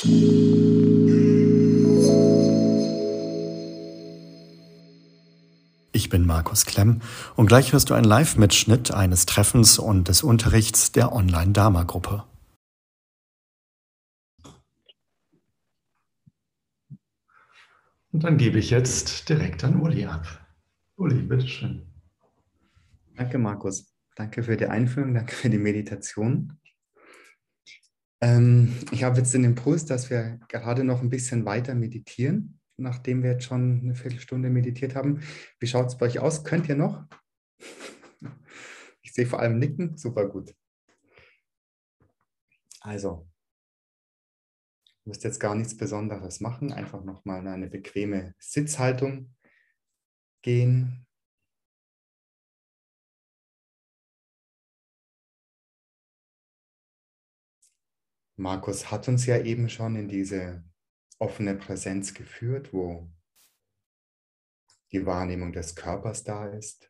Ich bin Markus Klemm und gleich hörst du einen Live-Mitschnitt eines Treffens und des Unterrichts der Online-Dharma-Gruppe. Und dann gebe ich jetzt direkt an Uli ab. Uli, bitteschön. Danke, Markus. Danke für die Einführung, danke für die Meditation. Ähm, ich habe jetzt den Impuls, dass wir gerade noch ein bisschen weiter meditieren, nachdem wir jetzt schon eine Viertelstunde meditiert haben. Wie schaut es bei euch aus? Könnt ihr noch? Ich sehe vor allem Nicken, super gut. Also, müsst jetzt gar nichts Besonderes machen, einfach nochmal in eine bequeme Sitzhaltung gehen, Markus hat uns ja eben schon in diese offene Präsenz geführt, wo die Wahrnehmung des Körpers da ist.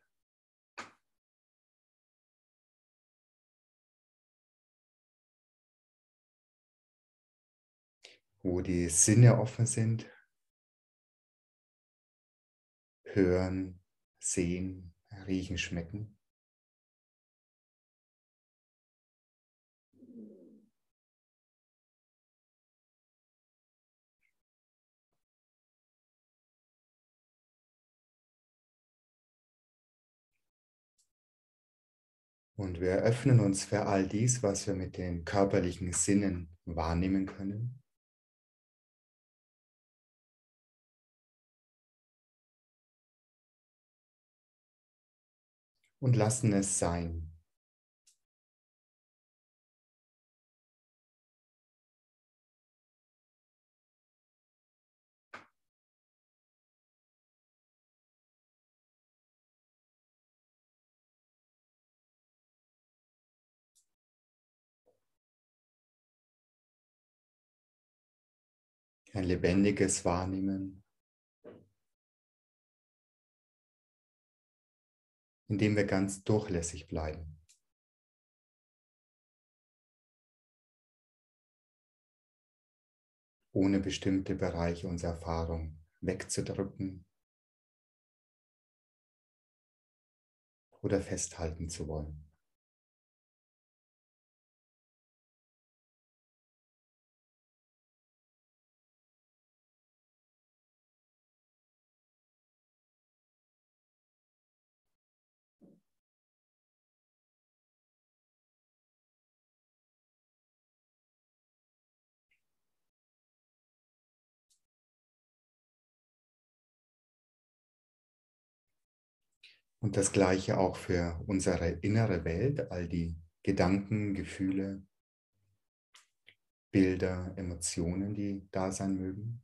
Wo die Sinne offen sind. Hören, sehen, riechen, schmecken. Und wir öffnen uns für all dies, was wir mit den körperlichen Sinnen wahrnehmen können. Und lassen es sein. Ein lebendiges Wahrnehmen, indem wir ganz durchlässig bleiben. ohne bestimmte Bereiche unserer Erfahrung wegzudrücken oder festhalten zu wollen. Und das gleiche auch für unsere innere Welt, all die Gedanken, Gefühle, Bilder, Emotionen, die da sein mögen.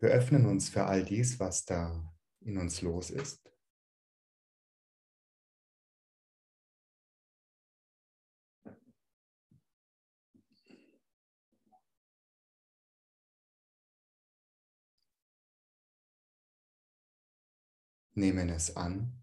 Wir öffnen uns für all dies, was da in uns los ist. Nehmen es an.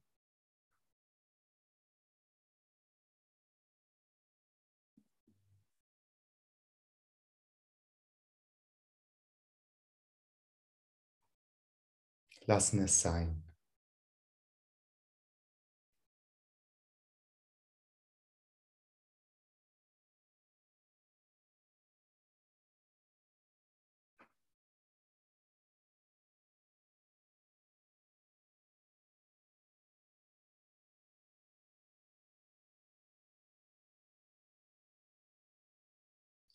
Lassen es sein.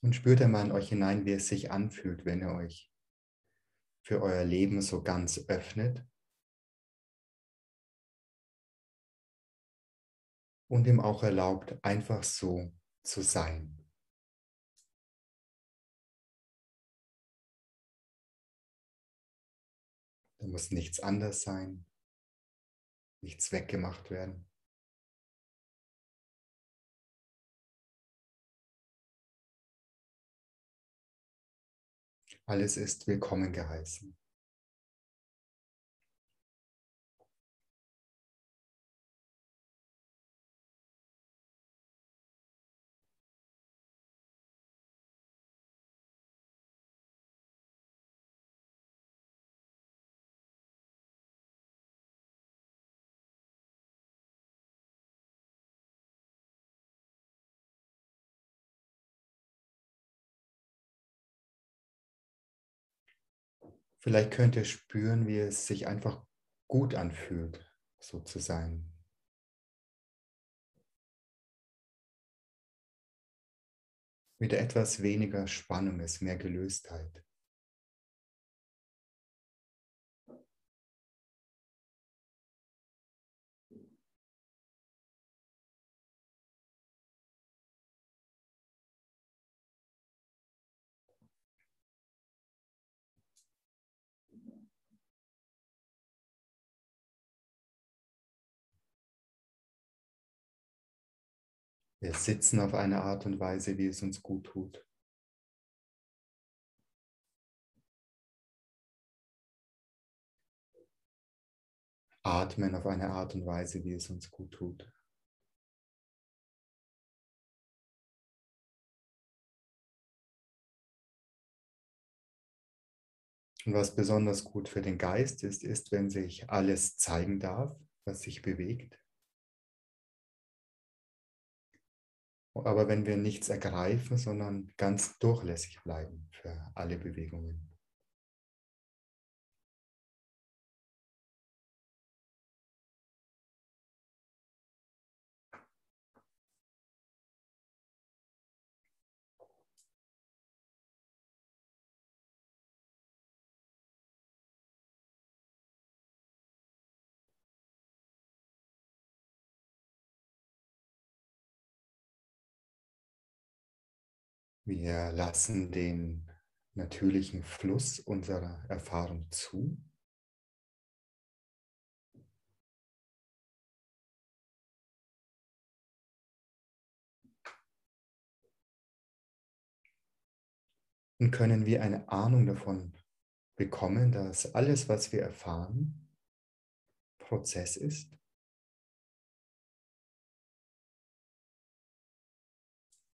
Und spürt einmal in euch hinein, wie es sich anfühlt, wenn ihr euch für euer Leben so ganz öffnet und ihm auch erlaubt, einfach so zu sein. Da muss nichts anders sein, nichts weggemacht werden. Alles ist willkommen geheißen. Vielleicht könnt ihr spüren, wie es sich einfach gut anfühlt, so zu sein. Wieder etwas weniger Spannung ist, mehr Gelöstheit. Wir sitzen auf eine Art und Weise, wie es uns gut tut. Atmen auf eine Art und Weise, wie es uns gut tut. Und was besonders gut für den Geist ist, ist, wenn sich alles zeigen darf, was sich bewegt. Aber wenn wir nichts ergreifen, sondern ganz durchlässig bleiben für alle Bewegungen. Wir lassen den natürlichen Fluss unserer Erfahrung zu. Und können wir eine Ahnung davon bekommen, dass alles, was wir erfahren, Prozess ist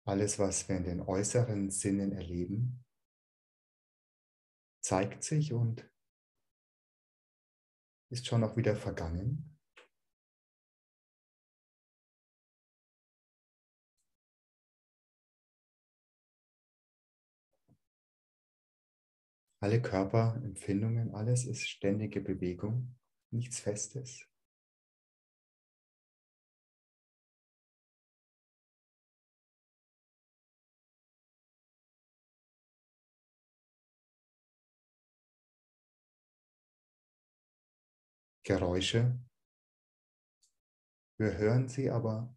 Alles, was wir in den äußeren Sinnen erleben, zeigt sich und ist schon auch wieder vergangen. Alle Körperempfindungen, alles ist ständige Bewegung, nichts Festes. Geräusche. Wir hören sie, aber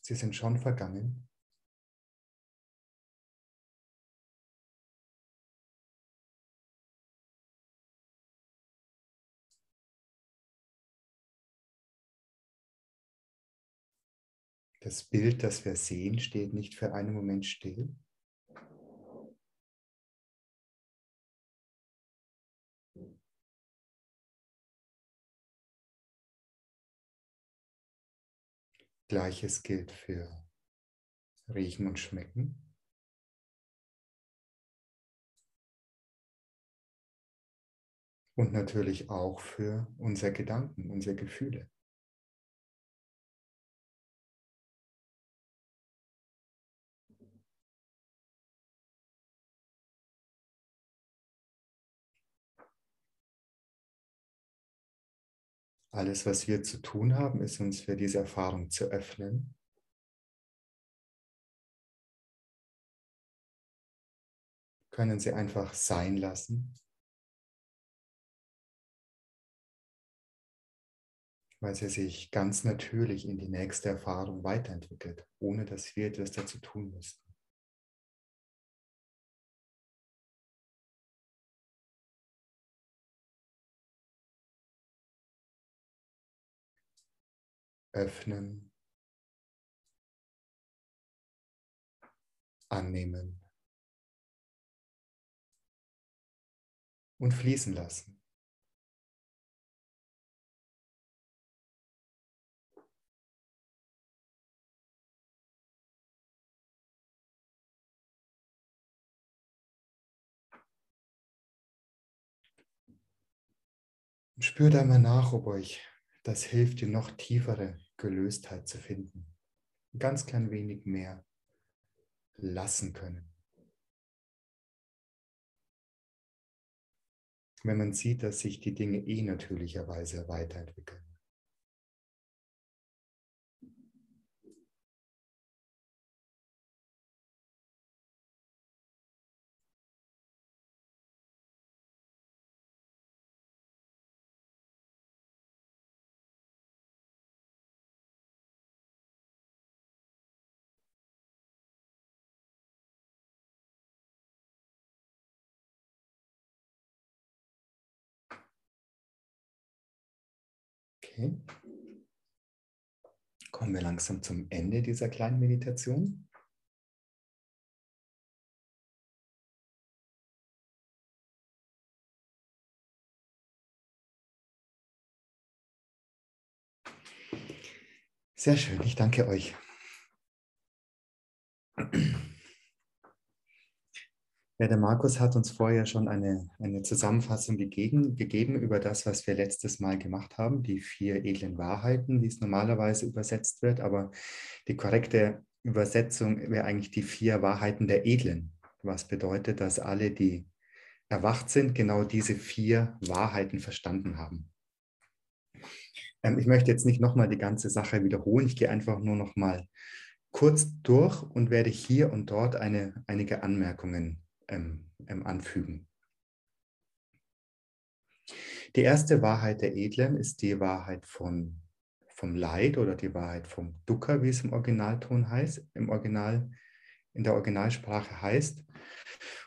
sie sind schon vergangen. Das Bild, das wir sehen, steht nicht für einen Moment still. Gleiches gilt für Riechen und Schmecken. Und natürlich auch für unsere Gedanken, unsere Gefühle. Alles, was wir zu tun haben, ist uns für diese Erfahrung zu öffnen. Können Sie einfach sein lassen. weil sie sich ganz natürlich in die nächste Erfahrung weiterentwickelt, ohne dass wir etwas dazu tun müssen. Öffnen, annehmen und fließen lassen. spürt einmal nach, ob euch das hilft dir noch tiefere Gelöstheit zu finden. Ein ganz klein wenig mehr lassen können. wenn man sieht, dass sich die Dinge eh natürlicherweise weiterentwickeln. Okay. Kommen wir langsam zum Ende dieser kleinen Meditation. Sehr schön, ich danke euch. Ja, der Markus hat uns vorher schon eine, eine Zusammenfassung gegeben, gegeben über das, was wir letztes Mal gemacht haben, die vier edlen Wahrheiten, wie es normalerweise übersetzt wird. Aber die korrekte Übersetzung wäre eigentlich die vier Wahrheiten der Edlen, was bedeutet, dass alle, die erwacht sind, genau diese vier Wahrheiten verstanden haben. Ähm, ich möchte jetzt nicht nochmal die ganze Sache wiederholen. Ich gehe einfach nur nochmal kurz durch und werde hier und dort eine, einige Anmerkungen ähm, ähm, anfügen. Die erste Wahrheit der Edlen ist die Wahrheit von, vom Leid oder die Wahrheit vom Dukkha, wie es im Originalton heißt, im Original, in der Originalsprache heißt.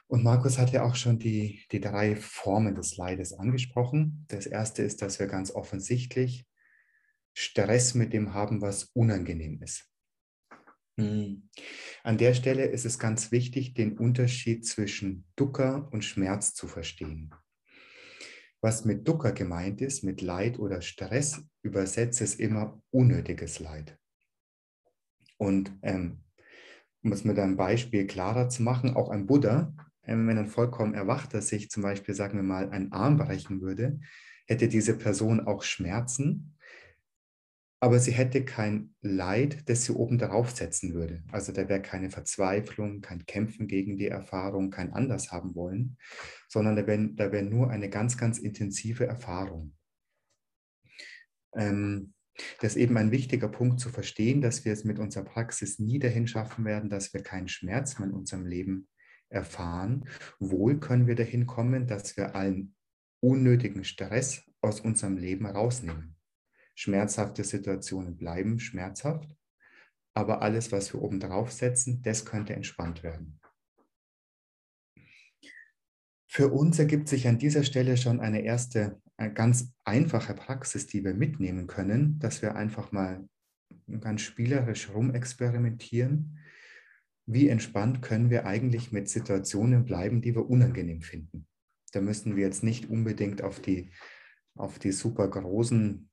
Und Markus hat ja auch schon die, die drei Formen des Leides angesprochen. Das erste ist, dass wir ganz offensichtlich Stress mit dem haben, was unangenehm ist. Hm. An der Stelle ist es ganz wichtig, den Unterschied zwischen Dukkha und Schmerz zu verstehen. Was mit Dukkha gemeint ist, mit Leid oder Stress, übersetzt es immer unnötiges Leid. Und ähm, um es mit einem Beispiel klarer zu machen, auch ein Buddha, ähm, wenn ein vollkommen Erwachter sich zum Beispiel, sagen wir mal, einen Arm brechen würde, hätte diese Person auch Schmerzen, aber sie hätte kein Leid, das sie oben darauf setzen würde. Also da wäre keine Verzweiflung, kein Kämpfen gegen die Erfahrung, kein Anders haben wollen, sondern da wäre da wär nur eine ganz, ganz intensive Erfahrung. Ähm, das ist eben ein wichtiger Punkt zu verstehen, dass wir es mit unserer Praxis nie dahin schaffen werden, dass wir keinen Schmerz mehr in unserem Leben erfahren. Wohl können wir dahin kommen, dass wir allen unnötigen Stress aus unserem Leben rausnehmen. Schmerzhafte Situationen bleiben schmerzhaft, aber alles, was wir oben drauf setzen, das könnte entspannt werden. Für uns ergibt sich an dieser Stelle schon eine erste, eine ganz einfache Praxis, die wir mitnehmen können, dass wir einfach mal ganz spielerisch rumexperimentieren. Wie entspannt können wir eigentlich mit Situationen bleiben, die wir unangenehm finden? Da müssen wir jetzt nicht unbedingt auf die, auf die super großen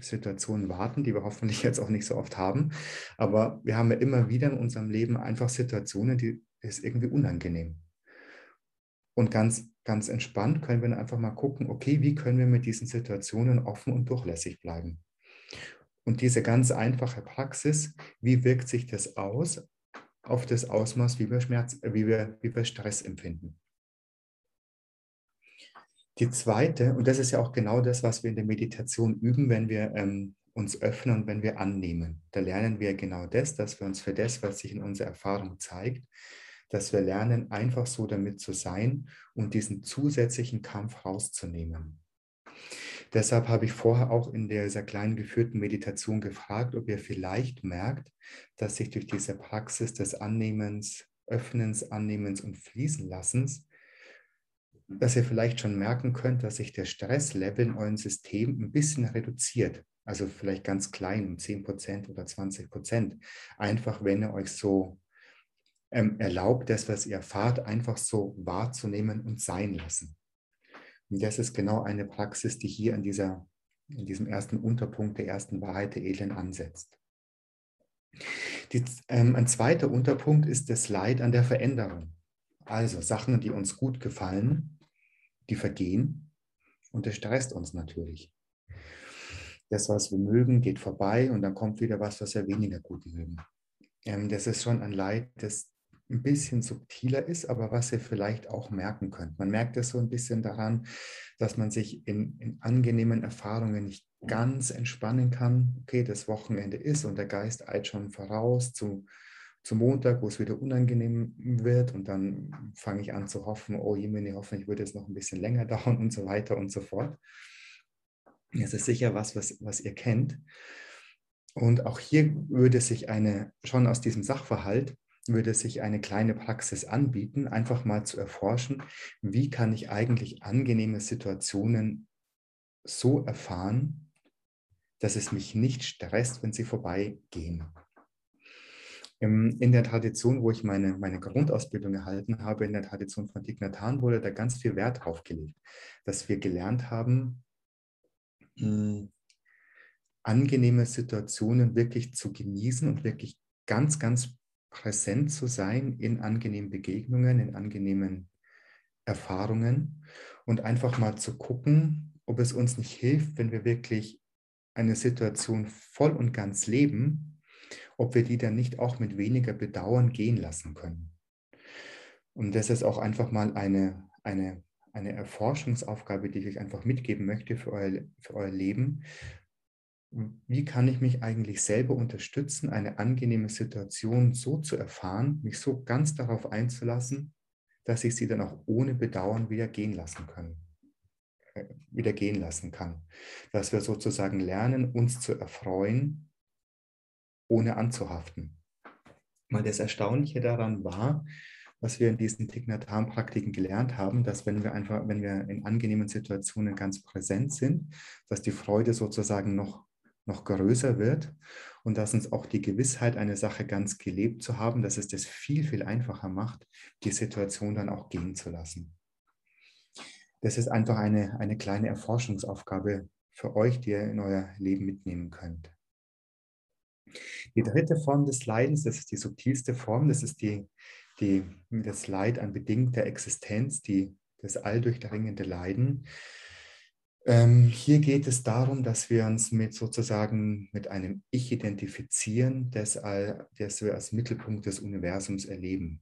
Situationen warten, die wir hoffentlich jetzt auch nicht so oft haben. Aber wir haben ja immer wieder in unserem Leben einfach Situationen, die ist irgendwie unangenehm. Und ganz, ganz entspannt können wir dann einfach mal gucken, okay, wie können wir mit diesen Situationen offen und durchlässig bleiben? Und diese ganz einfache Praxis, wie wirkt sich das aus auf das Ausmaß, wie wir Schmerz, wie wir, wie wir Stress empfinden? Die zweite, und das ist ja auch genau das, was wir in der Meditation üben, wenn wir ähm, uns öffnen und wenn wir annehmen. Da lernen wir genau das, dass wir uns für das, was sich in unserer Erfahrung zeigt, dass wir lernen, einfach so damit zu sein und diesen zusätzlichen Kampf rauszunehmen. Deshalb habe ich vorher auch in dieser kleinen geführten Meditation gefragt, ob ihr vielleicht merkt, dass sich durch diese Praxis des Annehmens, Öffnens, Annehmens und Fließenlassens dass ihr vielleicht schon merken könnt, dass sich der Stresslevel in eurem System ein bisschen reduziert. Also vielleicht ganz klein, um 10% oder 20%. Einfach, wenn ihr euch so ähm, erlaubt, das, was ihr erfahrt, einfach so wahrzunehmen und sein lassen. Und das ist genau eine Praxis, die hier in, dieser, in diesem ersten Unterpunkt der ersten Wahrheit der Edlen ansetzt. Die, ähm, ein zweiter Unterpunkt ist das Leid an der Veränderung. Also Sachen, die uns gut gefallen, die vergehen und das stresst uns natürlich. Das, was wir mögen, geht vorbei und dann kommt wieder was, was wir weniger gut mögen. Ähm, das ist schon ein Leid, das ein bisschen subtiler ist, aber was ihr vielleicht auch merken könnt. Man merkt es so ein bisschen daran, dass man sich in, in angenehmen Erfahrungen nicht ganz entspannen kann. Okay, das Wochenende ist und der Geist eilt schon voraus zu, zu Montag, wo es wieder unangenehm wird und dann fange ich an zu hoffen, oh Jemini, hoffentlich wird es noch ein bisschen länger dauern und so weiter und so fort. Das ist sicher was, was, was ihr kennt. Und auch hier würde sich eine, schon aus diesem Sachverhalt, würde sich eine kleine Praxis anbieten, einfach mal zu erforschen, wie kann ich eigentlich angenehme Situationen so erfahren, dass es mich nicht stresst, wenn sie vorbeigehen. In der Tradition, wo ich meine, meine Grundausbildung erhalten habe, in der Tradition von Hanh, wurde da ganz viel Wert drauf gelegt, dass wir gelernt haben, hm, angenehme Situationen wirklich zu genießen und wirklich ganz, ganz präsent zu sein in angenehmen Begegnungen, in angenehmen Erfahrungen und einfach mal zu gucken, ob es uns nicht hilft, wenn wir wirklich eine Situation voll und ganz leben, ob wir die dann nicht auch mit weniger Bedauern gehen lassen können. Und das ist auch einfach mal eine, eine, eine Erforschungsaufgabe, die ich euch einfach mitgeben möchte für euer, für euer Leben, wie kann ich mich eigentlich selber unterstützen, eine angenehme Situation so zu erfahren, mich so ganz darauf einzulassen, dass ich sie dann auch ohne Bedauern wieder gehen lassen kann. Äh, wieder gehen lassen kann. Dass wir sozusagen lernen, uns zu erfreuen, ohne anzuhaften. Weil das Erstaunliche daran war, was wir in diesen Tignatam-Praktiken gelernt haben, dass wenn wir einfach, wenn wir in angenehmen Situationen ganz präsent sind, dass die Freude sozusagen noch noch größer wird und dass uns auch die Gewissheit, eine Sache ganz gelebt zu haben, dass es das viel, viel einfacher macht, die Situation dann auch gehen zu lassen. Das ist einfach eine, eine kleine Erforschungsaufgabe für euch, die ihr in euer Leben mitnehmen könnt. Die dritte Form des Leidens, das ist die subtilste Form, das ist die, die, das Leid an bedingter Existenz, die, das alldurchdringende Leiden. Ähm, hier geht es darum, dass wir uns mit sozusagen mit einem Ich identifizieren, das, das wir als Mittelpunkt des Universums erleben.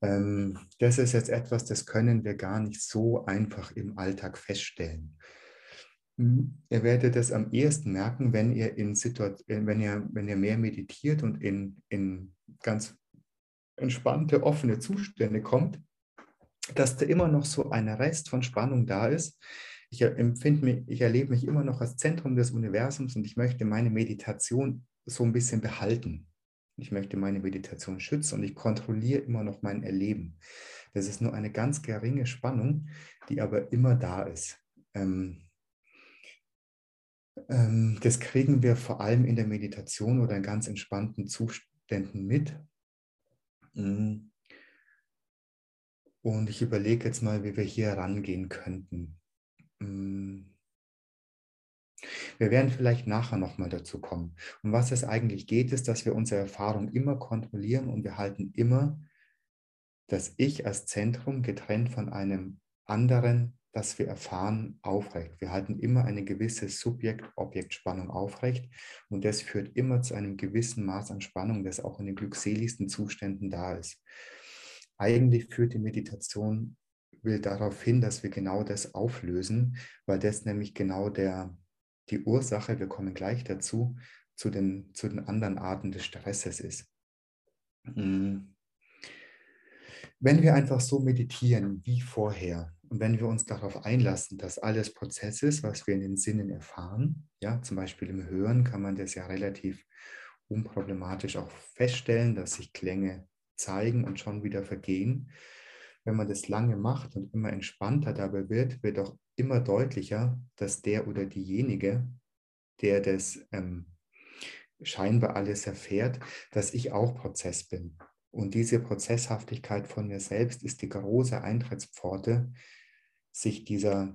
Ähm, das ist jetzt etwas, das können wir gar nicht so einfach im Alltag feststellen. Ihr werdet es am ehesten merken, wenn ihr, in Situation, wenn ihr, wenn ihr mehr meditiert und in, in ganz entspannte, offene Zustände kommt, dass da immer noch so ein Rest von Spannung da ist, ich empfinde mich, ich erlebe mich immer noch als Zentrum des Universums und ich möchte meine Meditation so ein bisschen behalten. Ich möchte meine Meditation schützen und ich kontrolliere immer noch mein Erleben. Das ist nur eine ganz geringe Spannung, die aber immer da ist. Ähm, das kriegen wir vor allem in der Meditation oder in ganz entspannten Zuständen mit. Mm. Und ich überlege jetzt mal, wie wir hier rangehen könnten. Mm. Wir werden vielleicht nachher nochmal dazu kommen. Um was es eigentlich geht, ist, dass wir unsere Erfahrung immer kontrollieren und wir halten immer das Ich als Zentrum getrennt von einem anderen, das wir erfahren, aufrecht. Wir halten immer eine gewisse Subjekt-Objekt-Spannung aufrecht und das führt immer zu einem gewissen Maß an Spannung, das auch in den glückseligsten Zuständen da ist. Eigentlich führt die Meditation will darauf hin, dass wir genau das auflösen, weil das nämlich genau der, die Ursache, wir kommen gleich dazu, zu den, zu den anderen Arten des Stresses ist. Mm. Wenn wir einfach so meditieren wie vorher und wenn wir uns darauf einlassen, dass alles Prozess ist, was wir in den Sinnen erfahren, ja, zum Beispiel im Hören kann man das ja relativ unproblematisch auch feststellen, dass sich Klänge zeigen und schon wieder vergehen wenn man das lange macht und immer entspannter dabei wird, wird auch immer deutlicher, dass der oder diejenige, der das ähm, scheinbar alles erfährt, dass ich auch Prozess bin. Und diese Prozesshaftigkeit von mir selbst ist die große Eintrittspforte, sich dieser,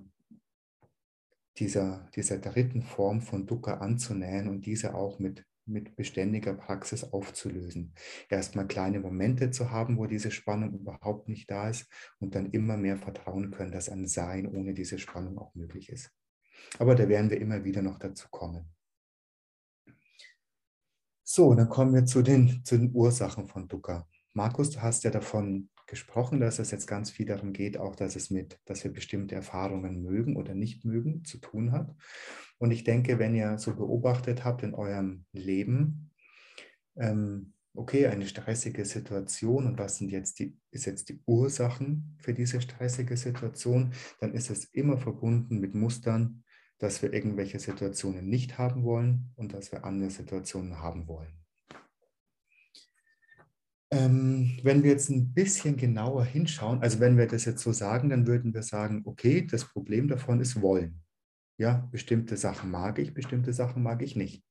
dieser, dieser dritten Form von Dukkha anzunähern und diese auch mit mit beständiger Praxis aufzulösen. Erstmal kleine Momente zu haben, wo diese Spannung überhaupt nicht da ist und dann immer mehr vertrauen können, dass ein Sein ohne diese Spannung auch möglich ist. Aber da werden wir immer wieder noch dazu kommen. So, dann kommen wir zu den, zu den Ursachen von Dukkha. Markus, du hast ja davon gesprochen, dass es jetzt ganz viel darum geht, auch dass es mit, dass wir bestimmte Erfahrungen mögen oder nicht mögen, zu tun hat. Und ich denke, wenn ihr so beobachtet habt in eurem Leben, ähm, okay, eine stressige Situation und was sind jetzt die, ist jetzt die Ursachen für diese stressige Situation, dann ist es immer verbunden mit Mustern, dass wir irgendwelche Situationen nicht haben wollen und dass wir andere Situationen haben wollen. Ähm, wenn wir jetzt ein bisschen genauer hinschauen, also wenn wir das jetzt so sagen, dann würden wir sagen, okay, das Problem davon ist Wollen. Ja, bestimmte Sachen mag ich, bestimmte Sachen mag ich nicht.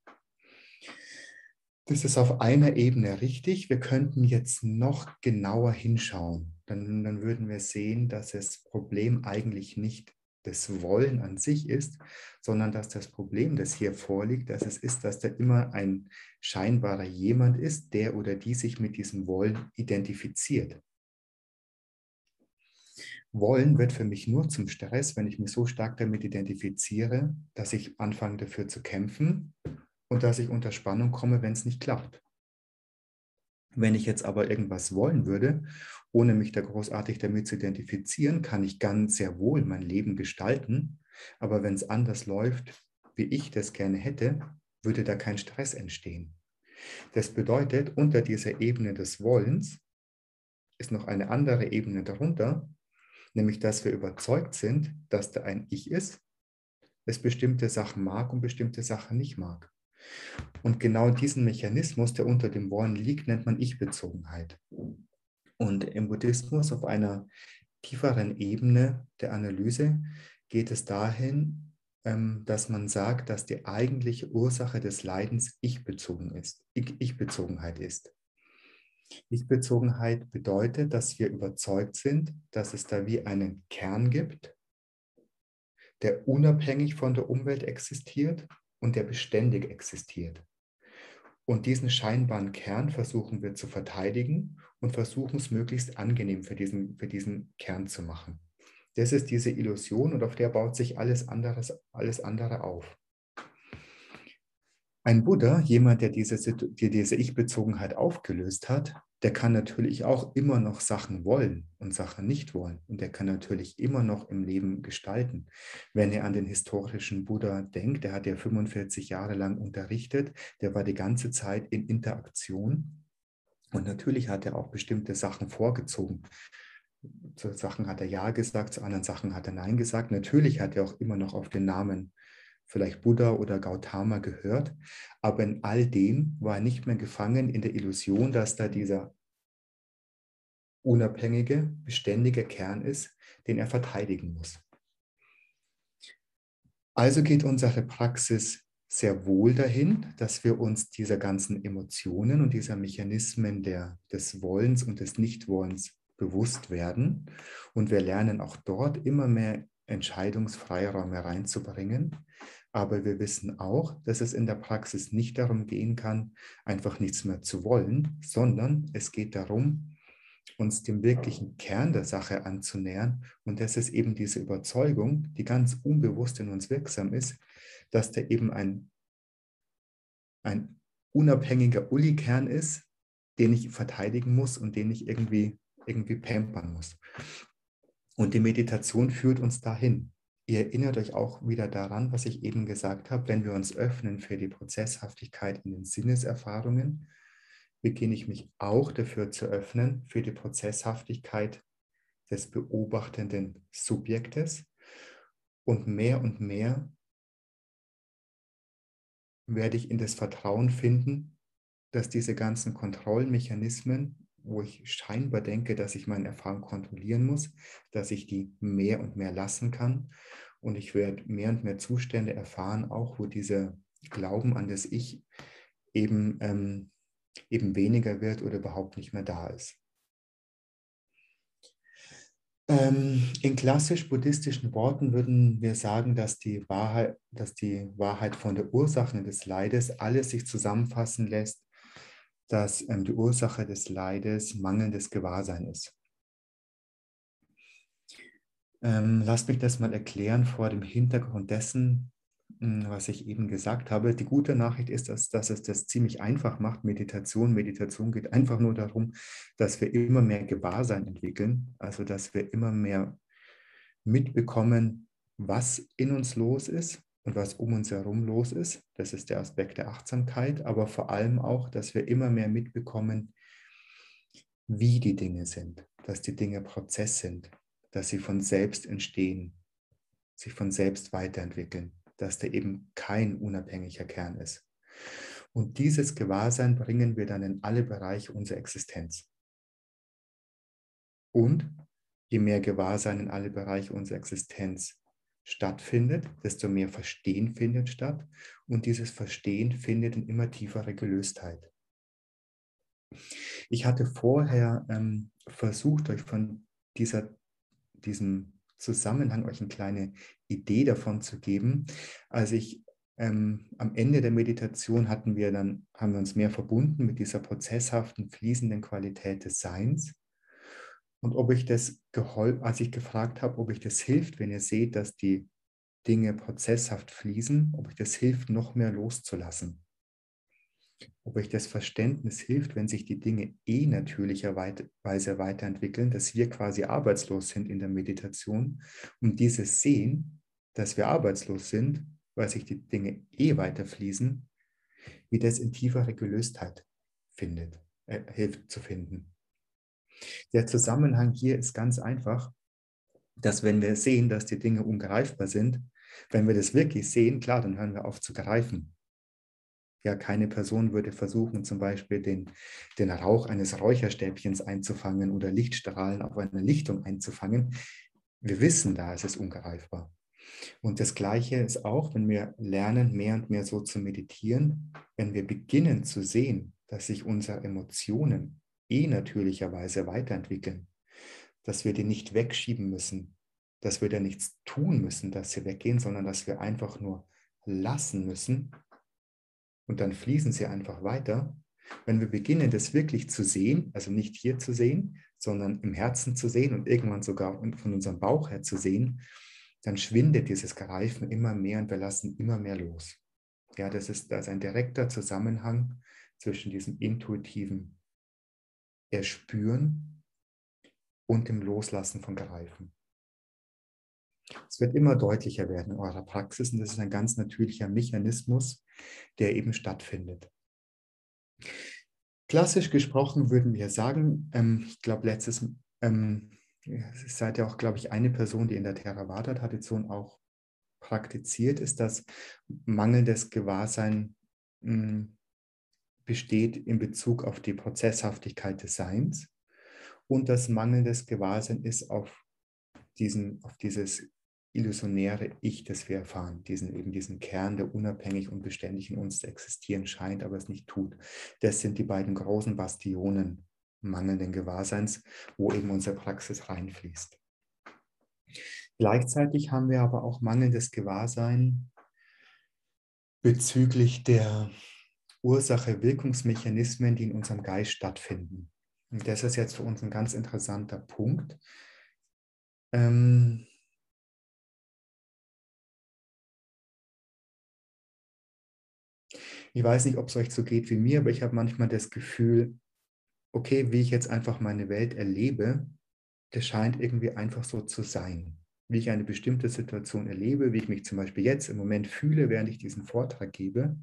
Das ist auf einer Ebene richtig. Wir könnten jetzt noch genauer hinschauen. Dann, dann würden wir sehen, dass das Problem eigentlich nicht das Wollen an sich ist, sondern dass das Problem, das hier vorliegt, dass es ist, dass da immer ein scheinbarer jemand ist, der oder die sich mit diesem Wollen identifiziert. Wollen wird für mich nur zum Stress, wenn ich mich so stark damit identifiziere, dass ich anfange dafür zu kämpfen und dass ich unter Spannung komme, wenn es nicht klappt. Wenn ich jetzt aber irgendwas wollen würde, ohne mich da großartig damit zu identifizieren, kann ich ganz sehr wohl mein Leben gestalten. Aber wenn es anders läuft, wie ich das gerne hätte, würde da kein Stress entstehen. Das bedeutet, unter dieser Ebene des Wollens ist noch eine andere Ebene darunter, nämlich dass wir überzeugt sind, dass da ein Ich ist, es bestimmte Sachen mag und bestimmte Sachen nicht mag. Und genau diesen Mechanismus, der unter dem Wollen liegt, nennt man Ich-Bezogenheit. Und im Buddhismus auf einer tieferen Ebene der Analyse geht es dahin, ähm, dass man sagt, dass die eigentliche Ursache des Leidens Ich-bezogen ist, Ich-Bezogenheit ist. Ich-Bezogenheit bedeutet, dass wir überzeugt sind, dass es da wie einen Kern gibt, der unabhängig von der Umwelt existiert und der beständig existiert. Und diesen scheinbaren Kern versuchen wir zu verteidigen und versuchen es möglichst angenehm für diesen, für diesen Kern zu machen. Das ist diese Illusion und auf der baut sich alles, anderes, alles andere auf. Ein Buddha, jemand, der diese, der diese Ich-Bezogenheit aufgelöst hat, der kann natürlich auch immer noch Sachen wollen und Sachen nicht wollen. Und der kann natürlich immer noch im Leben gestalten. Wenn er an den historischen Buddha denkt, der hat ja 45 Jahre lang unterrichtet, der war die ganze Zeit in Interaktion. Und natürlich hat er auch bestimmte Sachen vorgezogen. Zu Sachen hat er Ja gesagt, zu anderen Sachen hat er Nein gesagt. Natürlich hat er auch immer noch auf den Namen vielleicht Buddha oder Gautama gehört, aber in all dem war er nicht mehr gefangen in der Illusion, dass da dieser unabhängige, beständige Kern ist, den er verteidigen muss. Also geht unsere Praxis sehr wohl dahin, dass wir uns dieser ganzen Emotionen und dieser Mechanismen der, des Wollens und des Nichtwollens bewusst werden. Und wir lernen auch dort immer mehr Entscheidungsfreiraum hereinzubringen, aber wir wissen auch, dass es in der Praxis nicht darum gehen kann, einfach nichts mehr zu wollen, sondern es geht darum, uns dem wirklichen Kern der Sache anzunähern. Und das ist eben diese Überzeugung, die ganz unbewusst in uns wirksam ist, dass da eben ein, ein unabhängiger Uli-Kern ist, den ich verteidigen muss und den ich irgendwie, irgendwie pampern muss. Und die Meditation führt uns dahin. Ihr erinnert euch auch wieder daran, was ich eben gesagt habe, wenn wir uns öffnen für die Prozesshaftigkeit in den Sinneserfahrungen, beginne ich mich auch dafür zu öffnen, für die Prozesshaftigkeit des beobachtenden Subjektes. Und mehr und mehr werde ich in das Vertrauen finden, dass diese ganzen Kontrollmechanismen wo ich scheinbar denke, dass ich meine Erfahrung kontrollieren muss, dass ich die mehr und mehr lassen kann. Und ich werde mehr und mehr Zustände erfahren, auch wo dieser Glauben an das Ich eben, ähm, eben weniger wird oder überhaupt nicht mehr da ist. Ähm, in klassisch-buddhistischen Worten würden wir sagen, dass die, Wahrheit, dass die Wahrheit von der Ursache des Leides alles sich zusammenfassen lässt dass ähm, die Ursache des Leides mangelndes Gewahrsein ist. Ähm, lasst mich das mal erklären vor dem Hintergrund dessen, was ich eben gesagt habe. Die gute Nachricht ist, dass, dass es das ziemlich einfach macht, Meditation. Meditation geht einfach nur darum, dass wir immer mehr Gewahrsein entwickeln, also dass wir immer mehr mitbekommen, was in uns los ist und was um uns herum los ist. Das ist der Aspekt der Achtsamkeit, aber vor allem auch, dass wir immer mehr mitbekommen, wie die Dinge sind, dass die Dinge Prozess sind, dass sie von selbst entstehen, sich von selbst weiterentwickeln, dass da eben kein unabhängiger Kern ist. Und dieses Gewahrsein bringen wir dann in alle Bereiche unserer Existenz. Und je mehr Gewahrsein in alle Bereiche unserer Existenz stattfindet, desto mehr Verstehen findet statt. Und dieses Verstehen findet in immer tiefere Gelöstheit. Ich hatte vorher ähm, versucht, euch von dieser, diesem Zusammenhang euch eine kleine Idee davon zu geben. Als ich ähm, am Ende der Meditation hatten wir dann, haben wir uns mehr verbunden mit dieser prozesshaften, fließenden Qualität des Seins. Und ob ich das geholfen, als ich gefragt habe, ob ich das hilft, wenn ihr seht, dass die Dinge prozesshaft fließen, ob ich das hilft, noch mehr loszulassen ob euch das Verständnis hilft, wenn sich die Dinge eh natürlicherweise weiterentwickeln, dass wir quasi arbeitslos sind in der Meditation und dieses Sehen, dass wir arbeitslos sind, weil sich die Dinge eh weiterfließen, wie das in tiefere Gelöstheit findet, äh, hilft zu finden. Der Zusammenhang hier ist ganz einfach, dass wenn wir sehen, dass die Dinge ungreifbar sind, wenn wir das wirklich sehen, klar, dann hören wir auf zu greifen ja, keine Person würde versuchen, zum Beispiel den, den Rauch eines Räucherstäbchens einzufangen oder Lichtstrahlen auf einer Lichtung einzufangen. Wir wissen da, es ist ungreifbar. Und das Gleiche ist auch, wenn wir lernen, mehr und mehr so zu meditieren, wenn wir beginnen zu sehen, dass sich unsere Emotionen eh natürlicherweise weiterentwickeln, dass wir die nicht wegschieben müssen, dass wir da nichts tun müssen, dass sie weggehen, sondern dass wir einfach nur lassen müssen und dann fließen sie einfach weiter. Wenn wir beginnen, das wirklich zu sehen, also nicht hier zu sehen, sondern im Herzen zu sehen und irgendwann sogar von unserem Bauch her zu sehen, dann schwindet dieses Greifen immer mehr und wir lassen immer mehr los. Ja, das ist, das ist ein direkter Zusammenhang zwischen diesem intuitiven Erspüren und dem Loslassen von Greifen. Es wird immer deutlicher werden in eurer Praxis und das ist ein ganz natürlicher Mechanismus, der eben stattfindet. Klassisch gesprochen würden wir sagen, ähm, ich glaube, letztes, ähm, seid ja auch, glaube ich, eine Person, die in der Theravada-Tradition auch praktiziert, ist, dass mangelndes Gewahrsein mh, hm, besteht in Bezug auf die Prozesshaftigkeit des Seins und das mangelndes Gewahrsein ist auf, diesen, auf dieses illusionäre Ich, das wir erfahren, diesen eben diesen Kern, der unabhängig und beständig in uns zu existieren scheint, aber es nicht tut. Das sind die beiden großen Bastionen mangelnden Gewahrseins, wo eben unsere Praxis reinfließt. Gleichzeitig haben wir aber auch mangelndes Gewahrsein bezüglich der Ursache-Wirkungsmechanismen, die in unserem Geist stattfinden. Und das ist jetzt für uns ein ganz interessanter Punkt. Ähm, Ich weiß nicht, ob es euch so geht wie mir, aber ich habe manchmal das Gefühl, okay, wie ich jetzt einfach meine Welt erlebe, das scheint irgendwie einfach so zu sein. Wie ich eine bestimmte Situation erlebe, wie ich mich zum Beispiel jetzt im Moment fühle, während ich diesen Vortrag gebe,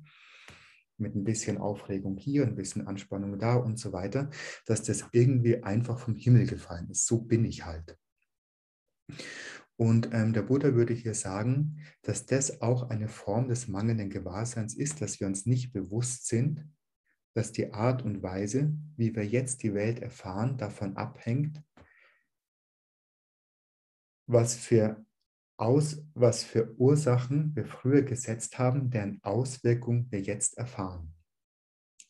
mit ein bisschen Aufregung hier, ein bisschen Anspannung da und so weiter, dass das irgendwie einfach vom Himmel gefallen ist. So bin ich halt. Und ähm, der Buddha würde hier sagen, dass das auch eine Form des mangelnden Gewahrseins ist, dass wir uns nicht bewusst sind, dass die Art und Weise, wie wir jetzt die Welt erfahren, davon abhängt, was für, Aus, was für Ursachen wir früher gesetzt haben, deren Auswirkungen wir jetzt erfahren.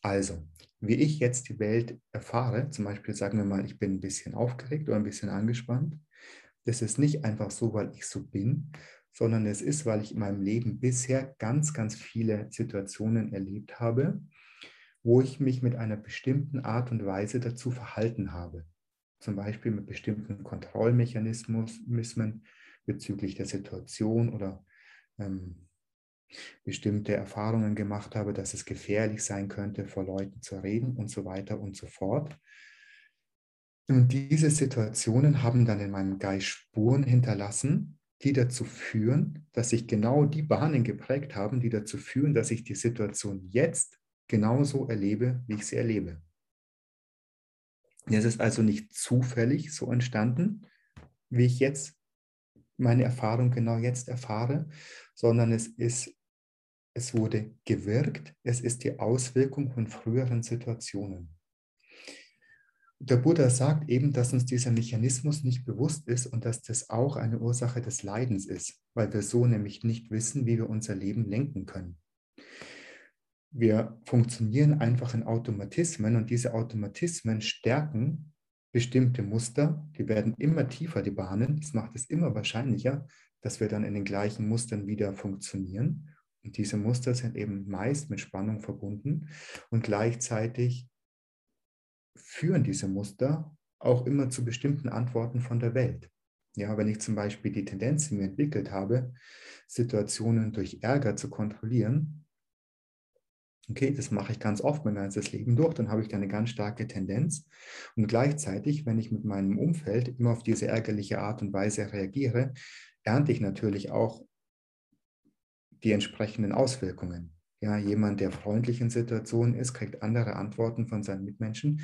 Also, wie ich jetzt die Welt erfahre, zum Beispiel sagen wir mal, ich bin ein bisschen aufgeregt oder ein bisschen angespannt, das ist nicht einfach so, weil ich so bin, sondern es ist, weil ich in meinem Leben bisher ganz, ganz viele Situationen erlebt habe, wo ich mich mit einer bestimmten Art und Weise dazu verhalten habe. Zum Beispiel mit bestimmten Kontrollmechanismen bezüglich der Situation oder ähm, bestimmte Erfahrungen gemacht habe, dass es gefährlich sein könnte, vor Leuten zu reden und so weiter und so fort. Und diese Situationen haben dann in meinem Geist Spuren hinterlassen, die dazu führen, dass sich genau die Bahnen geprägt haben, die dazu führen, dass ich die Situation jetzt genauso erlebe, wie ich sie erlebe. Es ist also nicht zufällig so entstanden, wie ich jetzt meine Erfahrung genau jetzt erfahre, sondern es ist, es wurde gewirkt, es ist die Auswirkung von früheren Situationen. Der Buddha sagt eben, dass uns dieser Mechanismus nicht bewusst ist und dass das auch eine Ursache des Leidens ist, weil wir so nämlich nicht wissen, wie wir unser Leben lenken können. Wir funktionieren einfach in Automatismen und diese Automatismen stärken bestimmte Muster, die werden immer tiefer, die Bahnen. Das macht es immer wahrscheinlicher, dass wir dann in den gleichen Mustern wieder funktionieren. Und diese Muster sind eben meist mit Spannung verbunden und gleichzeitig führen diese Muster auch immer zu bestimmten Antworten von der Welt. Ja, wenn ich zum Beispiel die Tendenz in mir entwickelt habe, Situationen durch Ärger zu kontrollieren, okay, das mache ich ganz oft mein ganzes Leben durch, dann habe ich da eine ganz starke Tendenz. Und gleichzeitig, wenn ich mit meinem Umfeld immer auf diese ärgerliche Art und Weise reagiere, ernte ich natürlich auch die entsprechenden Auswirkungen. Ja, jemand, der freundlich in Situationen ist, kriegt andere Antworten von seinen Mitmenschen,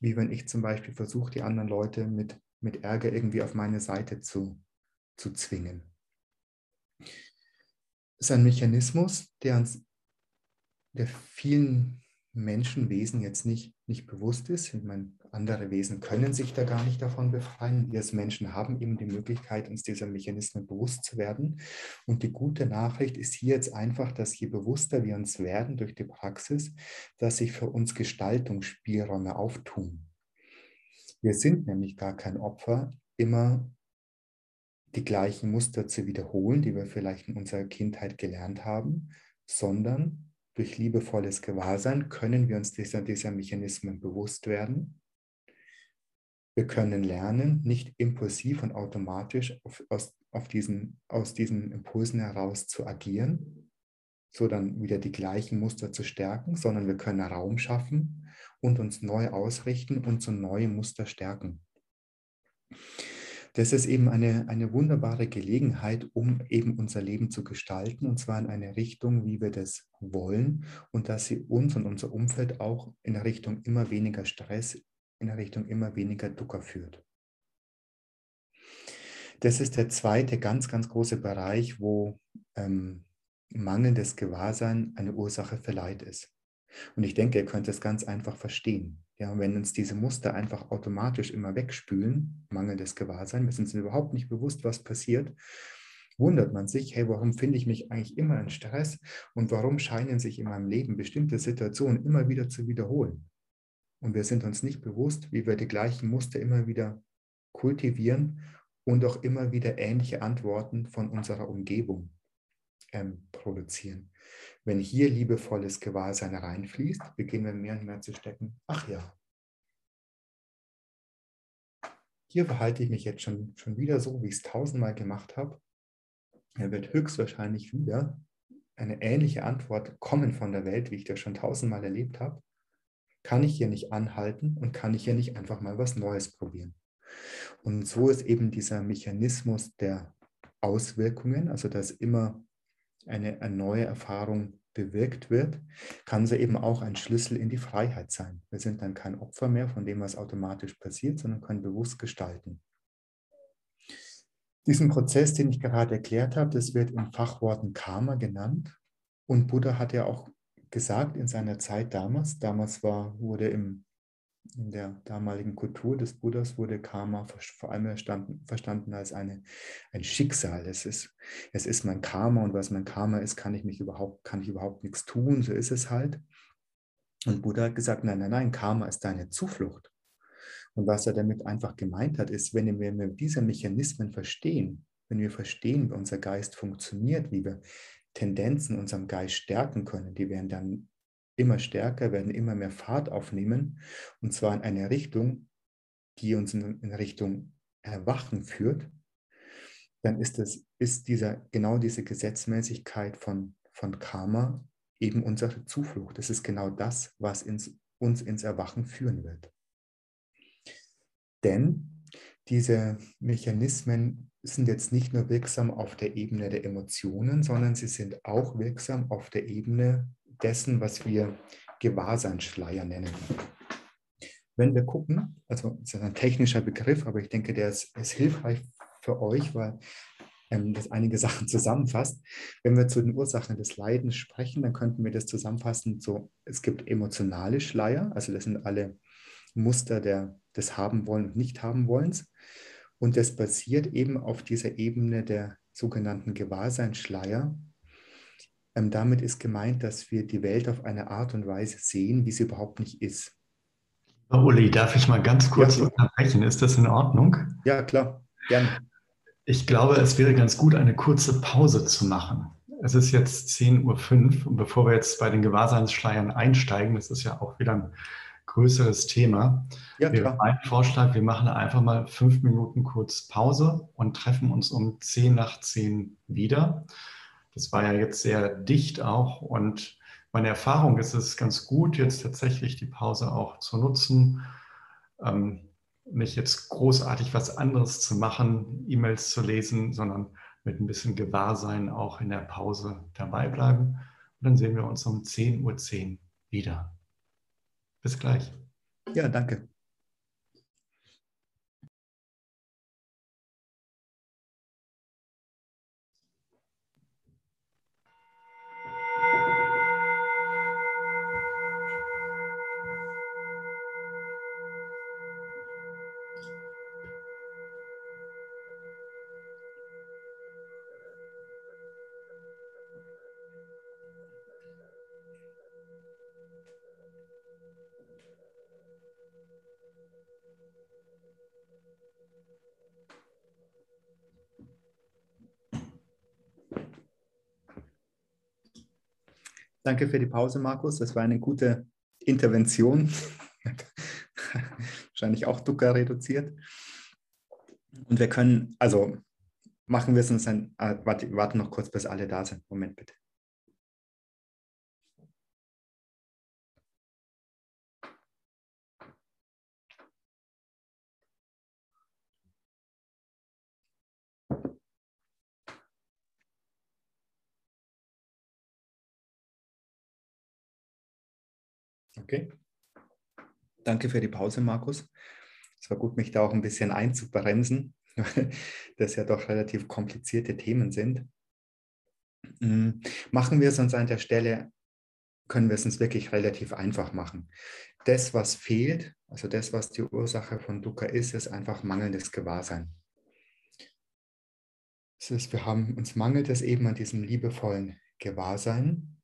wie wenn ich zum Beispiel versuche, die anderen Leute mit, mit Ärger irgendwie auf meine Seite zu, zu zwingen. Das ist ein Mechanismus, der uns, der vielen Menschenwesen jetzt nicht, nicht bewusst ist. Ich meine, andere Wesen können sich da gar nicht davon befreien. Wir als Menschen haben eben die Möglichkeit, uns dieser Mechanismen bewusst zu werden. Und die gute Nachricht ist hier jetzt einfach, dass je bewusster wir uns werden durch die Praxis, dass sich für uns Gestaltungsspielräume auftun. Wir sind nämlich gar kein Opfer, immer die gleichen Muster zu wiederholen, die wir vielleicht in unserer Kindheit gelernt haben, sondern durch liebevolles Gewahrsein können wir uns dieser, dieser Mechanismen bewusst werden wir können lernen, nicht impulsiv und automatisch auf, aus, auf diesen, aus diesen Impulsen heraus zu agieren, so dann wieder die gleichen Muster zu stärken, sondern wir können Raum schaffen und uns neu ausrichten und so neue Muster stärken. Das ist eben eine, eine wunderbare Gelegenheit, um eben unser Leben zu gestalten, und zwar in eine Richtung, wie wir das wollen, und dass sie uns und unser Umfeld auch in Richtung immer weniger Stress, in der Richtung immer weniger Ducker führt. Das ist der zweite ganz, ganz große Bereich, wo ähm, mangelndes Gewahrsein eine Ursache für Leid ist. Und ich denke, ihr könnt es ganz einfach verstehen. Ja, wenn uns diese Muster einfach automatisch immer wegspülen, mangelndes Gewahrsein, wir sind uns überhaupt nicht bewusst, was passiert, wundert man sich, hey, warum finde ich mich eigentlich immer in Stress und warum scheinen sich in meinem Leben bestimmte Situationen immer wieder zu wiederholen? Und wir sind uns nicht bewusst, wie wir die gleichen Muster immer wieder kultivieren und auch immer wieder ähnliche Antworten von unserer Umgebung ähm, produzieren. Wenn hier liebevolles Gewahrsein reinfließt, beginnen wir mehr und mehr zu stecken. Ach ja, hier verhalte ich mich jetzt schon, schon wieder so, wie ich es tausendmal gemacht habe. Er wird höchstwahrscheinlich wieder eine ähnliche Antwort kommen von der Welt, wie ich das schon tausendmal erlebt habe kann ich hier nicht anhalten und kann ich hier nicht einfach mal was Neues probieren. Und so ist eben dieser Mechanismus der Auswirkungen, also dass immer eine, eine neue Erfahrung bewirkt wird, kann so eben auch ein Schlüssel in die Freiheit sein. Wir sind dann kein Opfer mehr von dem, was automatisch passiert, sondern können bewusst gestalten. Diesen Prozess, den ich gerade erklärt habe, das wird in Fachworten Karma genannt. Und Buddha hat ja auch gesagt in seiner Zeit damals. Damals war, wurde im, in der damaligen Kultur des Buddhas wurde Karma vor allem verstanden, als eine, ein Schicksal. Es ist, es ist mein Karma und was mein Karma ist, kann ich mich überhaupt, kann ich überhaupt nichts tun. So ist es halt. Und Buddha hat gesagt, nein, nein, nein, Karma ist deine Zuflucht. Und was er damit einfach gemeint hat, ist, wenn wir diese Mechanismen verstehen, wenn wir verstehen, wie unser Geist funktioniert, wie wir Tendenzen unserem Geist stärken können. Die werden dann immer stärker, werden immer mehr Fahrt aufnehmen und zwar in eine Richtung, die uns in Richtung Erwachen führt, dann ist es ist dieser genau diese Gesetzmäßigkeit von von Karma eben unsere Zuflucht. Das ist genau das, was ins, uns ins Erwachen führen wird. Denn diese Mechanismen sind jetzt nicht nur wirksam auf der Ebene der Emotionen, sondern sie sind auch wirksam auf der Ebene dessen, was wir Gewahrseinsschleier nennen. Wenn wir gucken, also das ist ein technischer Begriff, aber ich denke, der ist, ist hilfreich für euch, weil ähm, das einige Sachen zusammenfasst. Wenn wir zu den Ursachen des Leidens sprechen, dann könnten wir das zusammenfassen so, es gibt emotionale Schleier, also das sind alle Muster der, des Haben wollen und nicht haben wollens. Und das basiert eben auf dieser Ebene der sogenannten Gewahrseinsschleier. Ähm, damit ist gemeint, dass wir die Welt auf eine Art und Weise sehen, wie sie überhaupt nicht ist. Uli, darf ich mal ganz kurz ja. unterbrechen? Ist das in Ordnung? Ja, klar, gerne. Ich glaube, es wäre ganz gut, eine kurze Pause zu machen. Es ist jetzt 10.05 Uhr und bevor wir jetzt bei den Gewahrseinsschleiern einsteigen, das ist ja auch wieder ein größeres Thema, ja, wäre mein Vorschlag, wir machen einfach mal fünf Minuten kurz Pause und treffen uns um 10 nach 10 wieder. Das war ja jetzt sehr dicht auch und meine Erfahrung ist es ganz gut, jetzt tatsächlich die Pause auch zu nutzen, ähm, nicht jetzt großartig was anderes zu machen, E-Mails zu lesen, sondern mit ein bisschen Gewahrsein auch in der Pause dabei bleiben. Und dann sehen wir uns um 10.10 Uhr .10 wieder. Bis gleich. Ja, danke. Danke für die Pause, Markus. Das war eine gute Intervention. Wahrscheinlich auch Dukkha reduziert. Und wir können, also machen wir es uns dann, äh, warte, warte noch kurz, bis alle da sind. Moment bitte. Okay. Danke für die Pause, Markus. Es war gut, mich da auch ein bisschen einzubremsen, weil das ja doch relativ komplizierte Themen sind. Mm, machen wir es uns an der Stelle, können wir es uns wirklich relativ einfach machen. Das, was fehlt, also das, was die Ursache von Dukkha ist, ist einfach mangelndes Gewahrsein. Das ist, wir haben, uns mangelt es eben an diesem liebevollen Gewahrsein.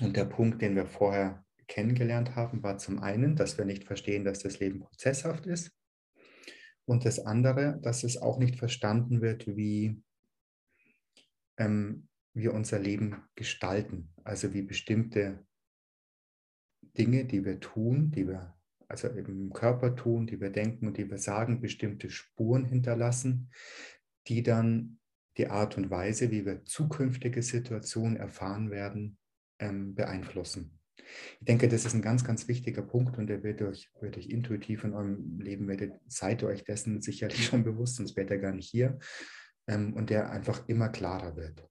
Und der Punkt, den wir vorher kennengelernt haben, war zum einen, dass wir nicht verstehen, dass das Leben prozesshaft ist. Und das andere, dass es auch nicht verstanden wird, wie ähm, wir unser Leben gestalten. Also wie bestimmte Dinge, die wir tun, die wir also im Körper tun, die wir denken und die wir sagen, bestimmte Spuren hinterlassen, die dann die Art und Weise, wie wir zukünftige Situationen erfahren werden, ähm, beeinflussen. Ich denke, das ist ein ganz, ganz wichtiger Punkt und der wird euch, wird euch intuitiv in eurem Leben, werdet, seid ihr euch dessen sicherlich schon bewusst, sonst wäre er gar nicht hier. Ähm, und der einfach immer klarer wird.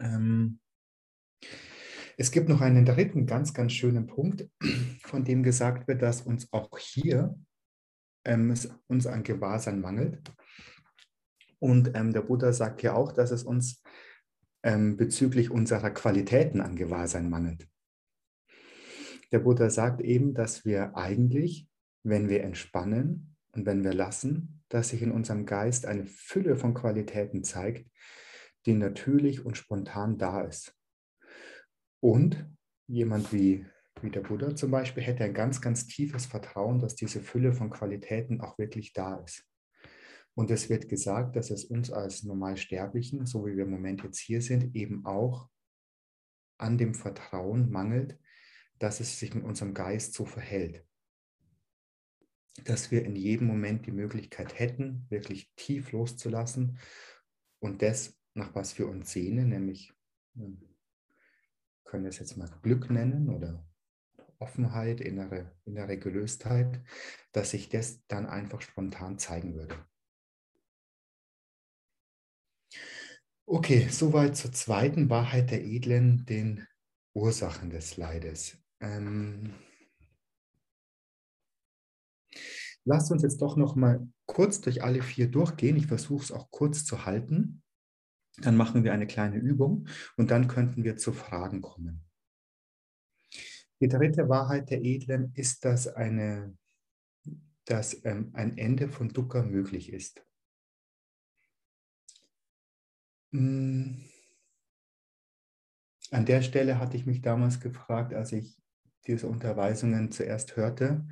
Ähm, es gibt noch einen dritten ganz, ganz schönen Punkt, von dem gesagt wird, dass uns auch hier ähm, es uns an Gewahrsein mangelt. Und ähm, der Buddha sagt ja auch, dass es uns ähm, bezüglich unserer Qualitäten an Gewahrsein mangelt. Der Buddha sagt eben, dass wir eigentlich, wenn wir entspannen und wenn wir lassen, dass sich in unserem Geist eine Fülle von Qualitäten zeigt, die natürlich und spontan da ist. Und jemand wie, wie der Buddha zum Beispiel hätte ein ganz, ganz tiefes Vertrauen, dass diese Fülle von Qualitäten auch wirklich da ist. Und es wird gesagt, dass es uns als Normalsterblichen, so wie wir im Moment jetzt hier sind, eben auch an dem Vertrauen mangelt, dass es sich mit unserem Geist so verhält. Dass wir in jedem Moment die Möglichkeit hätten, wirklich tief loszulassen und das, nach was wir uns sehnen, nämlich Wir können es jetzt mal Glück nennen oder Offenheit, innere, innere Gelöstheit, dass sich das dann einfach spontan zeigen würde. Okay, soweit zur zweiten Wahrheit der Edlen, den Ursachen des Leides. Ähm, lasst uns jetzt doch noch mal kurz durch alle vier durchgehen. Ich versuche es auch kurz zu halten. Dann machen wir eine kleine Übung und dann könnten wir zu Fragen kommen. Die dritte Wahrheit der Edlen ist, dass, eine, dass ähm, ein Ende von Dukkha möglich ist. An der Stelle hatte ich mich damals gefragt, als ich diese Unterweisungen zuerst hörte,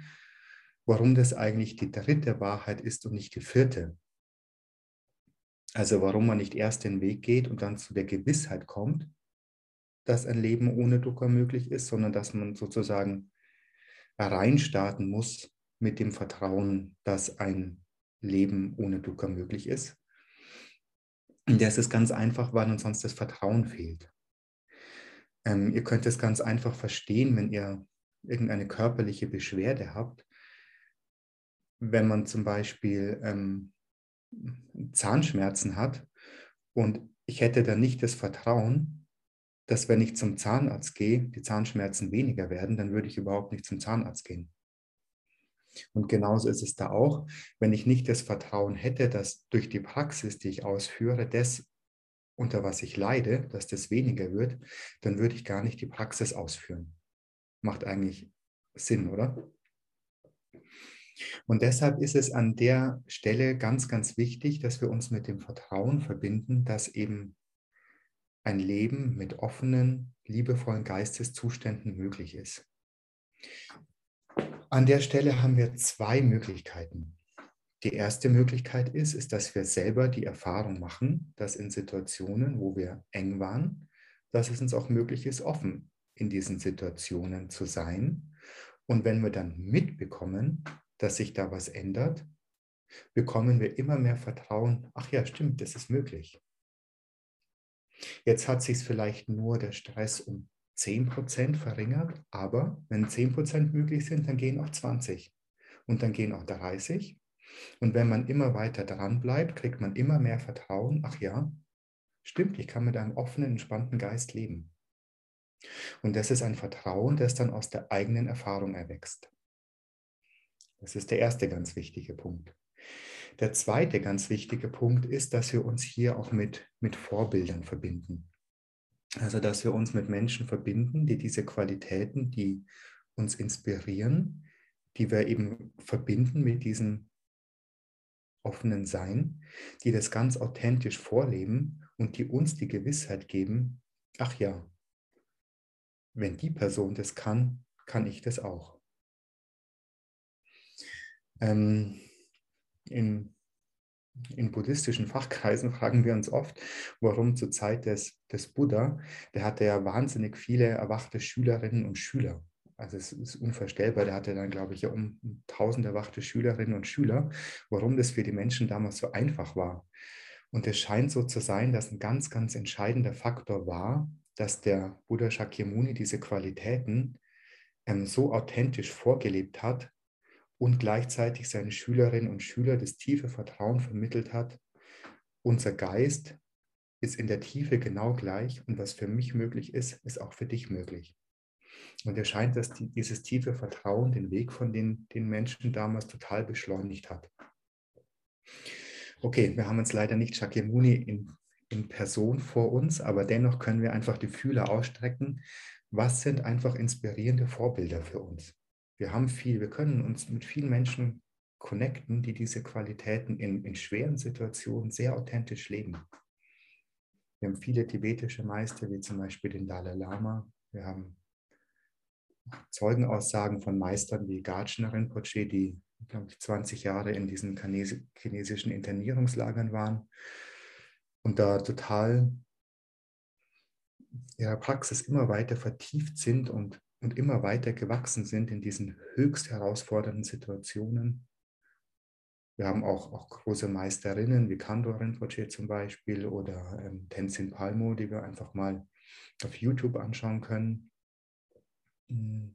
warum das eigentlich die dritte Wahrheit ist und nicht die vierte. Also warum man nicht erst den Weg geht und dann zu der Gewissheit kommt, dass ein Leben ohne Dukkha möglich ist, sondern dass man sozusagen reinstarten muss mit dem Vertrauen, dass ein Leben ohne Dukkha möglich ist. Und das ist ganz einfach, weil uns sonst das Vertrauen fehlt. Ähm, ihr könnt es ganz einfach verstehen, wenn ihr irgendeine körperliche Beschwerde habt. Wenn man zum Beispiel ähm, Zahnschmerzen hat und ich hätte dann nicht das Vertrauen, dass wenn ich zum Zahnarzt gehe, die Zahnschmerzen weniger werden, dann würde ich überhaupt nicht zum Zahnarzt gehen. Und genauso ist es da auch, wenn ich nicht das Vertrauen hätte, dass durch die Praxis, die ich ausführe, das, unter was ich leide, dass das weniger wird, dann würde ich gar nicht die Praxis ausführen. Macht eigentlich Sinn, oder? Und deshalb ist es an der Stelle ganz, ganz wichtig, dass wir uns mit dem Vertrauen verbinden, dass eben ein Leben mit offenen, liebevollen Geisteszuständen möglich ist. An der Stelle haben wir zwei Möglichkeiten. Die erste Möglichkeit ist, ist, dass wir selber die Erfahrung machen, dass in Situationen, wo wir eng waren, dass es uns auch möglich ist, offen in diesen Situationen zu sein. Und wenn wir dann mitbekommen, dass sich da was ändert, bekommen wir immer mehr Vertrauen, ach ja, stimmt, das ist möglich. Jetzt hat sich vielleicht nur der Stress um 10% verringert, aber wenn 10% möglich sind, dann gehen auch 20 und dann gehen auch 30. Und wenn man immer weiter dran bleibt, kriegt man immer mehr Vertrauen. Ach ja, stimmt, ich kann mit einem offenen, entspannten Geist leben. Und das ist ein Vertrauen, das dann aus der eigenen Erfahrung erwächst. Das ist der erste ganz wichtige Punkt. Der zweite ganz wichtige Punkt ist, dass wir uns hier auch mit, mit Vorbildern verbinden. Also, dass wir uns mit Menschen verbinden, die diese Qualitäten, die uns inspirieren, die wir eben verbinden mit diesem offenen Sein, die das ganz authentisch vorleben und die uns die Gewissheit geben, ach ja, wenn die Person das kann, kann ich das auch. Ähm, in, in buddhistischen Fachkreisen fragen wir uns oft, warum zur Zeit des, des Buddha, der hatte ja wahnsinnig viele erwachte Schülerinnen und Schüler. Also es ist unvorstellbar, der hatte dann, glaube ich, ja um tausend erwachte Schülerinnen und Schüler, warum das für die Menschen damals so einfach war. Und es scheint so zu sein, dass ein ganz, ganz entscheidender Faktor war, dass der Buddha Shakyamuni diese Qualitäten ähm, so authentisch vorgelebt hat, und gleichzeitig seine Schülerinnen und Schüler das tiefe Vertrauen vermittelt hat, unser Geist ist in der Tiefe genau gleich und was für mich möglich ist, ist auch für dich möglich. Und er scheint, dass die, dieses tiefe Vertrauen den Weg von den, den Menschen damals total beschleunigt hat. Okay, wir haben uns leider nicht Shakyamuni in, in Person vor uns, aber dennoch können wir einfach die Fühler ausstrecken. Was sind einfach inspirierende Vorbilder für uns? Wir haben viel, wir können uns mit vielen Menschen connecten, die diese Qualitäten in, in schweren Situationen sehr authentisch leben. Wir haben viele tibetische Meister, wie zum Beispiel den Dalai Lama. Wir haben Zeugenaussagen von Meistern wie Gajna Rinpoche, die, glaube ich, 20 Jahre in diesen chinesischen Internierungslagern waren und da total ihrer Praxis immer weiter vertieft sind und und immer weiter gewachsen sind in diesen höchst herausfordernden Situationen. Wir haben auch, auch große Meisterinnen wie Kando Rinpoche zum Beispiel oder ähm, Tenzin Palmo, die wir einfach mal auf YouTube anschauen können. Hm.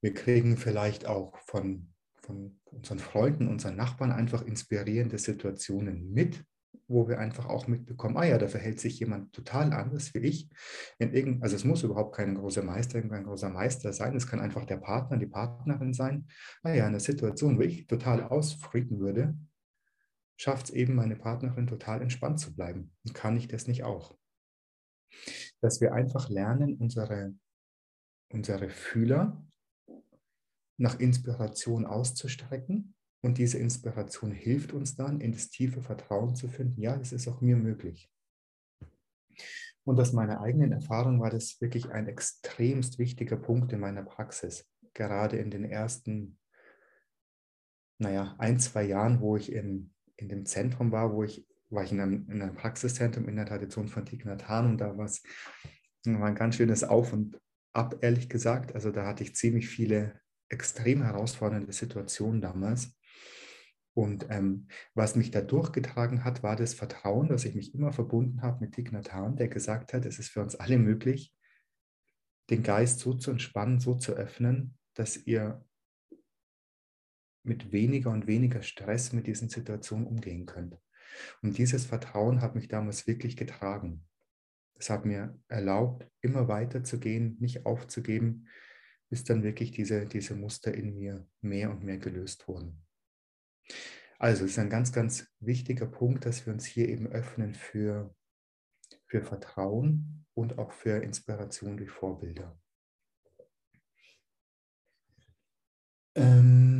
Wir kriegen vielleicht auch von, von unseren Freunden, unseren Nachbarn einfach inspirierende Situationen mit, wo wir einfach auch mitbekommen, ah ja, da verhält sich jemand total anders wie ich. In also es muss überhaupt kein großer Meister, kein großer Meister sein, es kann einfach der Partner, die Partnerin sein. Ah ja, in einer Situation, wo ich total ausfreaken würde, schafft es eben meine Partnerin total entspannt zu bleiben. Und kann ich das nicht auch? Dass wir einfach lernen, unsere, unsere Fühler nach Inspiration auszustrecken und diese Inspiration hilft uns dann, in das tiefe Vertrauen zu finden, ja, das ist auch mir möglich. Und aus meiner eigenen Erfahrung war das wirklich ein extremst wichtiger Punkt in meiner Praxis. Gerade in den ersten, naja, ein, zwei Jahren, wo ich in, in dem Zentrum war, wo ich, war ich in einem, in einem Praxiszentrum in der Tradition von Hanh und da war es war ein ganz schönes Auf und Ab, ehrlich gesagt. Also da hatte ich ziemlich viele extrem herausfordernde Situationen damals. Und ähm, was mich da durchgetragen hat, war das Vertrauen, dass ich mich immer verbunden habe mit Thich Nhat der gesagt hat, es ist für uns alle möglich, den Geist so zu entspannen, so zu öffnen, dass ihr mit weniger und weniger Stress mit diesen Situationen umgehen könnt. Und dieses Vertrauen hat mich damals wirklich getragen. Es hat mir erlaubt, immer weiter zu gehen, nicht aufzugeben, bis dann wirklich diese, diese Muster in mir mehr und mehr gelöst wurden. Also es ist ein ganz, ganz wichtiger Punkt, dass wir uns hier eben öffnen für, für Vertrauen und auch für Inspiration durch Vorbilder. Ähm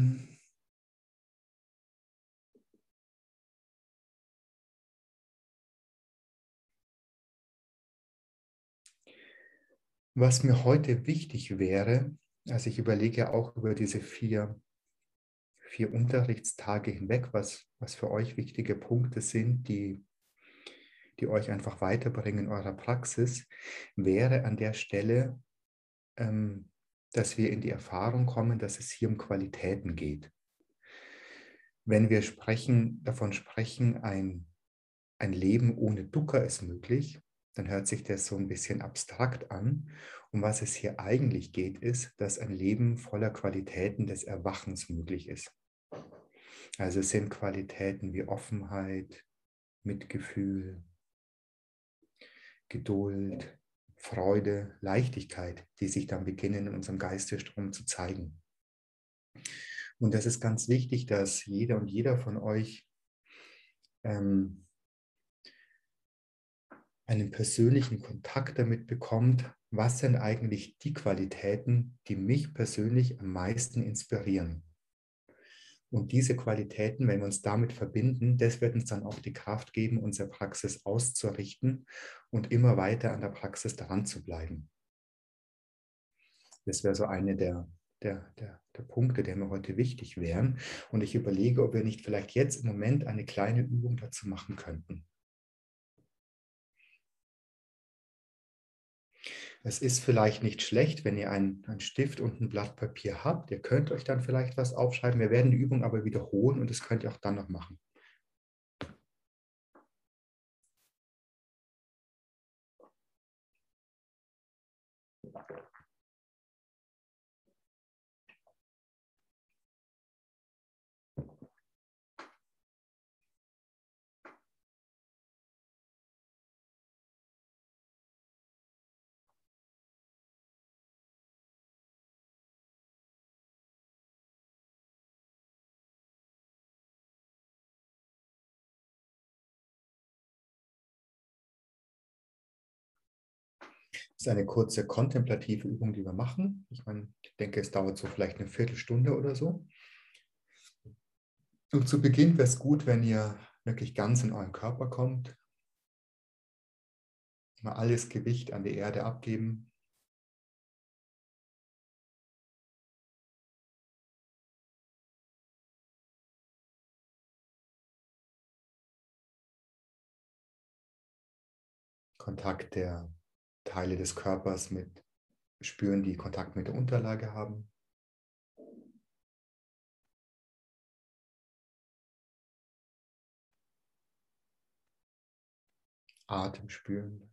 Was mir heute wichtig wäre, also ich überlege auch über diese vier vier Unterrichtstage hinweg, was, was für euch wichtige Punkte sind, die, die euch einfach weiterbringen in eurer Praxis, wäre an der Stelle, ähm, dass wir in die Erfahrung kommen, dass es hier um Qualitäten geht. Wenn wir sprechen, davon sprechen, ein, ein Leben ohne Dukkha ist möglich, dann hört sich das so ein bisschen abstrakt an. Um was es hier eigentlich geht, ist, dass ein Leben voller Qualitäten des Erwachens möglich ist. Also es sind Qualitäten wie Offenheit, Mitgefühl, Geduld, Freude, Leichtigkeit, die sich dann beginnen in unserem Geistesstrom zu zeigen. Und das ist ganz wichtig, dass jeder und jeder von euch ähm, einen persönlichen Kontakt damit bekommt, was sind eigentlich die Qualitäten, die mich persönlich am meisten inspirieren. Und diese Qualitäten, wenn wir uns damit verbinden, das wird uns dann auch die Kraft geben, unsere Praxis auszurichten und immer weiter an der Praxis daran zu bleiben. Das wäre so eine der, der, der, der Punkte, die mir heute wichtig wären. Und ich überlege, ob wir nicht vielleicht jetzt im Moment eine kleine Übung dazu machen könnten. Es ist vielleicht nicht schlecht, wenn ihr einen, einen Stift und ein Blatt Papier habt. Ihr könnt euch dann vielleicht was aufschreiben. Wir werden die Übung aber wiederholen und das könnt ihr auch dann noch machen. Ist eine kurze kontemplative Übung, die wir machen. Ich meine, ich denke, es dauert so vielleicht eine Viertelstunde oder so. Und zu Beginn wäre es gut, wenn ihr wirklich ganz in euren Körper kommt. Mal alles Gewicht an die Erde abgeben. Kontakt der Teile des Körpers mit spüren, die Kontakt mit der Unterlage haben. Atem spüren.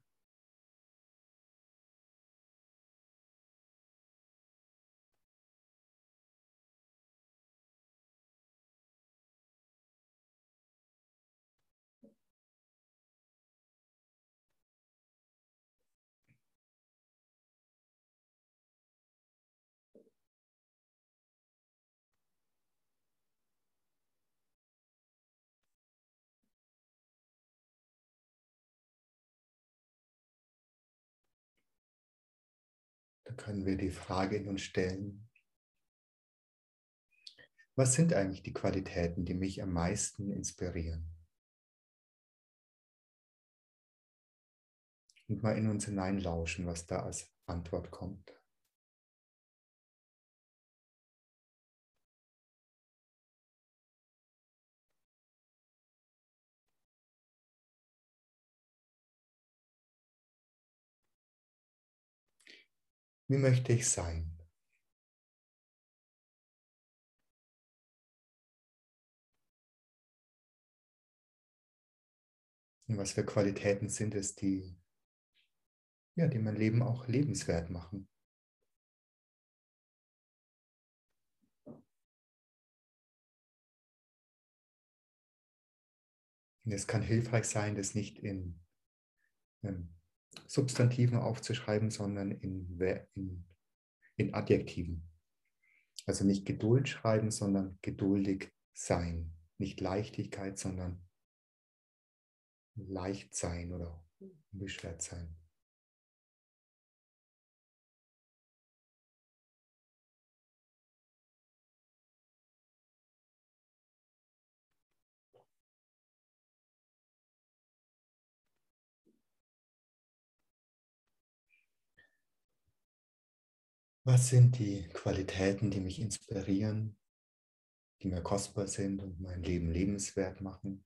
Können wir die Frage in uns stellen, was sind eigentlich die Qualitäten, die mich am meisten inspirieren? Und mal in uns hineinlauschen, was da als Antwort kommt. Wie möchte ich sein? Und was für Qualitäten sind es, die, ja, die mein Leben auch lebenswert machen? Und es kann hilfreich sein, das nicht in ähm, Substantiven aufzuschreiben, sondern in, in, in Adjektiven. Also nicht Geduld schreiben, sondern geduldig sein. Nicht Leichtigkeit, sondern leicht sein oder unbeschwert sein. Was sind die Qualitäten, die mich inspirieren, die mir kostbar sind und mein Leben lebenswert machen?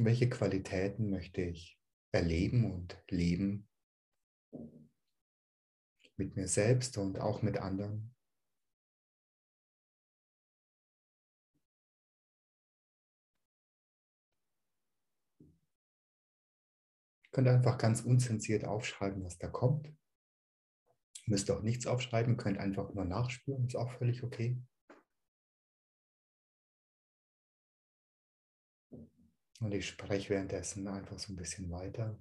Welche Qualitäten möchte ich erleben und leben mit mir selbst und auch mit anderen? Ihr könnt einfach ganz unzensiert aufschreiben, was da kommt. Ihr müsst auch nichts aufschreiben, könnt einfach nur nachspüren, ist auch völlig okay. Und ich spreche währenddessen einfach so ein bisschen weiter.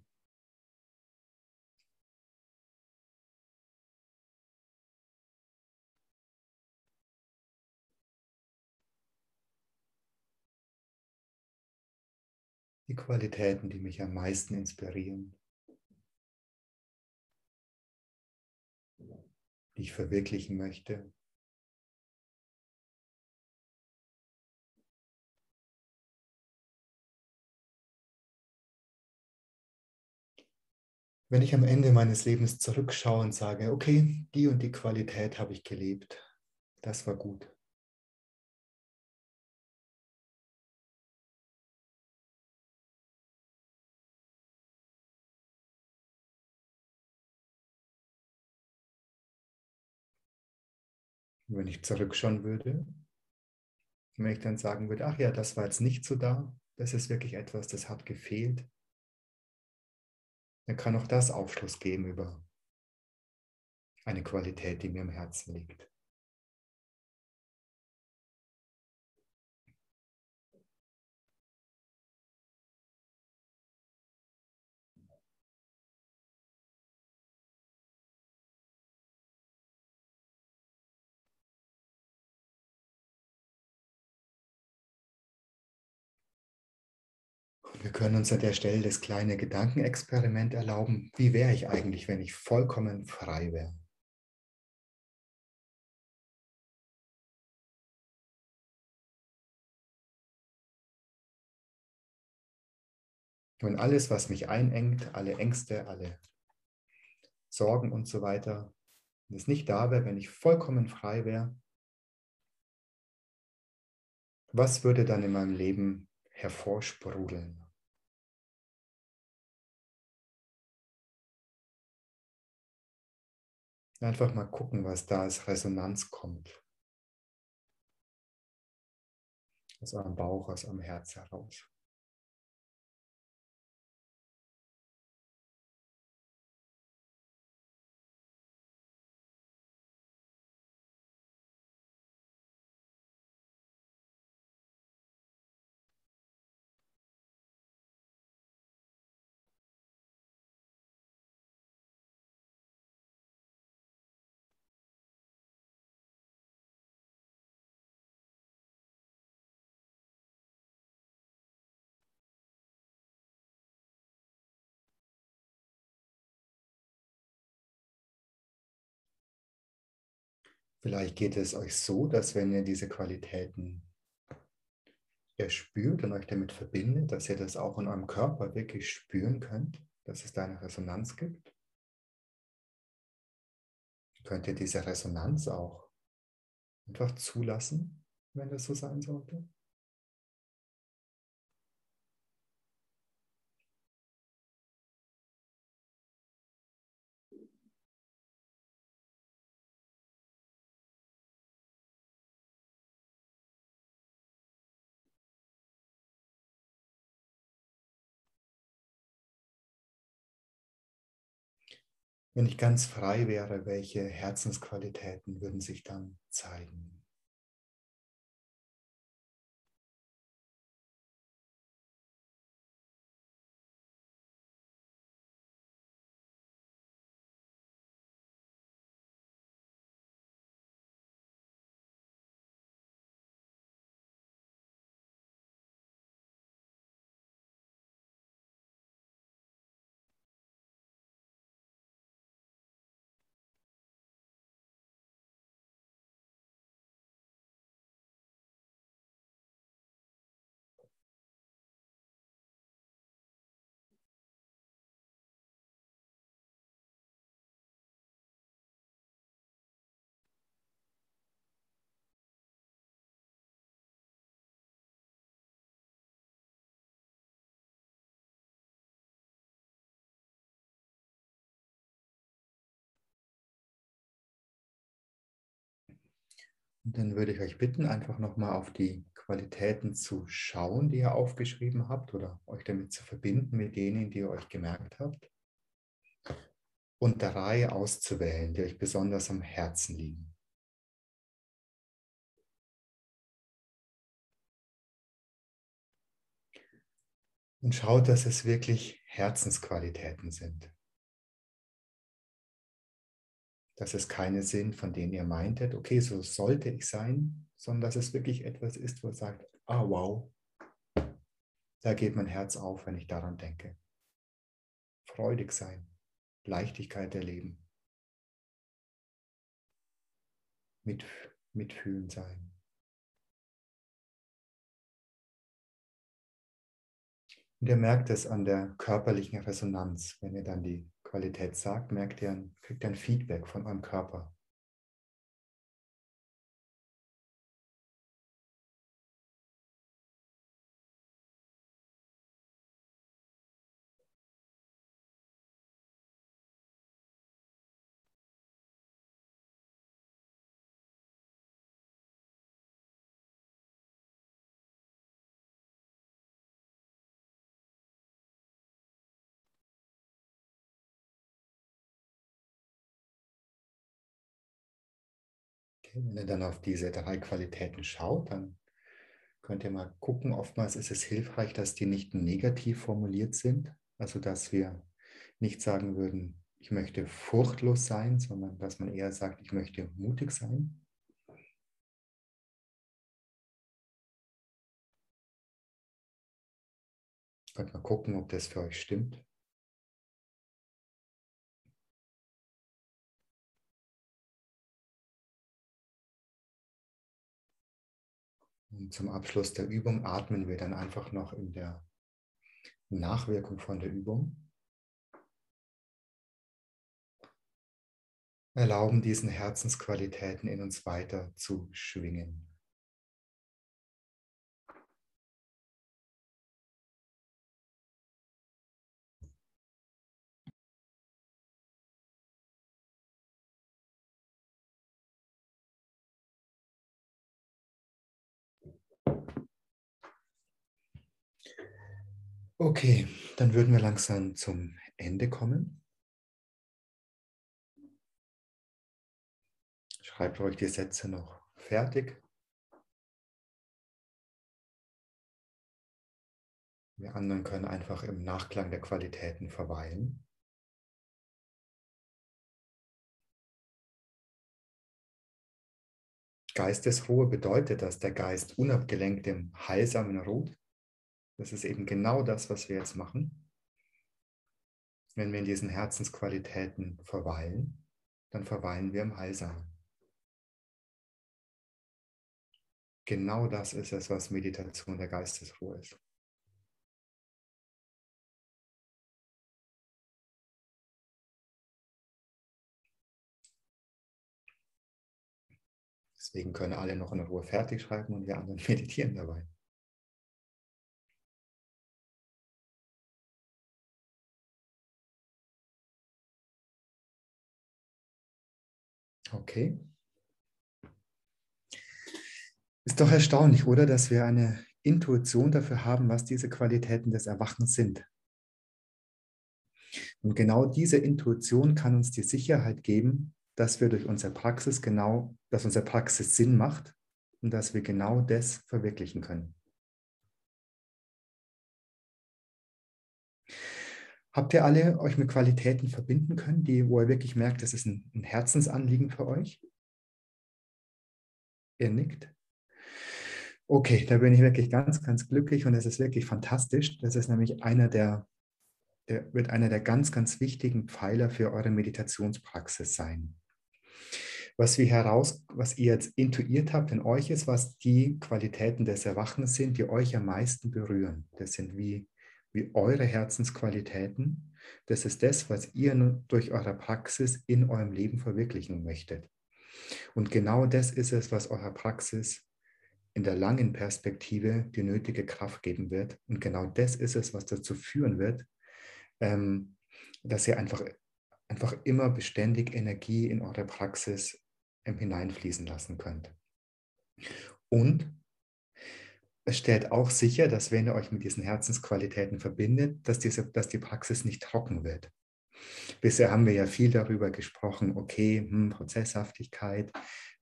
Die Qualitäten, die mich am meisten inspirieren, die ich verwirklichen möchte. Wenn ich am Ende meines Lebens zurückschaue und sage, okay, die und die Qualität habe ich gelebt, das war gut. wenn ich zurückschauen würde, wenn ich dann sagen würde, ach ja, das war jetzt nicht so da, das ist wirklich etwas, das hat gefehlt, dann kann auch das Aufschluss geben über eine Qualität, die mir im Herzen liegt. Können uns an der Stelle das kleine Gedankenexperiment erlauben. Wie wäre ich eigentlich, wenn ich vollkommen frei wäre? Und alles, was mich einengt, alle Ängste, alle Sorgen und so weiter, wenn es nicht da wäre, wenn ich vollkommen frei wäre, was würde dann in meinem Leben hervorsprudeln? Einfach mal gucken, was da als Resonanz kommt. Aus eurem Bauch, aus eurem Herz heraus. Vielleicht geht es euch so, dass wenn ihr diese Qualitäten erspürt und euch damit verbindet, dass ihr das auch in eurem Körper wirklich spüren könnt, dass es da eine Resonanz gibt. Könnt ihr diese Resonanz auch einfach zulassen, wenn das so sein sollte? Wenn ich ganz frei wäre, welche Herzensqualitäten würden sich dann zeigen? Dann würde ich euch bitten, einfach nochmal auf die Qualitäten zu schauen, die ihr aufgeschrieben habt oder euch damit zu verbinden mit denen, die ihr euch gemerkt habt. Und drei auszuwählen, die euch besonders am Herzen liegen. Und schaut, dass es wirklich Herzensqualitäten sind dass es keine sind, von denen ihr meintet, okay, so sollte ich sein, sondern dass es wirklich etwas ist, wo ihr sagt, ah wow, da geht mein Herz auf, wenn ich daran denke. Freudig sein, Leichtigkeit erleben, mit, mitfühlen sein. Und ihr merkt es an der körperlichen Resonanz, wenn ihr dann die Qualität sagt, merkt ihr, kriegt ein Feedback von eurem Körper. Wenn ihr dann auf diese drei Qualitäten schaut, dann könnt ihr mal gucken. Oftmals ist es hilfreich, dass die nicht negativ formuliert sind. Also dass wir nicht sagen würden, ich möchte furchtlos sein, sondern dass man eher sagt, ich möchte mutig sein. Könnt mal gucken, ob das für euch stimmt. Und zum Abschluss der Übung atmen wir dann einfach noch in der Nachwirkung von der Übung. Erlauben diesen Herzensqualitäten in uns weiter zu schwingen. Okay, dann würden wir langsam zum Ende kommen. Schreibt euch die Sätze noch fertig. Wir anderen können einfach im Nachklang der Qualitäten verweilen. Geistesruhe bedeutet, dass der Geist unabgelenkt im Heilsamen ruht das ist eben genau das, was wir jetzt machen. Wenn wir in diesen Herzensqualitäten verweilen, dann verweilen wir im Heilsamen. Genau das ist es, was Meditation der Geistesruhe ist. Deswegen können alle noch in Ruhe fertig schreiben und wir anderen meditieren dabei. Okay. Ist doch erstaunlich, oder, dass wir eine Intuition dafür haben, was diese Qualitäten des Erwachens sind. Und genau diese Intuition kann uns die Sicherheit geben, dass wir durch unsere Praxis genau, dass unsere Praxis Sinn macht und dass wir genau das verwirklichen können. Habt ihr alle euch mit Qualitäten verbinden können, die, wo ihr wirklich merkt, das ist ein, ein Herzensanliegen für euch? Ihr nickt. Okay, da bin ich wirklich ganz, ganz glücklich und es ist wirklich fantastisch. Das ist nämlich einer der, der wird einer der ganz, ganz wichtigen Pfeiler für eure Meditationspraxis sein. Was wir heraus, was ihr jetzt intuiert habt in euch ist, was die Qualitäten des Erwachens sind, die euch am meisten berühren. Das sind wie wie eure Herzensqualitäten. Das ist das, was ihr durch eure Praxis in eurem Leben verwirklichen möchtet. Und genau das ist es, was eurer Praxis in der langen Perspektive die nötige Kraft geben wird. Und genau das ist es, was dazu führen wird, ähm, dass ihr einfach, einfach immer beständig Energie in eure Praxis ähm, hineinfließen lassen könnt. Und es stellt auch sicher, dass wenn ihr euch mit diesen Herzensqualitäten verbindet, dass, diese, dass die Praxis nicht trocken wird. Bisher haben wir ja viel darüber gesprochen, okay, hm, Prozesshaftigkeit,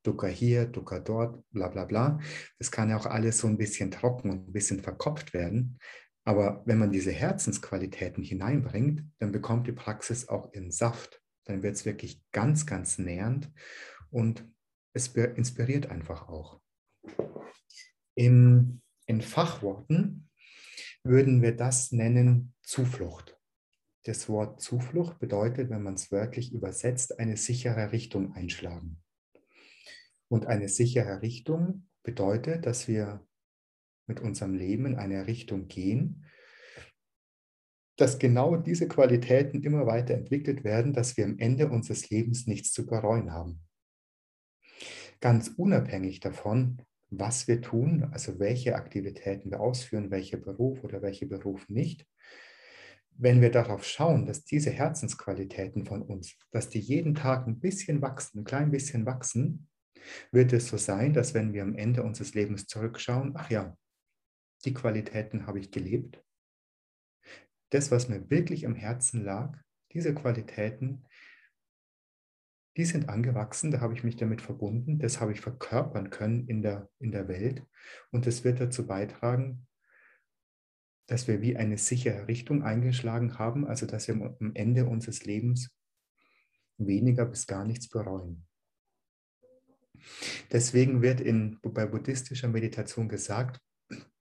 Ducker hier, Ducker dort, bla bla bla. Das kann ja auch alles so ein bisschen trocken und ein bisschen verkopft werden. Aber wenn man diese Herzensqualitäten hineinbringt, dann bekommt die Praxis auch in Saft. Dann wird es wirklich ganz, ganz nähernd und es inspiriert einfach auch. Im in Fachworten würden wir das nennen Zuflucht. Das Wort Zuflucht bedeutet, wenn man es wörtlich übersetzt, eine sichere Richtung einschlagen. Und eine sichere Richtung bedeutet, dass wir mit unserem Leben in eine Richtung gehen, dass genau diese Qualitäten immer weiter entwickelt werden, dass wir am Ende unseres Lebens nichts zu bereuen haben. Ganz unabhängig davon, was wir tun, also welche Aktivitäten wir ausführen, welcher Beruf oder welcher Beruf nicht, wenn wir darauf schauen, dass diese Herzensqualitäten von uns, dass die jeden Tag ein bisschen wachsen, ein klein bisschen wachsen, wird es so sein, dass wenn wir am Ende unseres Lebens zurückschauen, ach ja, die Qualitäten habe ich gelebt. Das, was mir wirklich am Herzen lag, diese Qualitäten, die sind angewachsen, da habe ich mich damit verbunden, das habe ich verkörpern können in der, in der Welt und das wird dazu beitragen, dass wir wie eine sichere Richtung eingeschlagen haben, also dass wir am Ende unseres Lebens weniger bis gar nichts bereuen. Deswegen wird in, bei buddhistischer Meditation gesagt,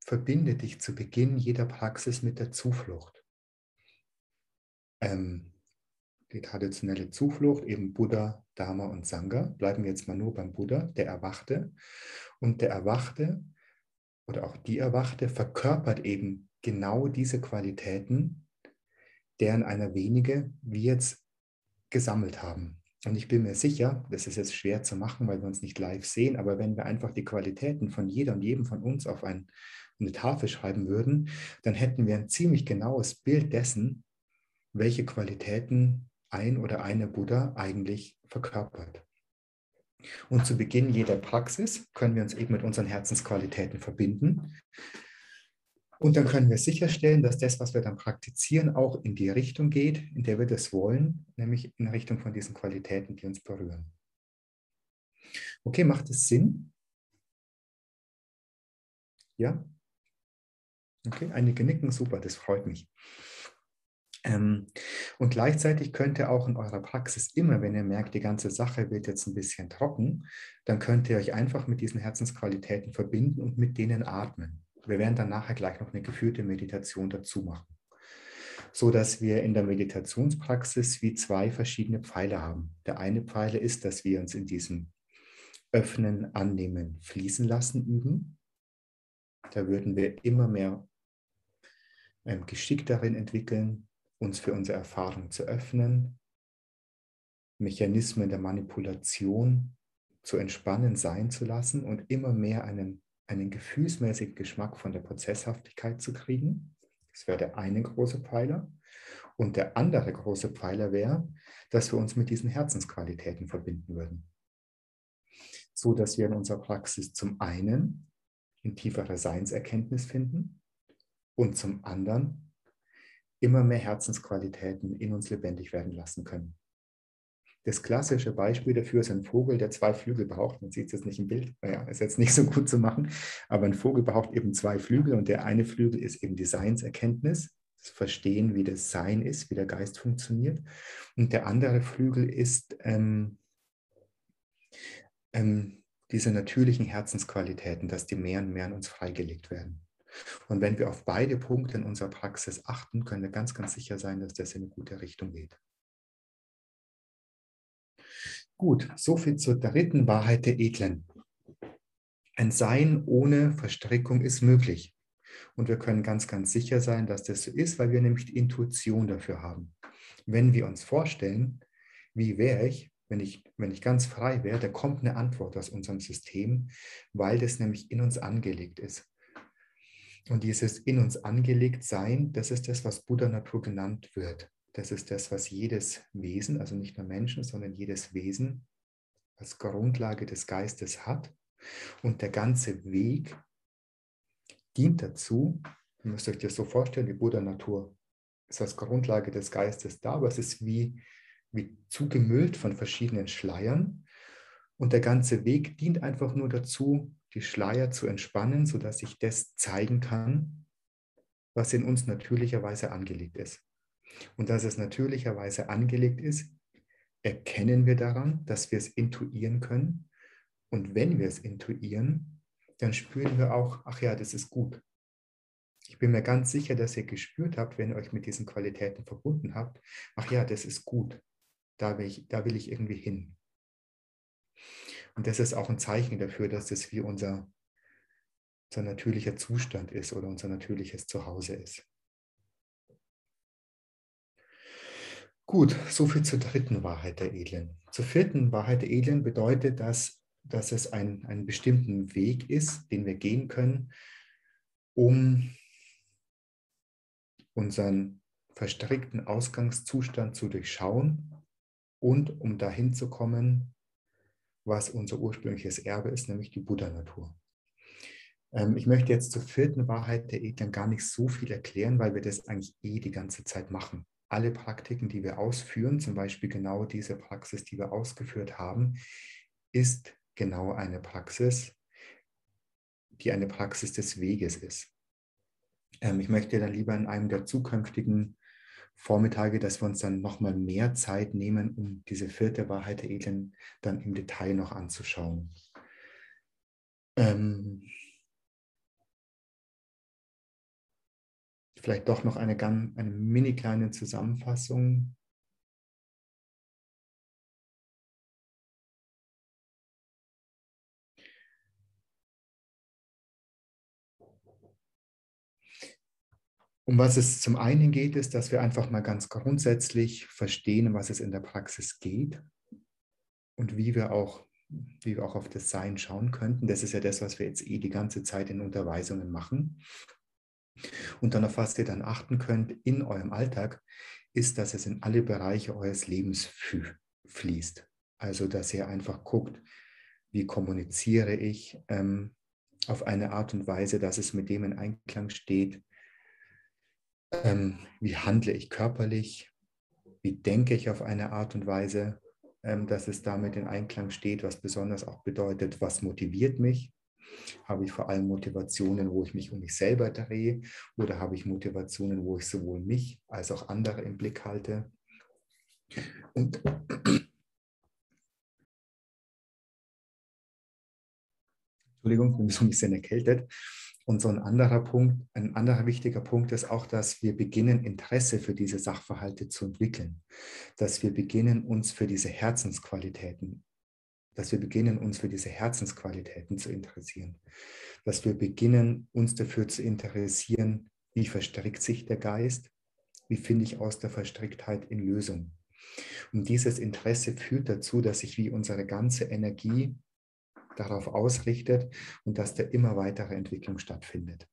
verbinde dich zu Beginn jeder Praxis mit der Zuflucht. Ähm, die traditionelle Zuflucht, eben Buddha, Dharma und Sangha. Bleiben wir jetzt mal nur beim Buddha, der Erwachte. Und der Erwachte oder auch die Erwachte verkörpert eben genau diese Qualitäten, deren einer wenige wir jetzt gesammelt haben. Und ich bin mir sicher, das ist jetzt schwer zu machen, weil wir uns nicht live sehen, aber wenn wir einfach die Qualitäten von jeder und jedem von uns auf ein, eine Tafel schreiben würden, dann hätten wir ein ziemlich genaues Bild dessen, welche Qualitäten ein oder eine Buddha eigentlich verkörpert. Und zu Beginn jeder Praxis können wir uns eben mit unseren Herzensqualitäten verbinden. Und dann können wir sicherstellen, dass das, was wir dann praktizieren, auch in die Richtung geht, in der wir das wollen, nämlich in Richtung von diesen Qualitäten, die uns berühren. Okay, macht es Sinn? Ja? Okay, einige nicken, super, das freut mich. Ähm, und gleichzeitig könnt ihr auch in eurer Praxis immer, wenn ihr merkt, die ganze Sache wird jetzt ein bisschen trocken, dann könnt ihr euch einfach mit diesen Herzensqualitäten verbinden und mit denen atmen. Wir werden dann nachher gleich noch eine geführte Meditation dazu machen, so dass wir in der Meditationspraxis wie zwei verschiedene Pfeile haben. Der eine Pfeil ist, dass wir uns in diesem Öffnen, Annehmen, Fließen lassen üben. Da würden wir immer mehr ähm, Geschick darin entwickeln, uns für unsere Erfahrung zu öffnen, Mechanismen der Manipulation zu entspannen sein zu lassen und immer mehr einen, einen gefühlsmäßigen Geschmack von der Prozesshaftigkeit zu kriegen. Das wäre der eine große Pfeiler. Und der andere große Pfeiler wäre, dass wir uns mit diesen Herzensqualitäten verbinden würden. So dass wir in unserer Praxis zum einen in tiefere Seinserkenntnis finden und zum anderen immer mehr Herzensqualitäten in uns lebendig werden lassen können. Das klassische Beispiel dafür ist ein Vogel, der zwei Flügel braucht. Man sieht es jetzt nicht im Bild, naja, ist jetzt nicht so gut zu machen, aber ein Vogel braucht eben zwei Flügel und der eine Flügel ist eben die Seinserkenntnis, das Verstehen, wie das Sein ist, wie der Geist funktioniert. Und der andere Flügel ist ähm, ähm, diese natürlichen Herzensqualitäten, dass die mehr und mehr an uns freigelegt werden. Und wenn wir auf beide Punkte in unserer Praxis achten, können wir ganz, ganz sicher sein, dass das in eine gute Richtung geht. Gut, soviel zur dritten Wahrheit der Edlen. Ein Sein ohne Verstrickung ist möglich. Und wir können ganz, ganz sicher sein, dass das so ist, weil wir nämlich die Intuition dafür haben. Wenn wir uns vorstellen, wie wäre ich, wenn ich, wenn ich ganz frei wäre, da kommt eine Antwort aus unserem System, weil das nämlich in uns angelegt ist. Und dieses in uns angelegt sein, das ist das, was Buddha Natur genannt wird. Das ist das, was jedes Wesen, also nicht nur Menschen, sondern jedes Wesen als Grundlage des Geistes hat. Und der ganze Weg dient dazu, ihr müsst euch das so vorstellen, die Buddha Natur ist als Grundlage des Geistes da, aber es ist wie, wie zugemüllt von verschiedenen Schleiern. Und der ganze Weg dient einfach nur dazu, die Schleier zu entspannen, sodass ich das zeigen kann, was in uns natürlicherweise angelegt ist. Und dass es natürlicherweise angelegt ist, erkennen wir daran, dass wir es intuieren können. Und wenn wir es intuieren, dann spüren wir auch, ach ja, das ist gut. Ich bin mir ganz sicher, dass ihr gespürt habt, wenn ihr euch mit diesen Qualitäten verbunden habt, ach ja, das ist gut. Da will ich, da will ich irgendwie hin. Und das ist auch ein Zeichen dafür, dass das wie unser, unser natürlicher Zustand ist oder unser natürliches Zuhause ist. Gut, soviel zur dritten Wahrheit der Edlen. Zur vierten Wahrheit der Edlen bedeutet das, dass es ein, einen bestimmten Weg ist, den wir gehen können, um unseren verstrickten Ausgangszustand zu durchschauen und um dahin zu kommen, was unser ursprüngliches Erbe ist, nämlich die Buddha-Natur. Ähm, ich möchte jetzt zur vierten Wahrheit der Edlen gar nicht so viel erklären, weil wir das eigentlich eh die ganze Zeit machen. Alle Praktiken, die wir ausführen, zum Beispiel genau diese Praxis, die wir ausgeführt haben, ist genau eine Praxis, die eine Praxis des Weges ist. Ähm, ich möchte dann lieber in einem der zukünftigen Vormittage, dass wir uns dann nochmal mehr Zeit nehmen, um diese vierte Wahrheit der Edlen dann im Detail noch anzuschauen. Ähm, vielleicht doch noch eine, eine mini kleine Zusammenfassung. Um was es zum einen geht, ist, dass wir einfach mal ganz grundsätzlich verstehen, was es in der Praxis geht und wie wir auch, wie wir auch auf das Sein schauen könnten. Das ist ja das, was wir jetzt eh die ganze Zeit in Unterweisungen machen. Und dann auf was ihr dann achten könnt in eurem Alltag, ist, dass es in alle Bereiche eures Lebens fließt. Also, dass ihr einfach guckt, wie kommuniziere ich ähm, auf eine Art und Weise, dass es mit dem in Einklang steht, ähm, wie handle ich körperlich, wie denke ich auf eine Art und Weise, ähm, dass es damit in Einklang steht, was besonders auch bedeutet, was motiviert mich. Habe ich vor allem Motivationen, wo ich mich um mich selber drehe oder habe ich Motivationen, wo ich sowohl mich als auch andere im Blick halte? Und Entschuldigung, ich bin so ein bisschen erkältet. Und so ein anderer Punkt, ein anderer wichtiger Punkt ist auch, dass wir beginnen, Interesse für diese Sachverhalte zu entwickeln. Dass wir beginnen, uns für diese Herzensqualitäten, dass wir beginnen, uns für diese Herzensqualitäten zu interessieren. Dass wir beginnen, uns dafür zu interessieren, wie verstrickt sich der Geist, wie finde ich aus der Verstricktheit in Lösung. Und dieses Interesse führt dazu, dass sich wie unsere ganze Energie darauf ausrichtet und dass da immer weitere Entwicklung stattfindet.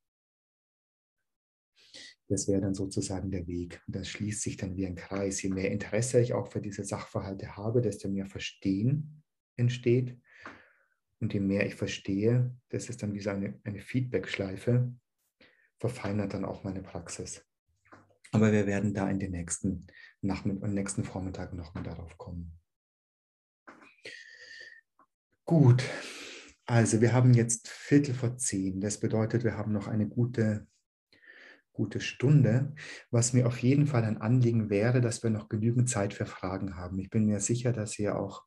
Das wäre dann sozusagen der Weg. Und das schließt sich dann wie ein Kreis. Je mehr Interesse ich auch für diese Sachverhalte habe, desto mehr Verstehen entsteht. Und je mehr ich verstehe, das ist dann wie so eine, eine Feedback-Schleife, verfeinert dann auch meine Praxis. Aber wir werden da in den nächsten Nachmittag und nächsten Vormittag nochmal darauf kommen. Gut, also wir haben jetzt Viertel vor zehn. Das bedeutet, wir haben noch eine gute, gute Stunde. Was mir auf jeden Fall ein Anliegen wäre, dass wir noch genügend Zeit für Fragen haben. Ich bin mir sicher, dass ihr auch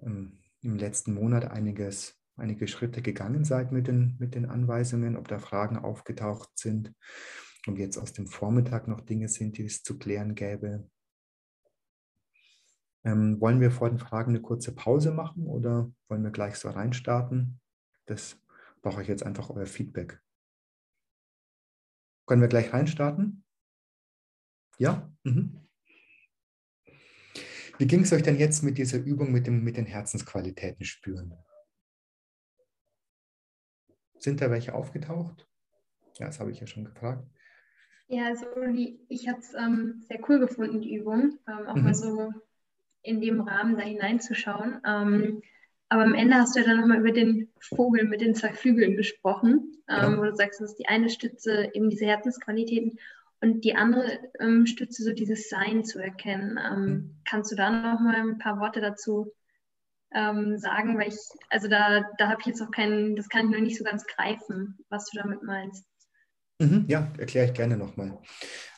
ähm, im letzten Monat einiges, einige Schritte gegangen seid mit den, mit den Anweisungen, ob da Fragen aufgetaucht sind und jetzt aus dem Vormittag noch Dinge sind, die es zu klären gäbe. Ähm, wollen wir vor den Fragen eine kurze Pause machen oder wollen wir gleich so reinstarten? Das brauche ich jetzt einfach euer Feedback. Können wir gleich reinstarten? Ja? Mhm. Wie ging es euch denn jetzt mit dieser Übung mit, dem, mit den Herzensqualitäten spüren? Sind da welche aufgetaucht? Ja, das habe ich ja schon gefragt. Ja, also ich habe es ähm, sehr cool gefunden, die Übung. Ähm, auch mhm. mal so in dem Rahmen da hineinzuschauen. Ähm, aber am Ende hast du ja dann nochmal über den Vogel mit den zwei Flügeln gesprochen, ähm, ja. wo du sagst, das ist die eine Stütze eben diese Herzensqualitäten und die andere ähm, Stütze so dieses Sein zu erkennen. Ähm, mhm. Kannst du da nochmal ein paar Worte dazu ähm, sagen? Weil ich, also da, da habe ich jetzt auch keinen, das kann ich noch nicht so ganz greifen, was du damit meinst. Mhm, ja, erkläre ich gerne nochmal.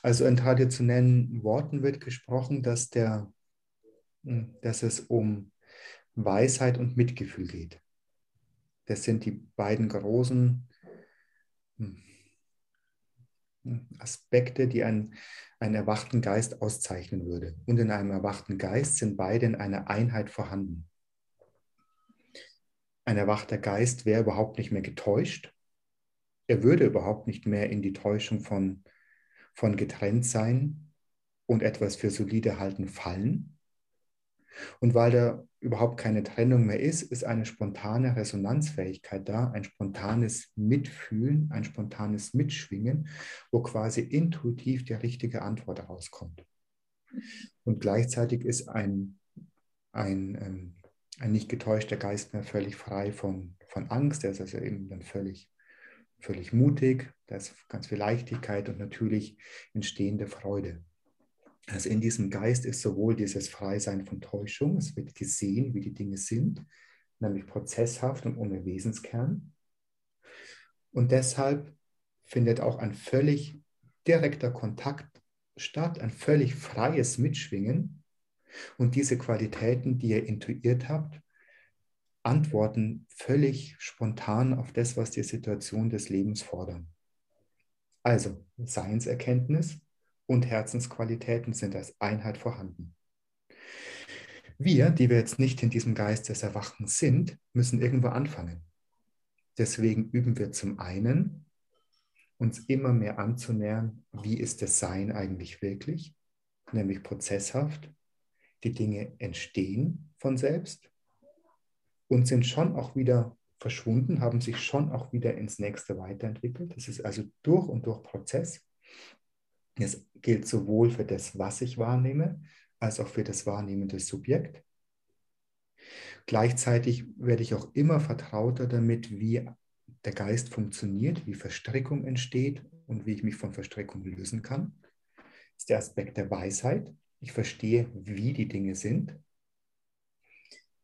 Also in traditionellen Worten wird gesprochen, dass der dass es um Weisheit und Mitgefühl geht. Das sind die beiden großen hm, hm, Aspekte, die einen, einen erwachten Geist auszeichnen würde. Und in einem erwachten Geist sind beide in einer Einheit vorhanden. Ein erwachter Geist wäre überhaupt nicht mehr getäuscht. Er würde überhaupt nicht mehr in die Täuschung von, von getrennt sein und etwas für solide halten fallen, und weil da überhaupt keine Trennung mehr ist, ist eine spontane Resonanzfähigkeit da, ein spontanes Mitfühlen, ein spontanes Mitschwingen, wo quasi intuitiv die richtige Antwort herauskommt. Und gleichzeitig ist ein, ein, ähm, ein nicht getäuschter Geist mehr völlig frei von, von Angst, der ist also eben dann völlig, völlig mutig, da ist ganz viel Leichtigkeit und natürlich entstehende Freude. Also in diesem Geist ist sowohl dieses Freisein von Täuschung, es wird gesehen, wie die Dinge sind, nämlich prozesshaft und ohne Wesenskern. Und deshalb findet auch ein völlig direkter Kontakt statt, ein völlig freies Mitschwingen. Und diese Qualitäten, die ihr intuiert habt, antworten völlig spontan auf das, was die Situation des Lebens fordern. Also Seinserkenntnis, und Herzensqualitäten sind als Einheit vorhanden. Wir, die wir jetzt nicht in diesem Geist des Erwachens sind, müssen irgendwo anfangen. Deswegen üben wir zum einen uns immer mehr anzunähern, wie ist das Sein eigentlich wirklich, nämlich prozesshaft. Die Dinge entstehen von selbst und sind schon auch wieder verschwunden, haben sich schon auch wieder ins nächste weiterentwickelt. Das ist also durch und durch Prozess. Das gilt sowohl für das, was ich wahrnehme, als auch für das wahrnehmende Subjekt. Gleichzeitig werde ich auch immer vertrauter damit, wie der Geist funktioniert, wie Verstrickung entsteht und wie ich mich von Verstrickung lösen kann. Das ist der Aspekt der Weisheit. Ich verstehe, wie die Dinge sind.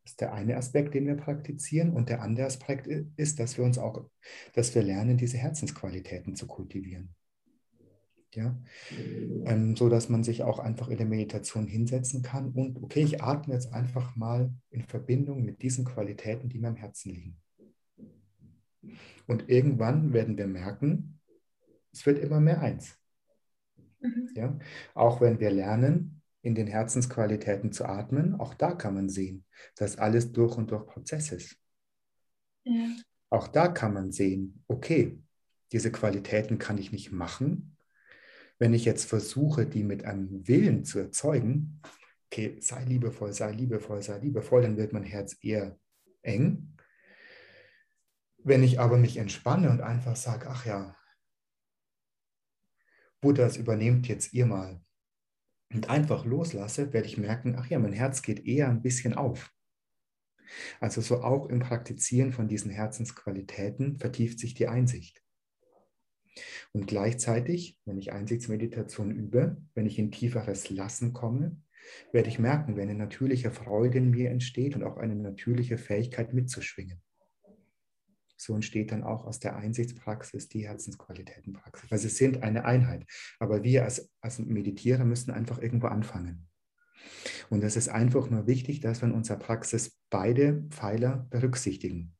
Das ist der eine Aspekt, den wir praktizieren. Und der andere Aspekt ist, dass wir uns auch, dass wir lernen, diese Herzensqualitäten zu kultivieren. Ja, ähm, so dass man sich auch einfach in der Meditation hinsetzen kann und okay, ich atme jetzt einfach mal in Verbindung mit diesen Qualitäten, die mir am Herzen liegen. Und irgendwann werden wir merken, es wird immer mehr eins. Mhm. Ja? Auch wenn wir lernen, in den Herzensqualitäten zu atmen, auch da kann man sehen, dass alles durch und durch Prozess ist. Ja. Auch da kann man sehen, okay, diese Qualitäten kann ich nicht machen. Wenn ich jetzt versuche, die mit einem Willen zu erzeugen, okay, sei liebevoll, sei liebevoll, sei liebevoll, dann wird mein Herz eher eng wenn ich aber mich entspanne und einfach sage, ach ja, Buddha, das übernehmt jetzt ihr mal und einfach loslasse, werde ich merken, ach ja, mein Herz geht eher ein bisschen auf. Also so auch im Praktizieren von diesen Herzensqualitäten vertieft sich die Einsicht. Und gleichzeitig, wenn ich Einsichtsmeditation übe, wenn ich in tieferes Lassen komme, werde ich merken, wenn eine natürliche Freude in mir entsteht und auch eine natürliche Fähigkeit mitzuschwingen. So entsteht dann auch aus der Einsichtspraxis die Herzensqualitätenpraxis. Weil sie sind eine Einheit. Aber wir als, als Meditierer müssen einfach irgendwo anfangen. Und es ist einfach nur wichtig, dass wir in unserer Praxis beide Pfeiler berücksichtigen.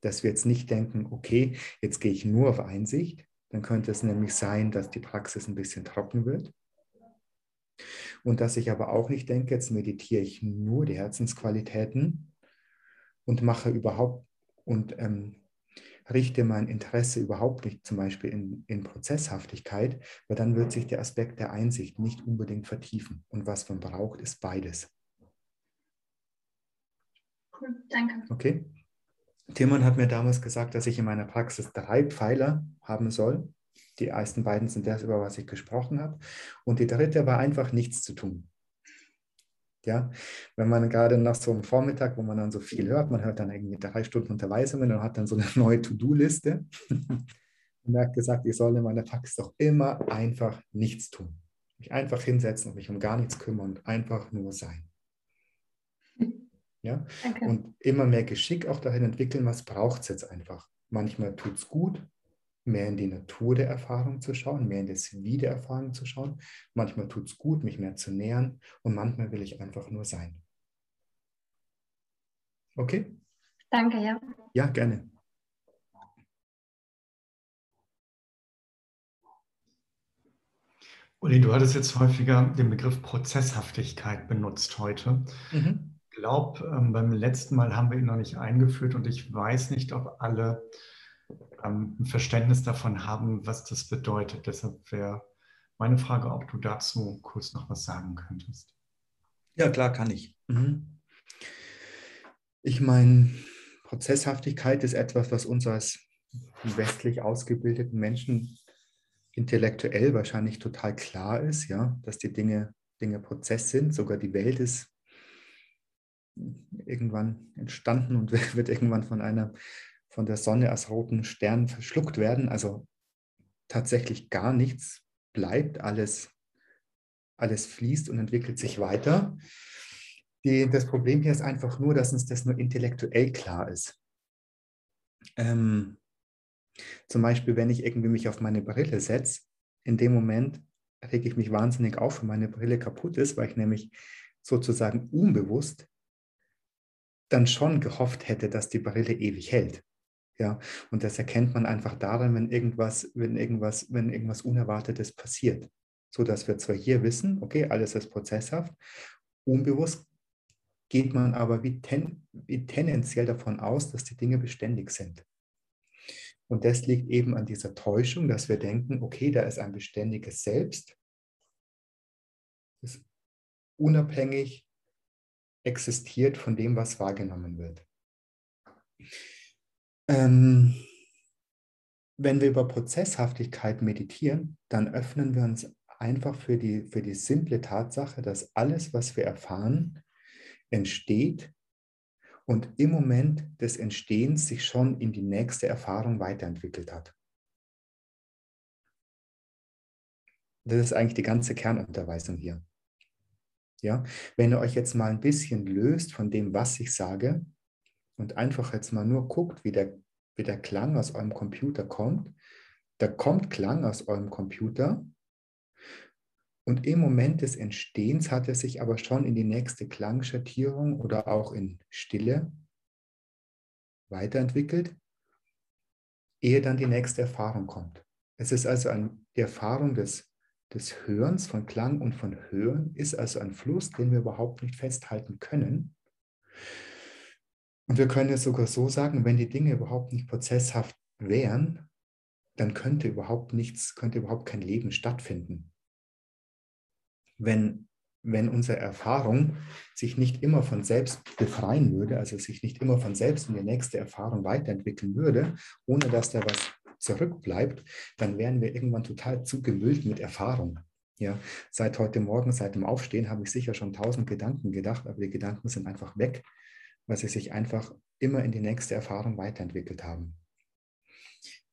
Dass wir jetzt nicht denken, okay, jetzt gehe ich nur auf Einsicht. Dann könnte es nämlich sein, dass die Praxis ein bisschen trocken wird. Und dass ich aber auch nicht denke, jetzt meditiere ich nur die Herzensqualitäten und mache überhaupt und ähm, richte mein Interesse überhaupt nicht zum Beispiel in, in Prozesshaftigkeit, weil dann wird sich der Aspekt der Einsicht nicht unbedingt vertiefen. Und was man braucht, ist beides. Cool, danke. Okay. Timon hat mir damals gesagt, dass ich in meiner Praxis drei Pfeiler haben soll. Die ersten beiden sind das, über was ich gesprochen habe. Und die dritte war einfach nichts zu tun. Ja, wenn man gerade nach so einem Vormittag, wo man dann so viel hört, man hört dann irgendwie drei Stunden Unterweisungen und hat dann so eine neue To-Do-Liste. und er hat gesagt, ich soll in meiner Praxis doch immer einfach nichts tun. Mich einfach hinsetzen und mich um gar nichts kümmern und einfach nur sein. Ja? Okay. Und immer mehr Geschick auch dahin entwickeln, was braucht es jetzt einfach. Manchmal tut es gut, mehr in die Natur der Erfahrung zu schauen, mehr in das Wie der Erfahrung zu schauen. Manchmal tut es gut, mich mehr zu nähern und manchmal will ich einfach nur sein. Okay? Danke, ja. Ja, gerne. Uli, du hattest jetzt häufiger den Begriff Prozesshaftigkeit benutzt heute. Mhm. Glaube, ähm, beim letzten Mal haben wir ihn noch nicht eingeführt und ich weiß nicht, ob alle ähm, ein Verständnis davon haben, was das bedeutet. Deshalb wäre meine Frage, ob du dazu kurz noch was sagen könntest. Ja, klar, kann ich. Mhm. Ich meine, Prozesshaftigkeit ist etwas, was uns als westlich ausgebildeten Menschen intellektuell wahrscheinlich total klar ist, ja, dass die Dinge, Dinge Prozess sind. Sogar die Welt ist irgendwann entstanden und wird irgendwann von einer von der Sonne als roten Stern verschluckt werden. Also tatsächlich gar nichts bleibt, alles, alles fließt und entwickelt sich weiter. Die, das Problem hier ist einfach nur, dass uns das nur intellektuell klar ist. Ähm, zum Beispiel, wenn ich irgendwie mich auf meine Brille setze, in dem Moment rege ich mich wahnsinnig auf, wenn meine Brille kaputt ist, weil ich nämlich sozusagen unbewusst dann schon gehofft hätte, dass die Brille ewig hält. Ja, und das erkennt man einfach daran, wenn irgendwas, wenn irgendwas, wenn irgendwas Unerwartetes passiert. So dass wir zwar hier wissen, okay, alles ist prozesshaft, unbewusst geht man aber wie, ten, wie tendenziell davon aus, dass die Dinge beständig sind. Und das liegt eben an dieser Täuschung, dass wir denken, okay, da ist ein beständiges Selbst, das unabhängig existiert von dem, was wahrgenommen wird. Ähm, wenn wir über Prozesshaftigkeit meditieren, dann öffnen wir uns einfach für die, für die simple Tatsache, dass alles, was wir erfahren, entsteht und im Moment des Entstehens sich schon in die nächste Erfahrung weiterentwickelt hat. Das ist eigentlich die ganze Kernunterweisung hier. Ja, wenn ihr euch jetzt mal ein bisschen löst von dem, was ich sage und einfach jetzt mal nur guckt, wie der, wie der Klang aus eurem Computer kommt, da kommt Klang aus eurem Computer und im Moment des Entstehens hat er sich aber schon in die nächste Klangschattierung oder auch in Stille weiterentwickelt, ehe dann die nächste Erfahrung kommt. Es ist also ein, die Erfahrung des, des Hörens von Klang und von Hören ist also ein Fluss, den wir überhaupt nicht festhalten können. Und wir können es sogar so sagen, wenn die Dinge überhaupt nicht prozesshaft wären, dann könnte überhaupt nichts, könnte überhaupt kein Leben stattfinden wenn, wenn unsere Erfahrung sich nicht immer von selbst befreien würde, also sich nicht immer von selbst in die nächste Erfahrung weiterentwickeln würde, ohne dass da was zurückbleibt, dann wären wir irgendwann total zugemüllt mit Erfahrung. Ja, seit heute Morgen, seit dem Aufstehen, habe ich sicher schon tausend Gedanken gedacht, aber die Gedanken sind einfach weg, weil sie sich einfach immer in die nächste Erfahrung weiterentwickelt haben.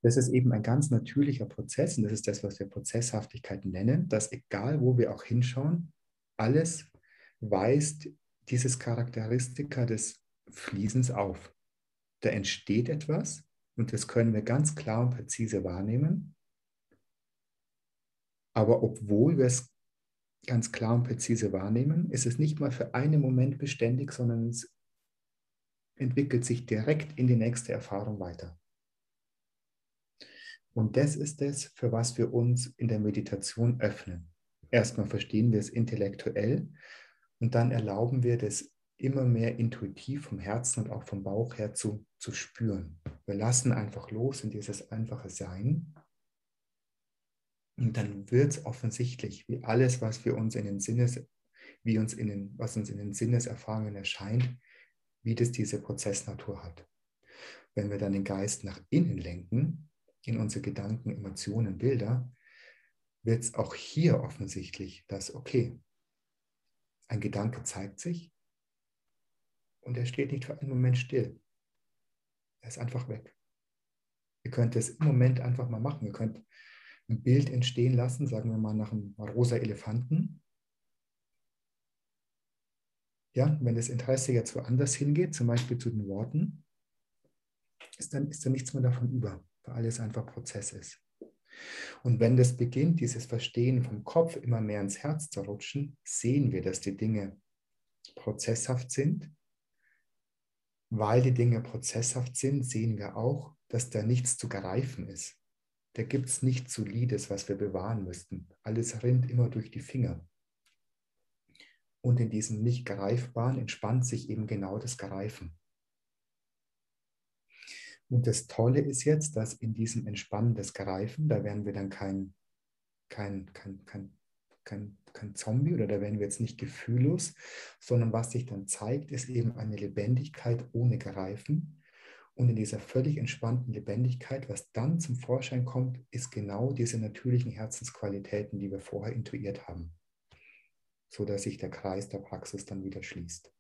Das ist eben ein ganz natürlicher Prozess und das ist das, was wir Prozesshaftigkeit nennen, dass egal wo wir auch hinschauen, alles weist dieses Charakteristika des Fließens auf. Da entsteht etwas und das können wir ganz klar und präzise wahrnehmen. Aber obwohl wir es ganz klar und präzise wahrnehmen, ist es nicht mal für einen Moment beständig, sondern es entwickelt sich direkt in die nächste Erfahrung weiter. Und das ist es, für was wir uns in der Meditation öffnen. Erstmal verstehen wir es intellektuell und dann erlauben wir das immer mehr intuitiv vom Herzen und auch vom Bauch her zu, zu spüren. Wir lassen einfach los in dieses einfache Sein. Und dann wird es offensichtlich, wie alles, was wir uns in den Sinnes, wie uns in den, was uns in den Sinneserfahrungen erscheint, wie das diese Prozessnatur hat. Wenn wir dann den Geist nach innen lenken, in unsere Gedanken, Emotionen, Bilder, wird es auch hier offensichtlich, dass, okay, ein Gedanke zeigt sich und er steht nicht für einen Moment still. Er ist einfach weg. Ihr könnt es im Moment einfach mal machen. Ihr könnt ein Bild entstehen lassen, sagen wir mal nach einem rosa Elefanten. Ja, wenn das Interesse jetzt woanders hingeht, zum Beispiel zu den Worten, ist dann, ist dann nichts mehr davon über weil alles einfach Prozess ist. Und wenn das beginnt, dieses Verstehen vom Kopf immer mehr ins Herz zu rutschen, sehen wir, dass die Dinge prozesshaft sind. Weil die Dinge prozesshaft sind, sehen wir auch, dass da nichts zu greifen ist. Da gibt es nichts Solides, was wir bewahren müssten. Alles rinnt immer durch die Finger. Und in diesem nicht greifbaren entspannt sich eben genau das Greifen. Und das Tolle ist jetzt, dass in diesem Entspannen des Greifen, da werden wir dann kein, kein, kein, kein, kein, kein Zombie oder da werden wir jetzt nicht gefühllos, sondern was sich dann zeigt, ist eben eine Lebendigkeit ohne Greifen. Und in dieser völlig entspannten Lebendigkeit, was dann zum Vorschein kommt, ist genau diese natürlichen Herzensqualitäten, die wir vorher intuiert haben, sodass sich der Kreis der Praxis dann wieder schließt.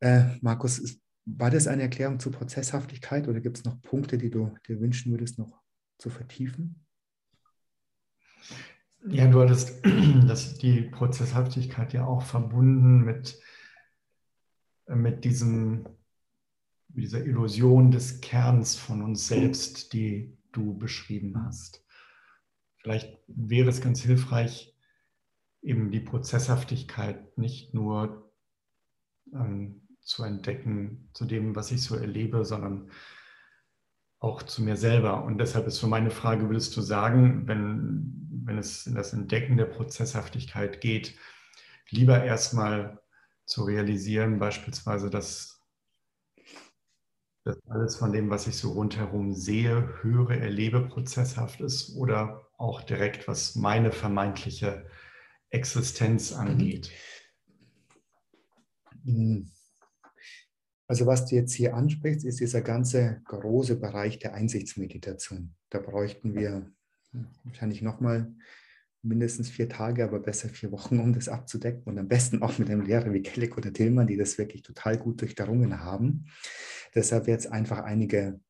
Äh, Markus, war das eine Erklärung zur Prozesshaftigkeit oder gibt es noch Punkte, die du dir wünschen würdest, noch zu vertiefen? Ja, du hattest das, die Prozesshaftigkeit ja auch verbunden mit, mit diesem, dieser Illusion des Kerns von uns selbst, die du beschrieben hast. Vielleicht wäre es ganz hilfreich, eben die Prozesshaftigkeit nicht nur ähm, zu entdecken, zu dem, was ich so erlebe, sondern auch zu mir selber. Und deshalb ist für meine Frage, würdest du sagen, wenn, wenn es in das Entdecken der Prozesshaftigkeit geht, lieber erstmal zu realisieren, beispielsweise, dass dass alles von dem, was ich so rundherum sehe, höre, erlebe, prozesshaft ist oder auch direkt, was meine vermeintliche Existenz mhm. angeht? Mhm. Also was du jetzt hier ansprichst, ist dieser ganze große Bereich der Einsichtsmeditation. Da bräuchten wir wahrscheinlich nochmal mindestens vier Tage, aber besser vier Wochen, um das abzudecken und am besten auch mit einem Lehrer wie Kelleck oder Tillmann, die das wirklich total gut durchdrungen haben. Deshalb jetzt einfach einige,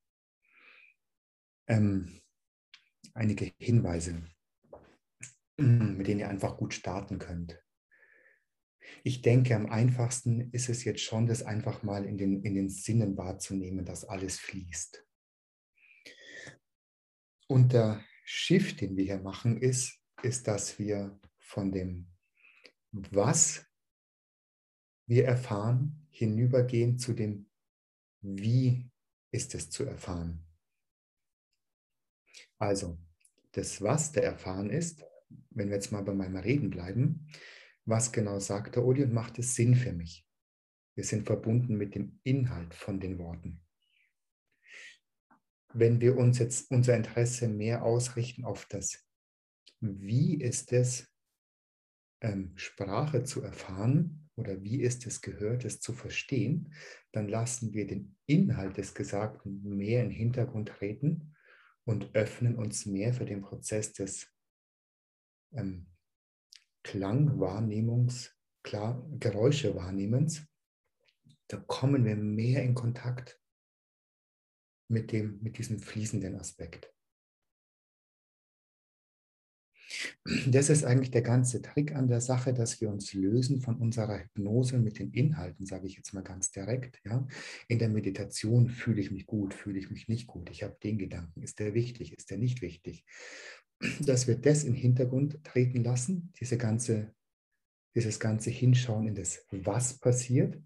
ähm, einige Hinweise, mit denen ihr einfach gut starten könnt. Ich denke, am einfachsten ist es jetzt schon, das einfach mal in den, in den Sinnen wahrzunehmen, dass alles fließt. Und der Shift, den wir hier machen, ist, ist, dass wir von dem, was wir erfahren, hinübergehen zu dem, wie ist es zu erfahren. Also, das, was der erfahren ist, wenn wir jetzt mal bei meinem Reden bleiben, was genau sagt der Uli und macht es Sinn für mich? Wir sind verbunden mit dem Inhalt von den Worten. Wenn wir uns jetzt unser Interesse mehr ausrichten auf das, wie ist es, ähm, Sprache zu erfahren oder wie ist es gehört, es zu verstehen, dann lassen wir den Inhalt des Gesagten mehr in den Hintergrund treten und öffnen uns mehr für den Prozess des ähm, Klangwahrnehmungs, klar, Geräuschewahrnehmens, da kommen wir mehr in Kontakt mit, dem, mit diesem fließenden Aspekt. Das ist eigentlich der ganze Trick an der Sache, dass wir uns lösen von unserer Hypnose mit den Inhalten, sage ich jetzt mal ganz direkt. Ja? In der Meditation fühle ich mich gut, fühle ich mich nicht gut. Ich habe den Gedanken, ist der wichtig, ist der nicht wichtig? dass wir das den Hintergrund treten lassen, diese ganze, dieses ganze Hinschauen in das, was passiert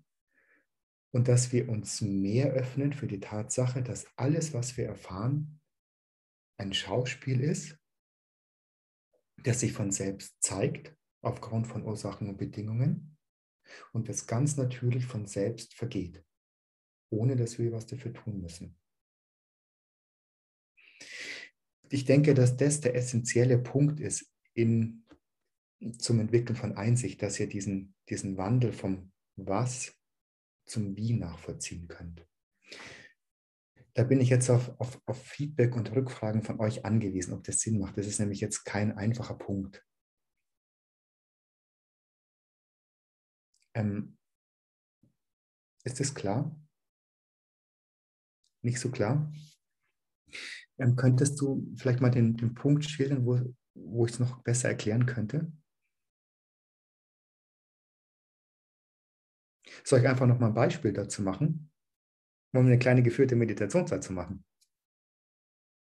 und dass wir uns mehr öffnen für die Tatsache, dass alles, was wir erfahren, ein Schauspiel ist, das sich von selbst zeigt aufgrund von Ursachen und Bedingungen und das ganz natürlich von selbst vergeht, ohne dass wir was dafür tun müssen. Ich denke, dass das der essentielle Punkt ist in, zum Entwickeln von Einsicht, dass ihr diesen, diesen Wandel vom Was zum Wie nachvollziehen könnt. Da bin ich jetzt auf, auf, auf Feedback und Rückfragen von euch angewiesen, ob das Sinn macht. Das ist nämlich jetzt kein einfacher Punkt. Ähm, ist das klar? Nicht so klar? Ähm, könntest du vielleicht mal den, den Punkt schildern, wo, wo ich es noch besser erklären könnte? Soll ich einfach noch mal ein Beispiel dazu machen? Um eine kleine geführte Meditation dazu machen?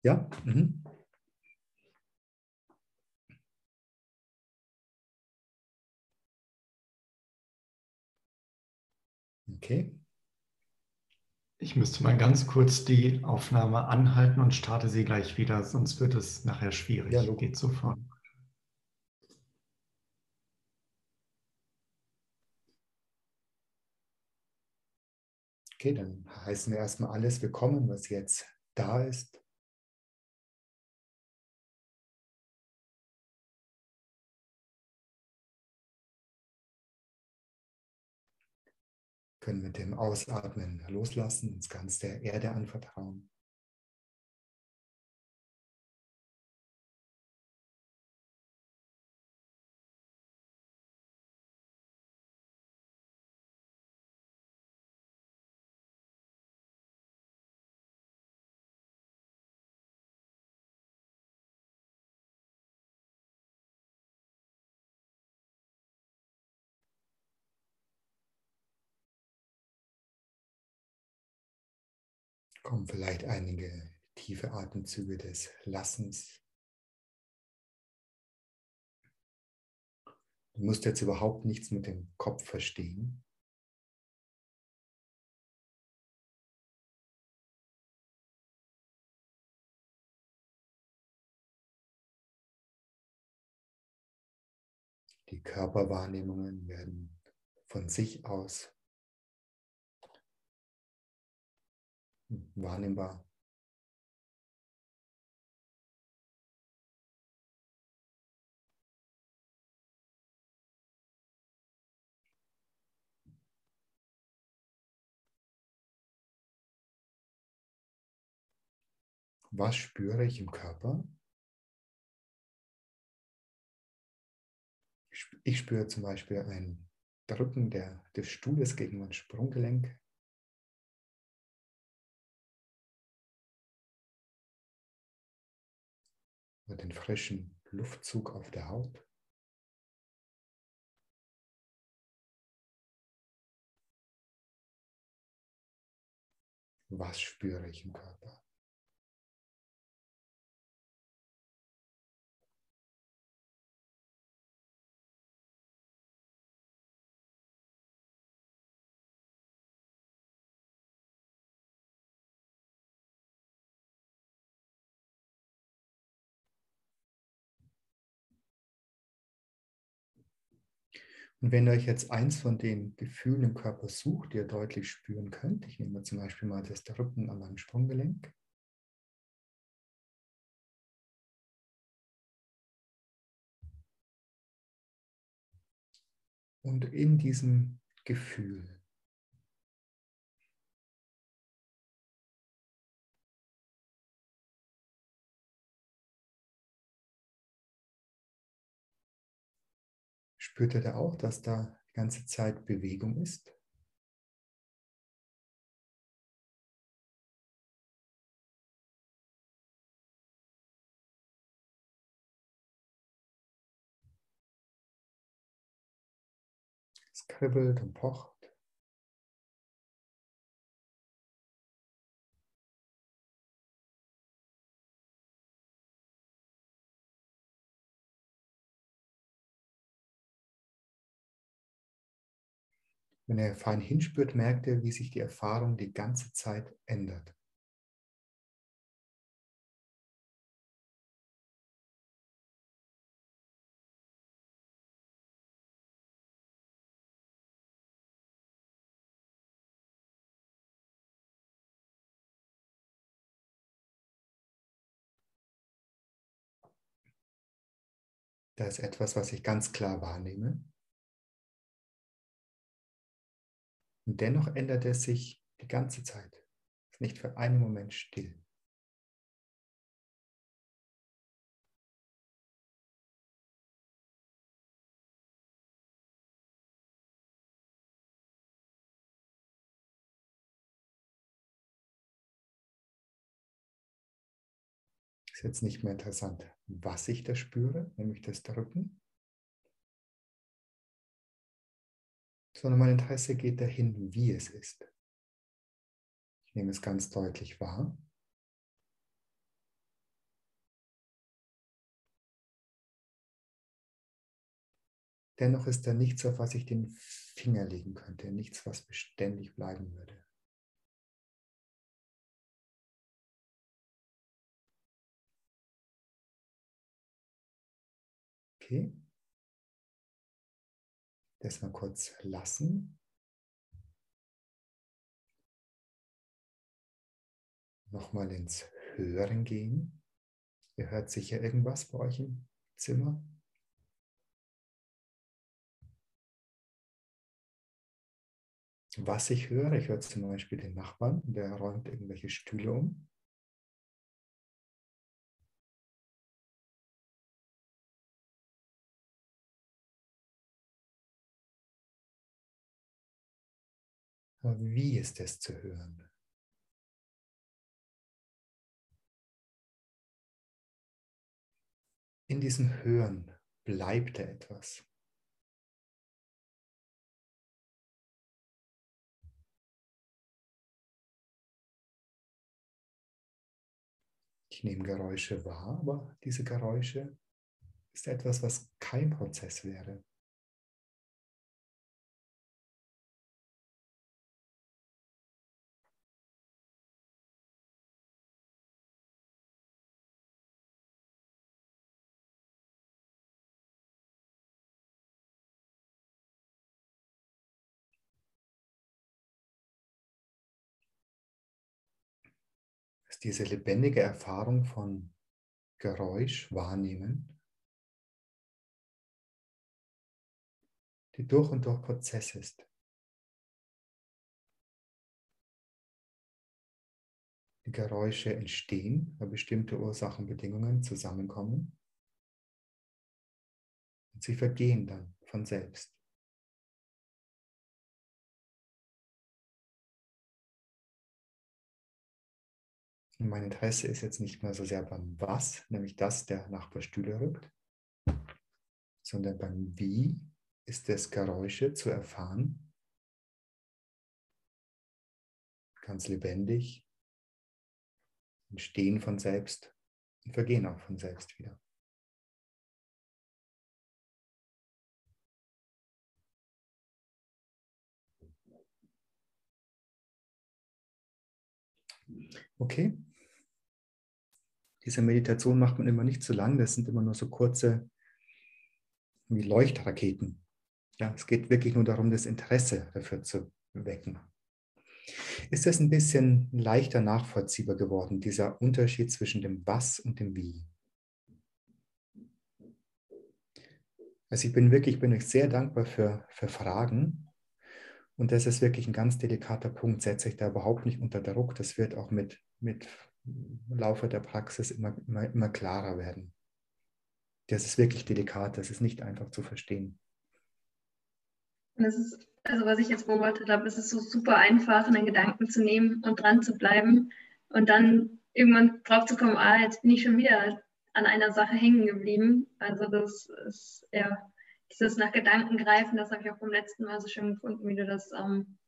Ja? Mhm. Okay. Ich müsste mal ganz kurz die Aufnahme anhalten und starte sie gleich wieder, sonst wird es nachher schwierig. Ja, Geht sofort. Okay, dann heißen wir erstmal alles willkommen, was jetzt da ist. können mit dem Ausatmen loslassen, uns ganz der Erde anvertrauen. Kommen vielleicht einige tiefe Atemzüge des Lassens. Du musst jetzt überhaupt nichts mit dem Kopf verstehen. Die Körperwahrnehmungen werden von sich aus wahrnehmbar. Was spüre ich im Körper? Ich spüre zum Beispiel ein Drücken der, des Stuhles gegen mein Sprunggelenk. Oder den frischen Luftzug auf der Haut. Was spüre ich im Körper? Und wenn ihr euch jetzt eins von den Gefühlen im Körper sucht, die ihr deutlich spüren könnt, ich nehme zum Beispiel mal das Drücken an meinem Sprunggelenk. Und in diesem Gefühl Spürt ihr da auch, dass da die ganze Zeit Bewegung ist? Es kribbelt und pocht. Wenn er fein hinspürt, merkt er, wie sich die Erfahrung die ganze Zeit ändert. Da ist etwas, was ich ganz klar wahrnehme. Und dennoch ändert er sich die ganze Zeit. Ist nicht für einen Moment still. Ist jetzt nicht mehr interessant, was ich da spüre, nämlich das Drücken. Sondern mein Interesse geht dahin, wie es ist. Ich nehme es ganz deutlich wahr. Dennoch ist da nichts, auf was ich den Finger legen könnte, nichts, was beständig bleiben würde. Okay das mal kurz lassen. Nochmal ins Hören gehen. Ihr hört sicher irgendwas bei euch im Zimmer. Was ich höre, ich höre zum Beispiel den Nachbarn, der räumt irgendwelche Stühle um. Wie ist es zu hören? In diesem Hören bleibt da etwas. Ich nehme Geräusche wahr, aber diese Geräusche ist etwas, was kein Prozess wäre. Diese lebendige Erfahrung von Geräusch wahrnehmen, die durch und durch Prozess ist. Die Geräusche entstehen, weil bestimmte Ursachenbedingungen zusammenkommen und sie vergehen dann von selbst. Und mein Interesse ist jetzt nicht mehr so sehr beim Was, nämlich dass der Nachbar Stühle rückt, sondern beim Wie ist es Geräusche zu erfahren, ganz lebendig, entstehen von selbst und vergehen auch von selbst wieder. Okay. Diese Meditation macht man immer nicht zu lang, das sind immer nur so kurze wie Leuchtraketen. Ja, es geht wirklich nur darum, das Interesse dafür zu wecken. Ist das ein bisschen leichter nachvollziehbar geworden, dieser Unterschied zwischen dem Was und dem Wie? Also ich bin wirklich, bin euch sehr dankbar für, für Fragen. Und das ist wirklich ein ganz delikater Punkt, setze ich da überhaupt nicht unter Druck. Das wird auch mit, mit Laufe der Praxis immer, immer, immer klarer werden. Das ist wirklich delikat, das ist nicht einfach zu verstehen. Es ist, also was ich jetzt beobachtet habe, es ist so super einfach, einen Gedanken zu nehmen und dran zu bleiben und dann irgendwann drauf zu kommen, ah, jetzt bin ich schon wieder an einer Sache hängen geblieben. Also das ist ja dieses nach Gedanken greifen, das habe ich auch beim letzten Mal so schön gefunden, wie du das ähm,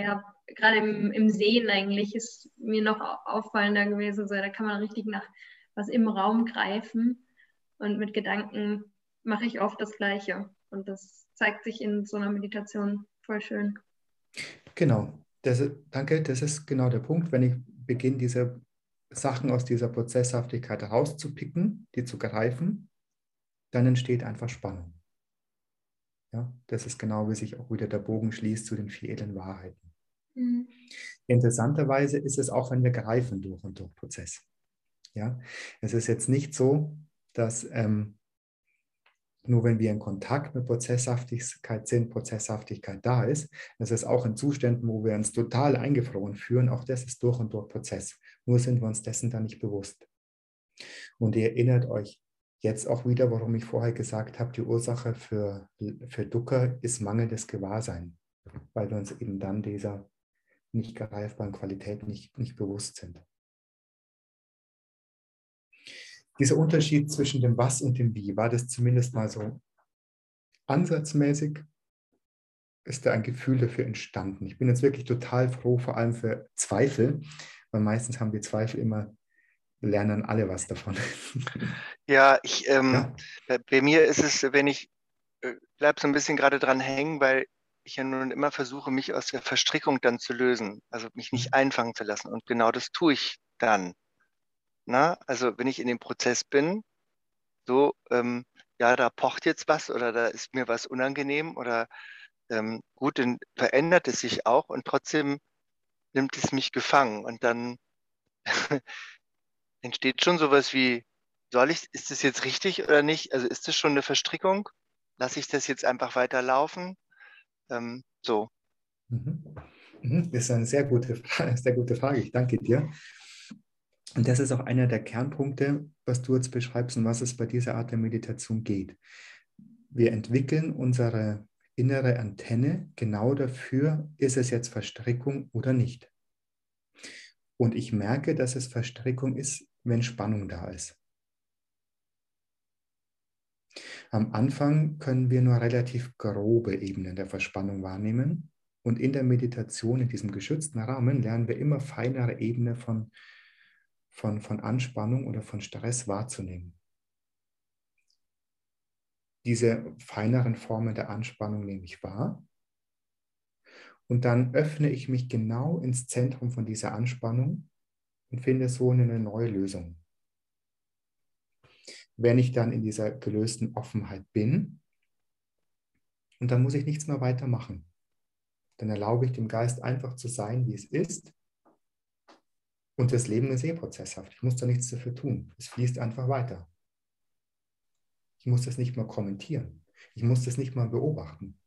ja, gerade im, im Sehen eigentlich ist mir noch auffallender gewesen. So, da kann man richtig nach was im Raum greifen. Und mit Gedanken mache ich oft das Gleiche. Und das zeigt sich in so einer Meditation voll schön. Genau. Das, danke, das ist genau der Punkt. Wenn ich beginne, diese Sachen aus dieser Prozesshaftigkeit rauszupicken, die zu greifen, dann entsteht einfach Spannung. Ja, das ist genau, wie sich auch wieder der Bogen schließt zu den vier edlen Wahrheiten. Mhm. Interessanterweise ist es auch, wenn wir greifen durch und durch Prozess. Ja, es ist jetzt nicht so, dass ähm, nur wenn wir in Kontakt mit Prozesshaftigkeit sind, Prozesshaftigkeit da ist. Das ist auch in Zuständen, wo wir uns total eingefroren fühlen. Auch das ist durch und durch Prozess. Nur sind wir uns dessen dann nicht bewusst. Und ihr erinnert euch jetzt auch wieder, warum ich vorher gesagt habe, die Ursache für, für Dukkha ist mangelndes Gewahrsein, weil wir uns eben dann dieser nicht greifbaren Qualität nicht, nicht bewusst sind. Dieser Unterschied zwischen dem Was und dem Wie, war das zumindest mal so ansatzmäßig, ist da ein Gefühl dafür entstanden. Ich bin jetzt wirklich total froh, vor allem für Zweifel, weil meistens haben wir Zweifel immer lernen alle was davon. Ja, ich, ähm, ja? Bei, mir ist es, wenn ich äh, bleibe so ein bisschen gerade dran hängen, weil ich ja nun immer versuche, mich aus der Verstrickung dann zu lösen, also mich nicht mhm. einfangen zu lassen. Und genau das tue ich dann. Na, also wenn ich in dem Prozess bin, so, ähm, ja, da pocht jetzt was oder da ist mir was unangenehm oder ähm, gut, dann verändert es sich auch und trotzdem nimmt es mich gefangen und dann entsteht schon sowas wie, soll ich, ist das jetzt richtig oder nicht? Also ist das schon eine Verstrickung? Lasse ich das jetzt einfach weiterlaufen? Ähm, so. Mhm. mhm. Das ist eine sehr gute, sehr gute Frage. Ich danke dir. Und das ist auch einer der Kernpunkte, was du jetzt beschreibst und was es bei dieser Art der Meditation geht. Wir entwickeln unsere innere Antenne genau dafür, ist es jetzt Verstrickung oder nicht. Und ich merke, dass es Verstrickung ist, wenn Spannung da ist. Am Anfang können wir nur relativ grobe Ebenen der Verspannung wahrnehmen und in der Meditation, in diesem geschützten Rahmen, lernen wir immer feinere Ebenen von, von, von Anspannung oder von Stress wahrzunehmen. Diese feineren Formen der Anspannung nehme ich wahr und dann öffne ich mich genau ins Zentrum von dieser Anspannung und finde so eine neue Lösung. Wenn ich dann in dieser gelösten Offenheit bin, und dann muss ich nichts mehr weitermachen. Dann erlaube ich dem Geist einfach zu sein, wie es ist. Und das Leben ist eh prozesshaft. Ich muss da nichts dafür tun. Es fließt einfach weiter. Ich muss das nicht mal kommentieren. Ich muss das nicht mal beobachten.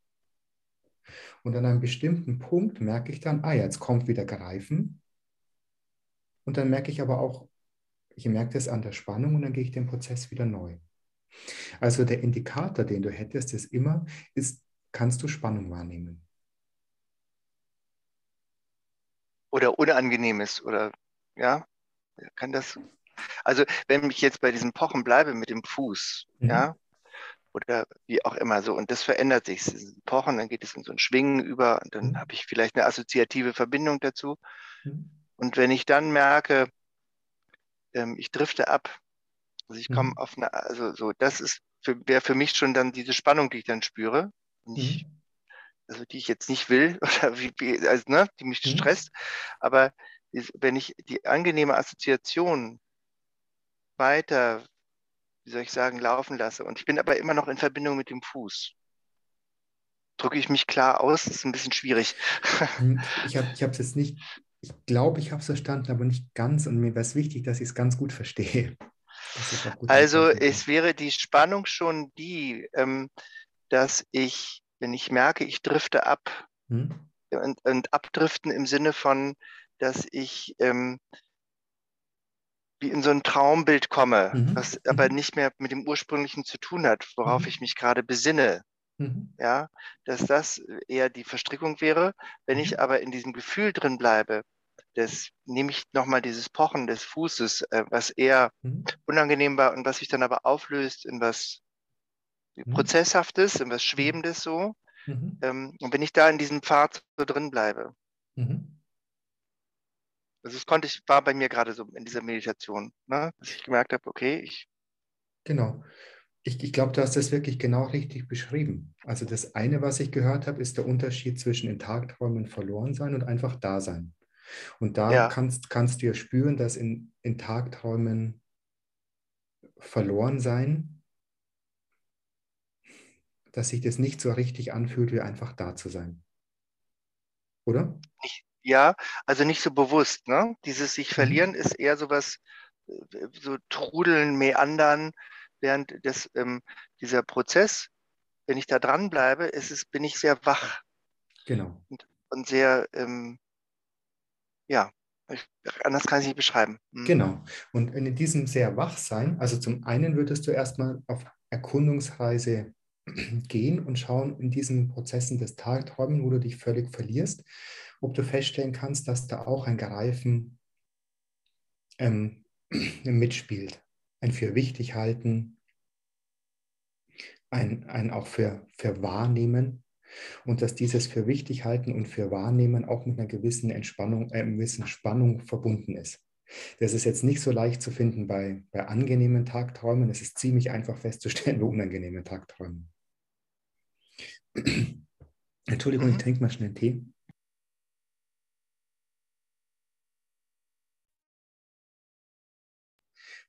Und an einem bestimmten Punkt merke ich dann, ah, jetzt kommt wieder Greifen. Und dann merke ich aber auch, ich merke das an der Spannung und dann gehe ich den Prozess wieder neu. Also der Indikator, den du hättest, ist immer, ist, kannst du Spannung wahrnehmen? Oder Unangenehmes oder ja, kann das. Also wenn ich jetzt bei diesem Pochen bleibe mit dem Fuß, mhm. ja, oder wie auch immer so. Und das verändert sich. Pochen, dann geht es in so ein Schwingen über und dann mhm. habe ich vielleicht eine assoziative Verbindung dazu. Mhm. Und wenn ich dann merke, ähm, ich drifte ab, also ich komme mhm. auf eine, also so, das ist wäre für mich schon dann diese Spannung, die ich dann spüre, nicht, mhm. also die ich jetzt nicht will oder wie, wie also, ne, die mich mhm. stresst. Aber wenn ich die angenehme Assoziation weiter wie soll ich sagen, laufen lasse. Und ich bin aber immer noch in Verbindung mit dem Fuß. Drücke ich mich klar aus, das ist ein bisschen schwierig. Hm, ich habe es jetzt nicht, ich glaube, ich habe es verstanden, aber nicht ganz. Und mir wäre es wichtig, dass ich es ganz gut verstehe. Gut also es wäre die Spannung schon die, ähm, dass ich, wenn ich merke, ich drifte ab, hm? und, und abdriften im Sinne von, dass ich ähm, wie in so ein Traumbild komme, mhm. was aber mhm. nicht mehr mit dem ursprünglichen zu tun hat, worauf mhm. ich mich gerade besinne. Mhm. Ja, dass das eher die Verstrickung wäre. Wenn ich mhm. aber in diesem Gefühl drin bleibe, das nehme ich nochmal dieses Pochen des Fußes, äh, was eher mhm. unangenehm war und was sich dann aber auflöst in was Prozesshaftes, in was Schwebendes so. Ähm, und wenn ich da in diesem Pfad so drin bleibe, also das konnte ich, war bei mir gerade so in dieser Meditation, ne? dass ich gemerkt habe, okay, ich. Genau. Ich, ich glaube, du hast das wirklich genau richtig beschrieben. Also das eine, was ich gehört habe, ist der Unterschied zwischen in Tagträumen verloren sein und einfach da sein. Und da ja. kannst, kannst du ja spüren, dass in, in Tagträumen verloren sein, dass sich das nicht so richtig anfühlt, wie einfach da zu sein. Oder? Ja, also nicht so bewusst. Ne? Dieses sich mhm. verlieren ist eher sowas, äh, so trudeln, meandern, während das, ähm, dieser Prozess, wenn ich da dranbleibe, ist es, bin ich sehr wach. Genau. Und, und sehr, ähm, ja, ich, anders kann ich es nicht beschreiben. Mhm. Genau. Und in diesem sehr Wachsein, also zum einen würdest du erstmal auf Erkundungsreise gehen und schauen in diesen Prozessen des Tagträumen, wo du dich völlig verlierst, ob du feststellen kannst, dass da auch ein Greifen ähm, mitspielt. Ein für wichtig halten, ein, ein auch für, für wahrnehmen und dass dieses für wichtig halten und für wahrnehmen auch mit einer gewissen Entspannung, äh, gewissen Spannung verbunden ist. Das ist jetzt nicht so leicht zu finden bei, bei angenehmen Tagträumen. Es ist ziemlich einfach festzustellen bei unangenehmen Tagträumen. Entschuldigung, ich mhm. trinke mal schnell Tee.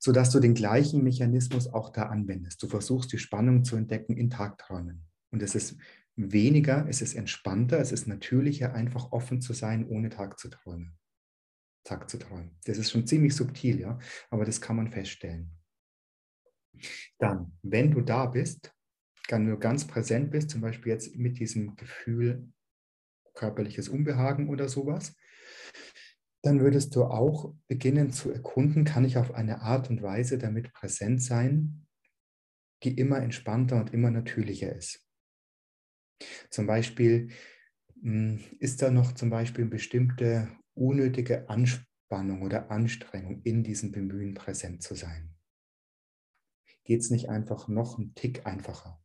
Sodass du den gleichen Mechanismus auch da anwendest. Du versuchst die Spannung zu entdecken in Tagträumen. Und es ist weniger, es ist entspannter, es ist natürlicher, einfach offen zu sein, ohne Tag zu träumen. Tag zu träumen. Das ist schon ziemlich subtil, ja, aber das kann man feststellen. Dann, wenn du da bist, wenn du ganz präsent bist, zum Beispiel jetzt mit diesem Gefühl körperliches Unbehagen oder sowas, dann würdest du auch beginnen zu erkunden, kann ich auf eine Art und Weise damit präsent sein, die immer entspannter und immer natürlicher ist. Zum Beispiel hm, ist da noch zum Beispiel eine bestimmte unnötige Anspannung oder Anstrengung in diesem Bemühen präsent zu sein. Geht es nicht einfach noch einen Tick einfacher?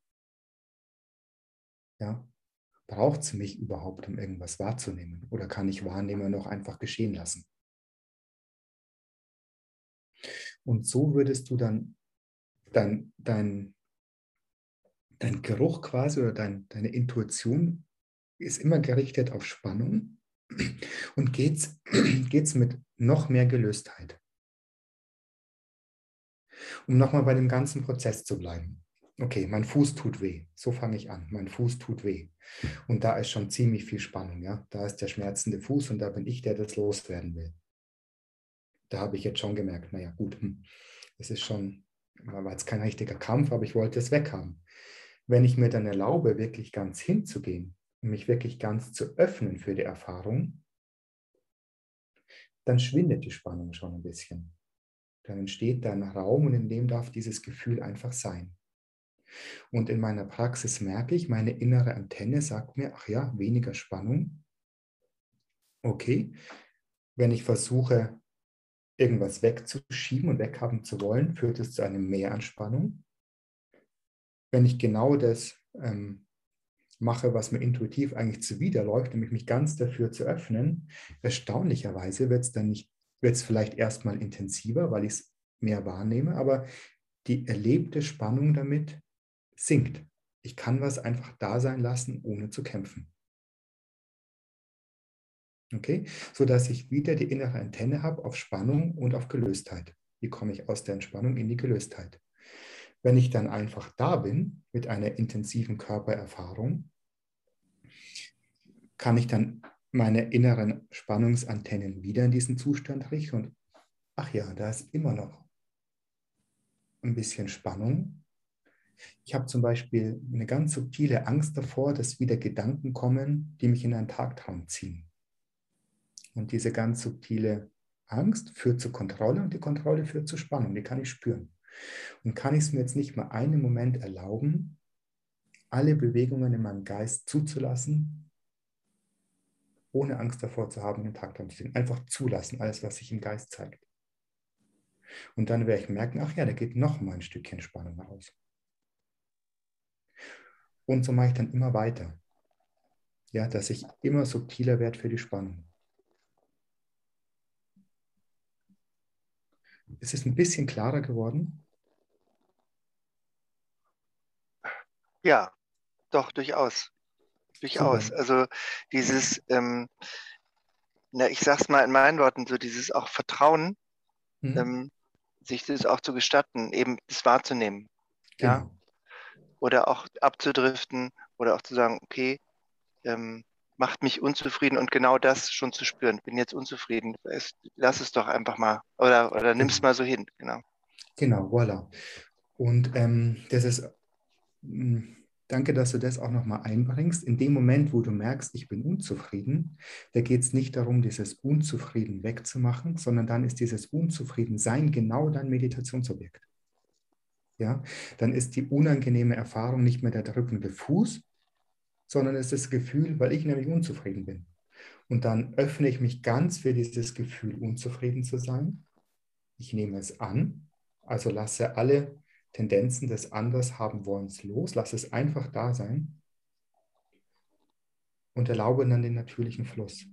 Ja, Braucht es mich überhaupt, um irgendwas wahrzunehmen? Oder kann ich Wahrnehmer noch einfach geschehen lassen? Und so würdest du dann dein, dein, dein Geruch quasi oder dein, deine Intuition ist immer gerichtet auf Spannung und geht es mit noch mehr Gelöstheit. Um nochmal bei dem ganzen Prozess zu bleiben okay, mein Fuß tut weh. So fange ich an. Mein Fuß tut weh. Und da ist schon ziemlich viel Spannung. Ja? Da ist der schmerzende Fuß und da bin ich, der das loswerden will. da habe ich jetzt schon gemerkt, naja gut, hm, es ist schon, war jetzt kein richtiger Kampf, aber ich wollte es weghaben. Wenn ich mir dann erlaube, wirklich ganz hinzugehen und mich wirklich ganz zu öffnen für die Erfahrung, dann schwindet die Spannung schon ein bisschen. Dann entsteht da ein Raum und in dem darf dieses Gefühl einfach sein. Und in meiner Praxis merke ich, meine innere Antenne sagt mir, ach ja, weniger Spannung. Okay, wenn ich versuche, irgendwas wegzuschieben und weghaben zu wollen, führt es zu einem Mehr an Spannung. Wenn ich genau das ähm, mache, was mir intuitiv eigentlich zuwiderläuft, nämlich mich ganz dafür zu öffnen, erstaunlicherweise wird es dann nicht, wird es vielleicht erstmal intensiver, weil ich es mehr wahrnehme, aber die erlebte Spannung damit sinkt. Ich kann was einfach da sein lassen, ohne zu kämpfen. Okay, so dass ich wieder die innere Antenne habe auf Spannung und auf Gelöstheit. Wie komme ich aus der Entspannung in die Gelöstheit? Wenn ich dann einfach da bin mit einer intensiven Körpererfahrung, kann ich dann meine inneren Spannungsantennen wieder in diesen Zustand richten und ach ja, da ist immer noch ein bisschen Spannung. Ich habe zum Beispiel eine ganz subtile Angst davor, dass wieder Gedanken kommen, die mich in einen Tagtraum ziehen. Und diese ganz subtile Angst führt zur Kontrolle und die Kontrolle führt zur Spannung, die kann ich spüren. Und kann ich es mir jetzt nicht mal einen Moment erlauben, alle Bewegungen in meinem Geist zuzulassen, ohne Angst davor zu haben, den Tag zu ziehen. Einfach zulassen, alles, was sich im Geist zeigt. Und dann werde ich merken, ach ja, da geht noch mal ein Stückchen Spannung raus. Und so mache ich dann immer weiter. Ja, dass ich immer subtiler werde für die Spannung. Ist es ein bisschen klarer geworden? Ja, doch, durchaus. Durchaus. Super. Also dieses, ähm, na, ich sag's mal in meinen Worten, so dieses auch Vertrauen, mhm. ähm, sich das auch zu gestatten, eben das wahrzunehmen. Genau. Ja. Oder auch abzudriften oder auch zu sagen, okay, ähm, macht mich unzufrieden und genau das schon zu spüren. Bin jetzt unzufrieden. lass es doch einfach mal oder, oder nimm es genau. mal so hin. Genau. Genau, voilà. Und ähm, das ist, mh, hm, danke, dass du das auch nochmal einbringst. In dem Moment, wo du merkst, ich bin unzufrieden, da geht es nicht darum, dieses Unzufrieden wegzumachen, sondern dann ist dieses Unzufriedensein genau dein Meditationsobjekt. Ja, dann ist die unangenehme Erfahrung nicht mehr der drückende Fuß, sondern es ist das Gefühl, weil ich nämlich unzufrieden bin. Und dann öffne ich mich ganz für dieses Gefühl, unzufrieden zu sein. Ich nehme es an, also lasse alle Tendenzen des Anders haben wollens los, lasse es einfach da sein und erlaube dann den natürlichen Fluss.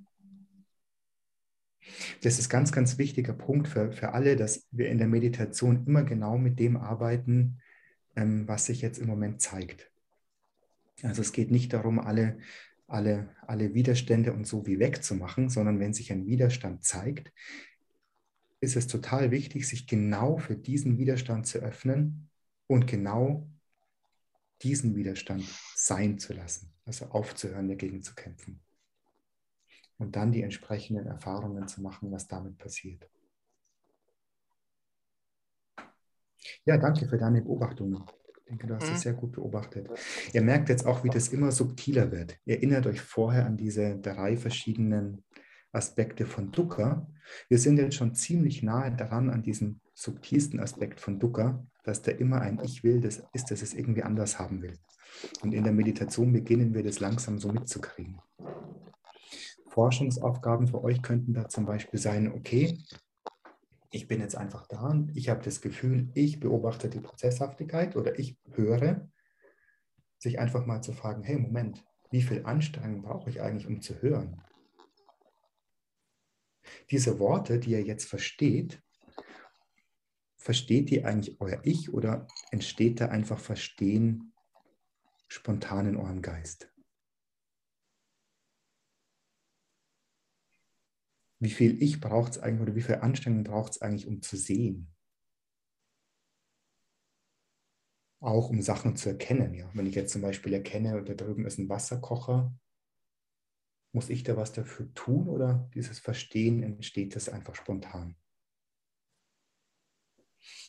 Das ist ganz, ganz wichtiger Punkt für, für alle, dass wir in der Meditation immer genau mit dem arbeiten, ähm, was sich jetzt im Moment zeigt. Also es geht nicht darum, alle, alle, alle Widerstände und so wie wegzumachen, sondern wenn sich ein Widerstand zeigt, ist es total wichtig, sich genau für diesen Widerstand zu öffnen und genau diesen Widerstand sein zu lassen, also aufzuhören, dagegen zu kämpfen. Und dann die entsprechenden Erfahrungen zu machen, was damit passiert. Ja, danke für deine Beobachtungen. Ich denke, du hast es mhm. sehr gut beobachtet. Ihr merkt jetzt auch, wie das immer subtiler wird. Ihr erinnert euch vorher an diese drei verschiedenen Aspekte von Dukkha. Wir sind jetzt schon ziemlich nahe daran an diesem subtilsten Aspekt von Dukkha, dass da immer ein Ich will, das ist, dass es irgendwie anders haben will. Und in der Meditation beginnen wir das langsam so mitzukriegen. Forschungsaufgaben für euch könnten da zum Beispiel sein, okay, ich bin jetzt einfach da und ich habe das Gefühl, ich beobachte die Prozesshaftigkeit oder ich höre, sich einfach mal zu fragen, hey, Moment, wie viel Anstrengung brauche ich eigentlich, um zu hören? Diese Worte, die ihr jetzt versteht, versteht ihr eigentlich euer Ich oder entsteht da einfach Verstehen spontan in eurem Geist? Wie viel Ich braucht es eigentlich oder wie viel Anstrengung braucht es eigentlich, um zu sehen? Auch um Sachen zu erkennen. Ja? Wenn ich jetzt zum Beispiel erkenne, da drüben ist ein Wasserkocher, muss ich da was dafür tun oder dieses Verstehen entsteht das einfach spontan?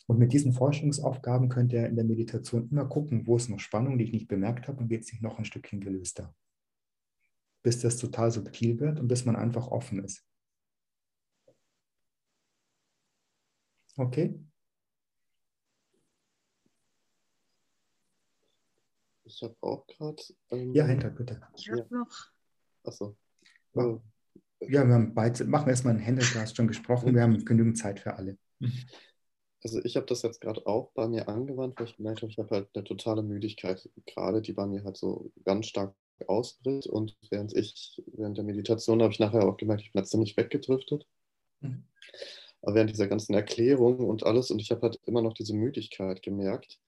Und mit diesen Forschungsaufgaben könnt ihr in der Meditation immer gucken, wo ist noch Spannung, die ich nicht bemerkt habe, und geht sich noch ein Stückchen gelöster. Bis das total subtil wird und bis man einfach offen ist. Okay? Ich habe auch gerade. Ähm, ja, Händler, bitte. Ich habe ja. noch. Achso. Oh. Ja, wir haben beide, machen wir erstmal einen Händler, du hast schon gesprochen, wir haben genügend Zeit für alle. Also ich habe das jetzt gerade auch bei mir angewandt, weil ich gemerkt habe, ich habe halt eine totale Müdigkeit gerade, die bei mir halt so ganz stark ausbricht. Und während ich, während der Meditation habe ich nachher auch gemerkt, ich bin jetzt ziemlich weggedriftet. Mhm. Während dieser ganzen Erklärung und alles, und ich habe halt immer noch diese Müdigkeit gemerkt,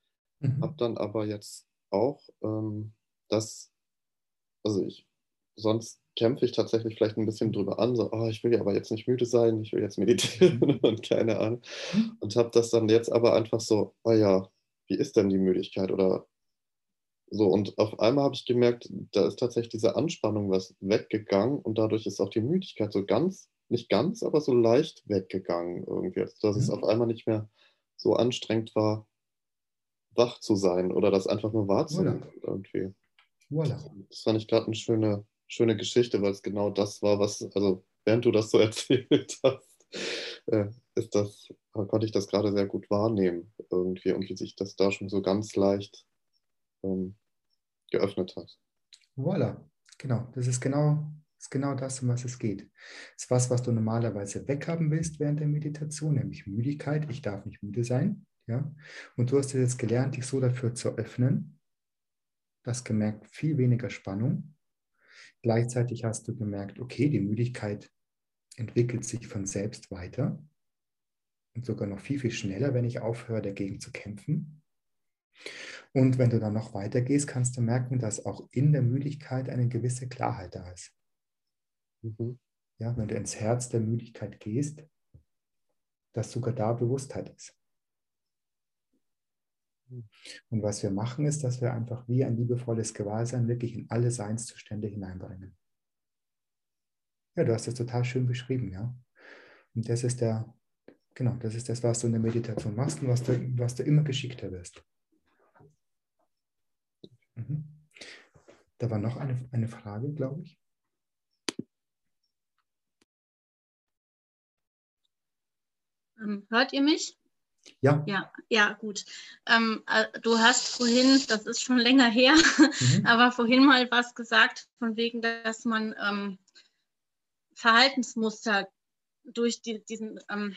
mhm. habe dann aber jetzt auch, ähm, dass, also ich, sonst kämpfe ich tatsächlich vielleicht ein bisschen drüber an, so, oh, ich will ja aber jetzt nicht müde sein, ich will jetzt meditieren mhm. und keine Ahnung. Mhm. Und habe das dann jetzt aber einfach so, oh ja, wie ist denn die Müdigkeit oder so. Und auf einmal habe ich gemerkt, da ist tatsächlich diese Anspannung was weggegangen und dadurch ist auch die Müdigkeit so ganz, nicht ganz, aber so leicht weggegangen irgendwie, also, dass mhm. es auf einmal nicht mehr so anstrengend war, wach zu sein oder das einfach nur wahrzunehmen voilà. irgendwie. Voilà. Das fand ich gerade eine schöne, schöne Geschichte, weil es genau das war, was, also während du das so erzählt hast, äh, ist das, konnte ich das gerade sehr gut wahrnehmen irgendwie und wie sich das da schon so ganz leicht ähm, geöffnet hat. Voilà, genau. Das ist genau, ist genau das, um was es geht. Das ist was, was du normalerweise weghaben willst während der Meditation, nämlich Müdigkeit. Ich darf nicht müde sein. Ja? Und du hast jetzt gelernt, dich so dafür zu öffnen. Du hast gemerkt, viel weniger Spannung. Gleichzeitig hast du gemerkt, okay, die Müdigkeit entwickelt sich von selbst weiter und sogar noch viel, viel schneller, wenn ich aufhöre, dagegen zu kämpfen. Und wenn du dann noch weitergehst, kannst du merken, dass auch in der Müdigkeit eine gewisse Klarheit da ist. Mhm. Ja, wenn du ins Herz der Müdigkeit gehst, dass sogar da Bewusstheit ist. Und was wir machen, ist, dass wir einfach wie ein liebevolles Gewahrsein wirklich in alle Seinszustände hineinbringen. Ja, du hast das total schön beschrieben, ja. Und das ist der, genau, das ist das, was du in der Meditation machst und was du, was du immer geschickter wirst. Mhm. Da war noch eine, eine Frage, glaube ich. Hört ihr mich? Ja. Ja, ja, gut. Ähm, äh, du hast vorhin, das ist schon länger her, mhm. aber vorhin mal was gesagt, von wegen, dass man ähm, Verhaltensmuster durch die, diesen, ähm,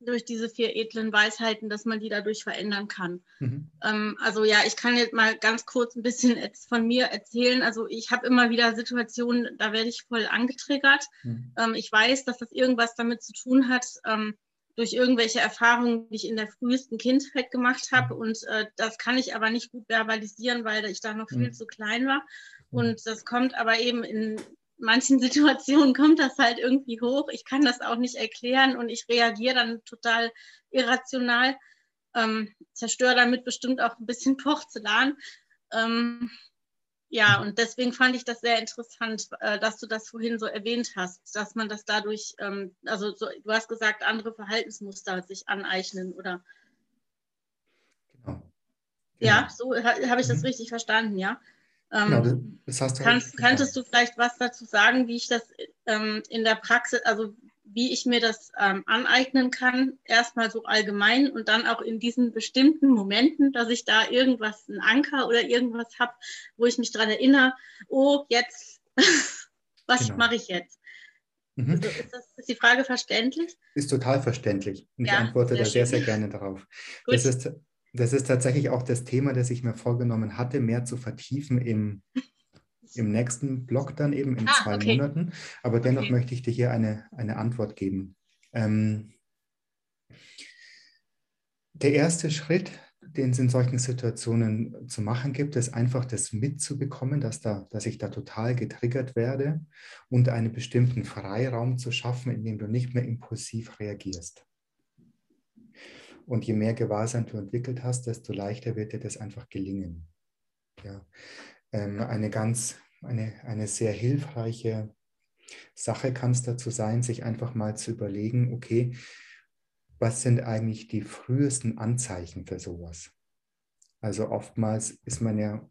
durch diese vier edlen Weisheiten, dass man die dadurch verändern kann. Mhm. Ähm, also ja, ich kann jetzt mal ganz kurz ein bisschen von mir erzählen. Also ich habe immer wieder Situationen, da werde ich voll angetriggert. Mhm. Ähm, ich weiß, dass das irgendwas damit zu tun hat, ähm, durch irgendwelche Erfahrungen, die ich in der frühesten Kindheit gemacht habe. Mhm. Und äh, das kann ich aber nicht gut verbalisieren, weil ich da noch viel mhm. zu klein war. Mhm. Und das kommt aber eben in manchen Situationen kommt das halt irgendwie hoch. Ich kann das auch nicht erklären und ich reagiere dann total irrational, ähm, zerstöre damit bestimmt auch ein bisschen Porzellan. Ähm, ja, und deswegen fand ich das sehr interessant, äh, dass du das vorhin so erwähnt hast, dass man das dadurch, ähm, also so, du hast gesagt, andere Verhaltensmuster sich aneignen, oder? Genau. Ja, genau. so ha, habe ich das mhm. richtig verstanden, ja. Ähm, genau, das hast du kannst, Könntest du vielleicht was dazu sagen, wie ich das ähm, in der Praxis, also wie ich mir das ähm, aneignen kann, erstmal so allgemein und dann auch in diesen bestimmten Momenten, dass ich da irgendwas, einen Anker oder irgendwas habe, wo ich mich daran erinnere, oh, jetzt, was genau. mache ich jetzt? Mhm. Also ist, das, ist die Frage verständlich? Ist total verständlich und ja, ich antworte da sehr, sehr gerne darauf. Das ist, das ist tatsächlich auch das Thema, das ich mir vorgenommen hatte, mehr zu vertiefen im im nächsten Blog dann eben in ah, zwei okay. Monaten. Aber dennoch okay. möchte ich dir hier eine, eine Antwort geben. Ähm, der erste Schritt, den es in solchen Situationen zu machen gibt, ist einfach das mitzubekommen, dass, da, dass ich da total getriggert werde und einen bestimmten Freiraum zu schaffen, in dem du nicht mehr impulsiv reagierst. Und je mehr Gewahrsein du entwickelt hast, desto leichter wird dir das einfach gelingen. Ja. Ähm, eine ganz, eine, eine sehr hilfreiche Sache kann es dazu sein, sich einfach mal zu überlegen, okay, was sind eigentlich die frühesten Anzeichen für sowas? Also oftmals ist man ja,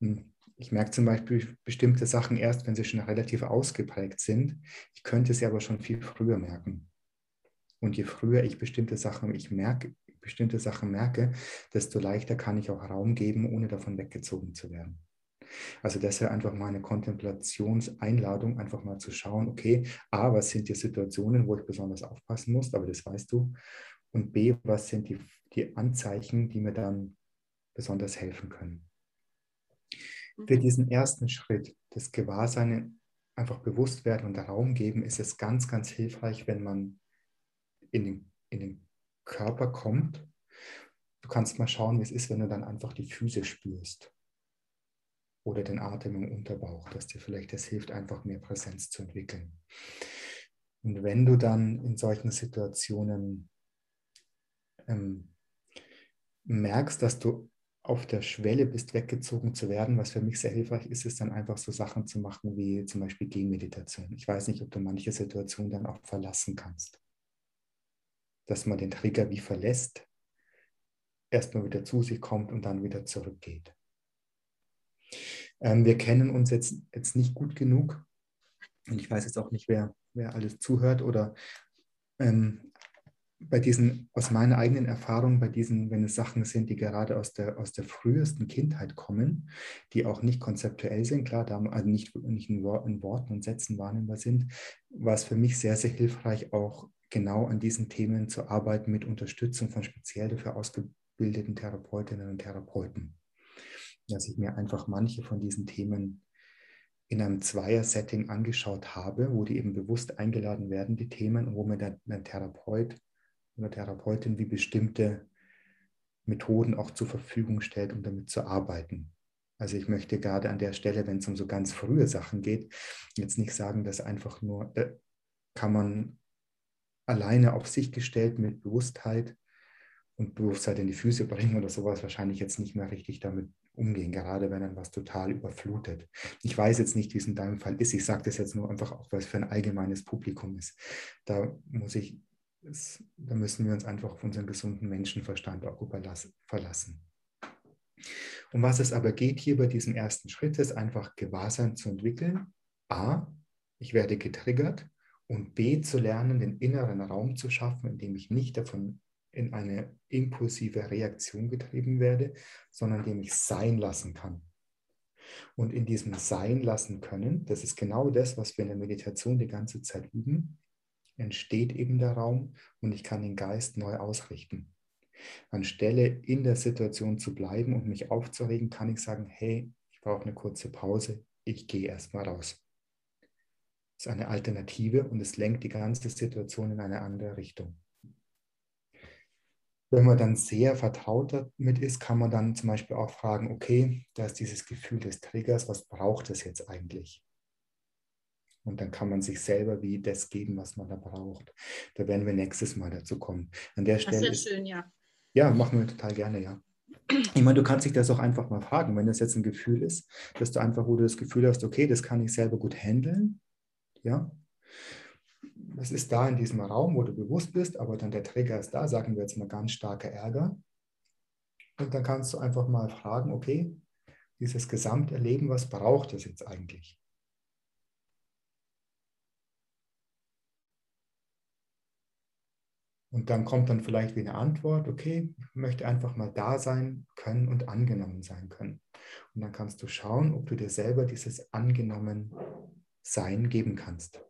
hm, ich merke zum Beispiel bestimmte Sachen erst, wenn sie schon relativ ausgeprägt sind. Ich könnte sie aber schon viel früher merken. Und je früher ich bestimmte Sachen, ich merke, bestimmte Sachen merke, desto leichter kann ich auch Raum geben, ohne davon weggezogen zu werden. Also das wäre einfach mal eine Kontemplationseinladung, einfach mal zu schauen, okay, A, was sind die Situationen, wo ich besonders aufpassen muss, aber das weißt du. Und B, was sind die, die Anzeichen, die mir dann besonders helfen können. Für mhm. diesen ersten Schritt, das Gewahrsein einfach bewusst werden und Raum geben, ist es ganz, ganz hilfreich, wenn man in den, in den Körper kommt. Du kannst mal schauen, wie es ist, wenn du dann einfach die Füße spürst oder den Atem im Unterbauch, dass dir vielleicht das hilft, einfach mehr Präsenz zu entwickeln. Und wenn du dann in solchen Situationen ähm, merkst, dass du auf der Schwelle bist, weggezogen zu werden, was für mich sehr hilfreich ist, ist dann einfach so Sachen zu machen wie zum Beispiel Gehmeditation. Ich weiß nicht, ob du manche Situationen dann auch verlassen kannst. Dass man den Trigger wie verlässt, erstmal wieder zu sich kommt und dann wieder zurückgeht. Ähm, wir kennen uns jetzt, jetzt nicht gut genug und ich weiß jetzt auch nicht, wer, wer alles zuhört oder ähm, bei diesen, aus meiner eigenen Erfahrung, bei diesen, wenn es Sachen sind, die gerade aus der, aus der frühesten Kindheit kommen, die auch nicht konzeptuell sind, klar, da, also nicht, nicht in, Worten und Sätzen wahrnehmbar sind, war es für mich sehr, sehr hilfreich, auch genau an diesen Themen zu arbeiten mit Unterstützung von speziell dafür ausgebildeten Therapeutinnen und Therapeuten dass ich mir einfach manche von diesen Themen in einem Zweier-Setting angeschaut habe, wo die eben bewusst eingeladen werden, die Themen, wo mir der, der Therapeut oder Therapeutin wie bestimmte Methoden auch zur Verfügung stellt, um damit zu arbeiten. Also ich möchte gerade an der Stelle, wenn es um so ganz frühe Sachen geht, jetzt nicht sagen, dass einfach nur, äh, kann man alleine auf sich gestellt mit Bewusstheit und Bewusstheit in die Füße bringen oder sowas wahrscheinlich jetzt nicht mehr richtig damit umgehen, gerade wenn dann was total überflutet. Ich weiß jetzt nicht, wie es in deinem Fall ist. Ich sage das jetzt nur einfach auch, weil es für ein allgemeines Publikum ist. Da muss ich, es, da müssen wir uns einfach auf unseren gesunden Menschenverstand auch verlassen. Um was es aber geht hier bei diesem ersten Schritt, ist einfach Gewahrsein zu entwickeln. A, ich werde getriggert und B, zu lernen, den inneren Raum zu schaffen, in dem ich nicht davon in eine impulsive Reaktion getrieben werde, sondern dem ich sein lassen kann. Und in diesem Sein lassen können, das ist genau das, was wir in der Meditation die ganze Zeit üben, entsteht eben der Raum und ich kann den Geist neu ausrichten. Anstelle in der Situation zu bleiben und mich aufzuregen, kann ich sagen, hey, ich brauche eine kurze Pause, ich gehe erstmal raus. Ist eine Alternative und es lenkt die ganze Situation in eine andere Richtung. Wenn man dann sehr vertraut damit ist, kann man dann zum Beispiel auch fragen, okay, da ist dieses Gefühl des Triggers, was braucht es jetzt eigentlich? Und dann kann man sich selber wie das geben, was man da braucht. Da werden wir nächstes Mal dazu kommen. An der Stelle. Das ist ja schön, ja. Ja, machen wir total gerne, ja. Ich meine, du kannst dich das auch einfach mal fragen, wenn das jetzt ein Gefühl ist, dass du einfach, wo du das Gefühl hast, okay, das kann ich selber gut handeln, ja, es ist da in diesem Raum, wo du bewusst bist, aber dann der Träger ist da, sagen wir jetzt mal ganz starker Ärger. Und dann kannst du einfach mal fragen, okay, dieses Gesamterleben, was braucht es jetzt eigentlich? Und dann kommt dann vielleicht wie eine Antwort, okay, ich möchte einfach mal da sein können und angenommen sein können. Und dann kannst du schauen, ob du dir selber dieses angenommen Sein geben kannst.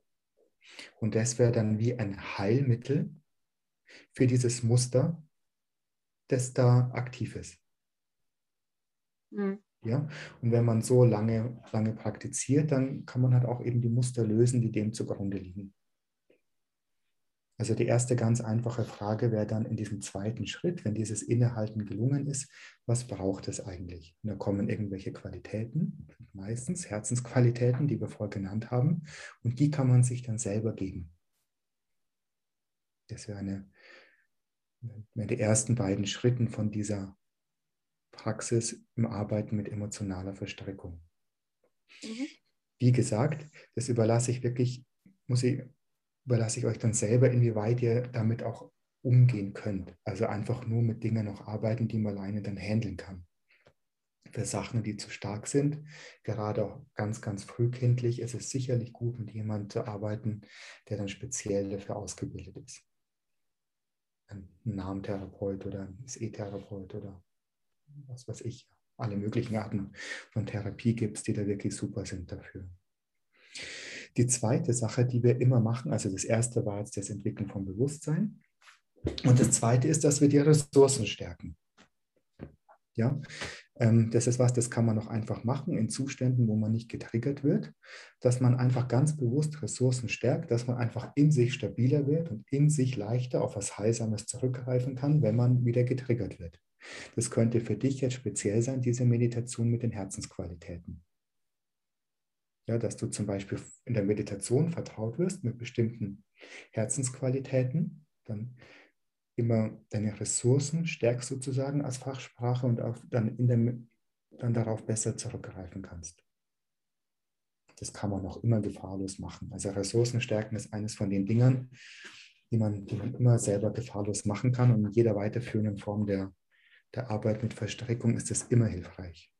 Und das wäre dann wie ein Heilmittel für dieses Muster, das da aktiv ist. Mhm. Ja? Und wenn man so lange, lange praktiziert, dann kann man halt auch eben die Muster lösen, die dem zugrunde liegen. Also die erste ganz einfache Frage wäre dann in diesem zweiten Schritt, wenn dieses Innehalten gelungen ist, was braucht es eigentlich? Und da kommen irgendwelche Qualitäten, meistens Herzensqualitäten, die wir vorher genannt haben, und die kann man sich dann selber geben. Das wäre eine, wäre die ersten beiden Schritten von dieser Praxis im Arbeiten mit emotionaler Verstrickung. Mhm. Wie gesagt, das überlasse ich wirklich, muss ich überlasse ich euch dann selber, inwieweit ihr damit auch umgehen könnt. Also einfach nur mit Dingen noch arbeiten, die man alleine dann handeln kann. Für Sachen, die zu stark sind, gerade auch ganz, ganz frühkindlich, ist es sicherlich gut, mit jemandem zu arbeiten, der dann speziell dafür ausgebildet ist. Ein Namentherapeut oder ein SE-Therapeut oder was weiß ich. Alle möglichen Arten von Therapie gibt es, die da wirklich super sind dafür. Die zweite Sache, die wir immer machen, also das erste war jetzt das Entwickeln von Bewusstsein. Und das zweite ist, dass wir die Ressourcen stärken. Ja, ähm, das ist was, das kann man auch einfach machen in Zuständen, wo man nicht getriggert wird, dass man einfach ganz bewusst Ressourcen stärkt, dass man einfach in sich stabiler wird und in sich leichter auf was Heilsames zurückgreifen kann, wenn man wieder getriggert wird. Das könnte für dich jetzt speziell sein, diese Meditation mit den Herzensqualitäten. Ja, dass du zum Beispiel in der Meditation vertraut wirst mit bestimmten Herzensqualitäten, dann immer deine Ressourcen stärkst sozusagen als Fachsprache und auch dann, in dem, dann darauf besser zurückgreifen kannst. Das kann man auch immer gefahrlos machen. Also Ressourcen stärken ist eines von den Dingern, die man, die man immer selber gefahrlos machen kann. Und in jeder weiterführenden Form der, der Arbeit mit Verstrickung ist es immer hilfreich.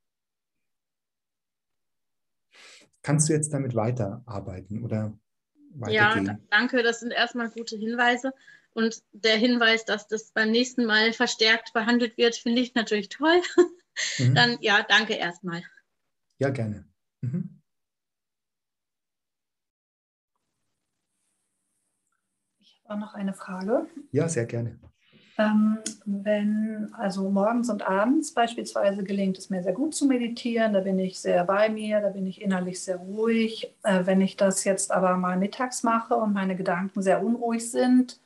Kannst du jetzt damit weiterarbeiten oder weitergehen? Ja, danke. Das sind erstmal gute Hinweise. Und der Hinweis, dass das beim nächsten Mal verstärkt behandelt wird, finde ich natürlich toll. Mhm. Dann ja, danke erstmal. Ja, gerne. Mhm. Ich habe auch noch eine Frage. Ja, sehr gerne. Ähm, wenn, also morgens und abends beispielsweise gelingt es mir sehr gut zu meditieren, da bin ich sehr bei mir, da bin ich innerlich sehr ruhig. Äh, wenn ich das jetzt aber mal mittags mache und meine Gedanken sehr unruhig sind,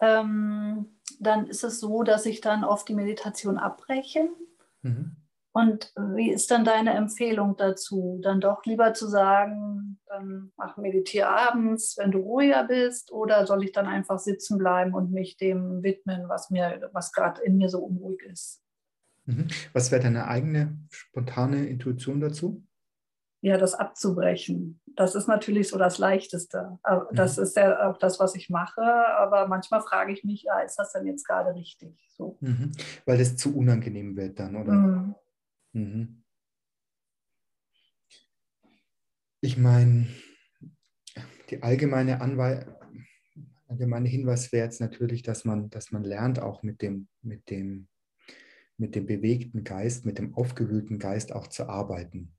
ähm, dann ist es so, dass ich dann oft die Meditation abbreche. Mhm. Und wie ist dann deine Empfehlung dazu? Dann doch lieber zu sagen, dann mach meditiere abends, wenn du ruhiger bist, oder soll ich dann einfach sitzen bleiben und mich dem widmen, was mir, was gerade in mir so unruhig ist? Mhm. Was wäre deine eigene spontane Intuition dazu? Ja, das abzubrechen. Das ist natürlich so das Leichteste. Das mhm. ist ja auch das, was ich mache. Aber manchmal frage ich mich, ja, ist das denn jetzt gerade richtig? So. Mhm. Weil es zu unangenehm wird dann, oder? Mhm. Mhm. Ich meine, die allgemeine, Anwe allgemeine Hinweis wäre jetzt natürlich, dass man, dass man lernt, auch mit dem, mit, dem, mit dem bewegten Geist, mit dem aufgewühlten Geist auch zu arbeiten.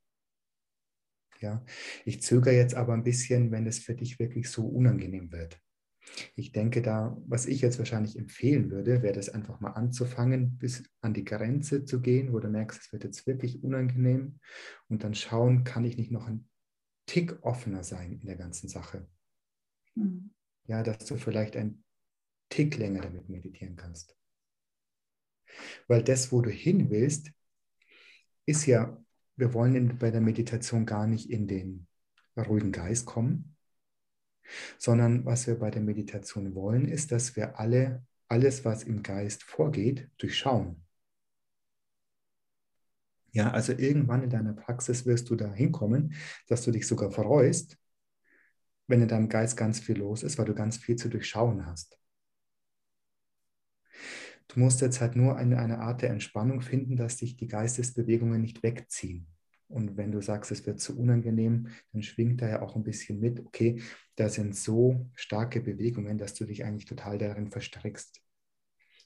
Ja? Ich zögere jetzt aber ein bisschen, wenn es für dich wirklich so unangenehm wird. Ich denke da, was ich jetzt wahrscheinlich empfehlen würde, wäre das einfach mal anzufangen, bis an die Grenze zu gehen, wo du merkst, es wird jetzt wirklich unangenehm und dann schauen, kann ich nicht noch ein Tick offener sein in der ganzen Sache. Mhm. Ja, dass du vielleicht ein Tick länger damit meditieren kannst. Weil das, wo du hin willst, ist ja, wir wollen bei der Meditation gar nicht in den ruhigen Geist kommen, sondern was wir bei der Meditation wollen, ist, dass wir alle alles, was im Geist vorgeht, durchschauen. Ja, also irgendwann in deiner Praxis wirst du da hinkommen, dass du dich sogar freust, wenn in deinem Geist ganz viel los ist, weil du ganz viel zu durchschauen hast. Du musst jetzt halt nur eine, eine Art der Entspannung finden, dass dich die Geistesbewegungen nicht wegziehen. Und wenn du sagst, es wird zu unangenehm, dann schwingt da ja auch ein bisschen mit, okay, da sind so starke Bewegungen, dass du dich eigentlich total darin verstrickst.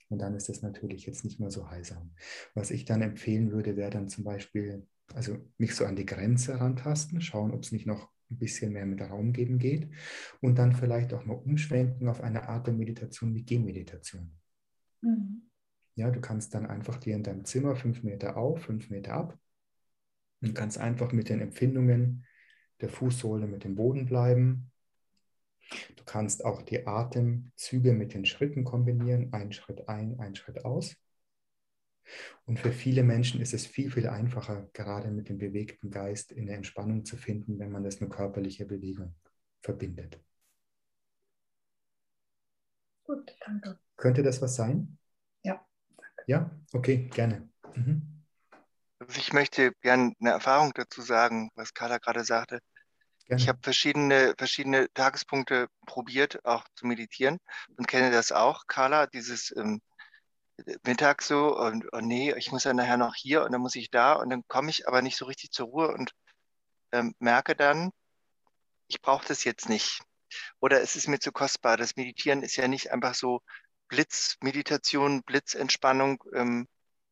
Und dann ist das natürlich jetzt nicht mehr so heilsam. Was ich dann empfehlen würde, wäre dann zum Beispiel, also mich so an die Grenze rantasten, schauen, ob es nicht noch ein bisschen mehr mit Raum geben geht und dann vielleicht auch mal umschwenken auf eine Art der Meditation wie Gehmeditation. Mhm. Ja, du kannst dann einfach dir in deinem Zimmer fünf Meter auf, fünf Meter ab und ganz einfach mit den Empfindungen der Fußsohle mit dem Boden bleiben. Du kannst auch die Atemzüge mit den Schritten kombinieren, ein Schritt ein, ein Schritt aus. Und für viele Menschen ist es viel, viel einfacher, gerade mit dem bewegten Geist in der Entspannung zu finden, wenn man das mit körperlicher Bewegung verbindet. Gut, danke. Könnte das was sein? Ja. Danke. Ja, okay, gerne. Mhm. Also ich möchte gerne eine Erfahrung dazu sagen, was Carla gerade sagte. Gerne. Ich habe verschiedene, verschiedene Tagespunkte probiert, auch zu meditieren und kenne das auch, Carla, dieses ähm, Mittag so und oh nee, ich muss ja nachher noch hier und dann muss ich da und dann komme ich aber nicht so richtig zur Ruhe und ähm, merke dann, ich brauche das jetzt nicht. Oder es ist mir zu kostbar. Das Meditieren ist ja nicht einfach so Blitzmeditation, Blitzentspannung, ähm,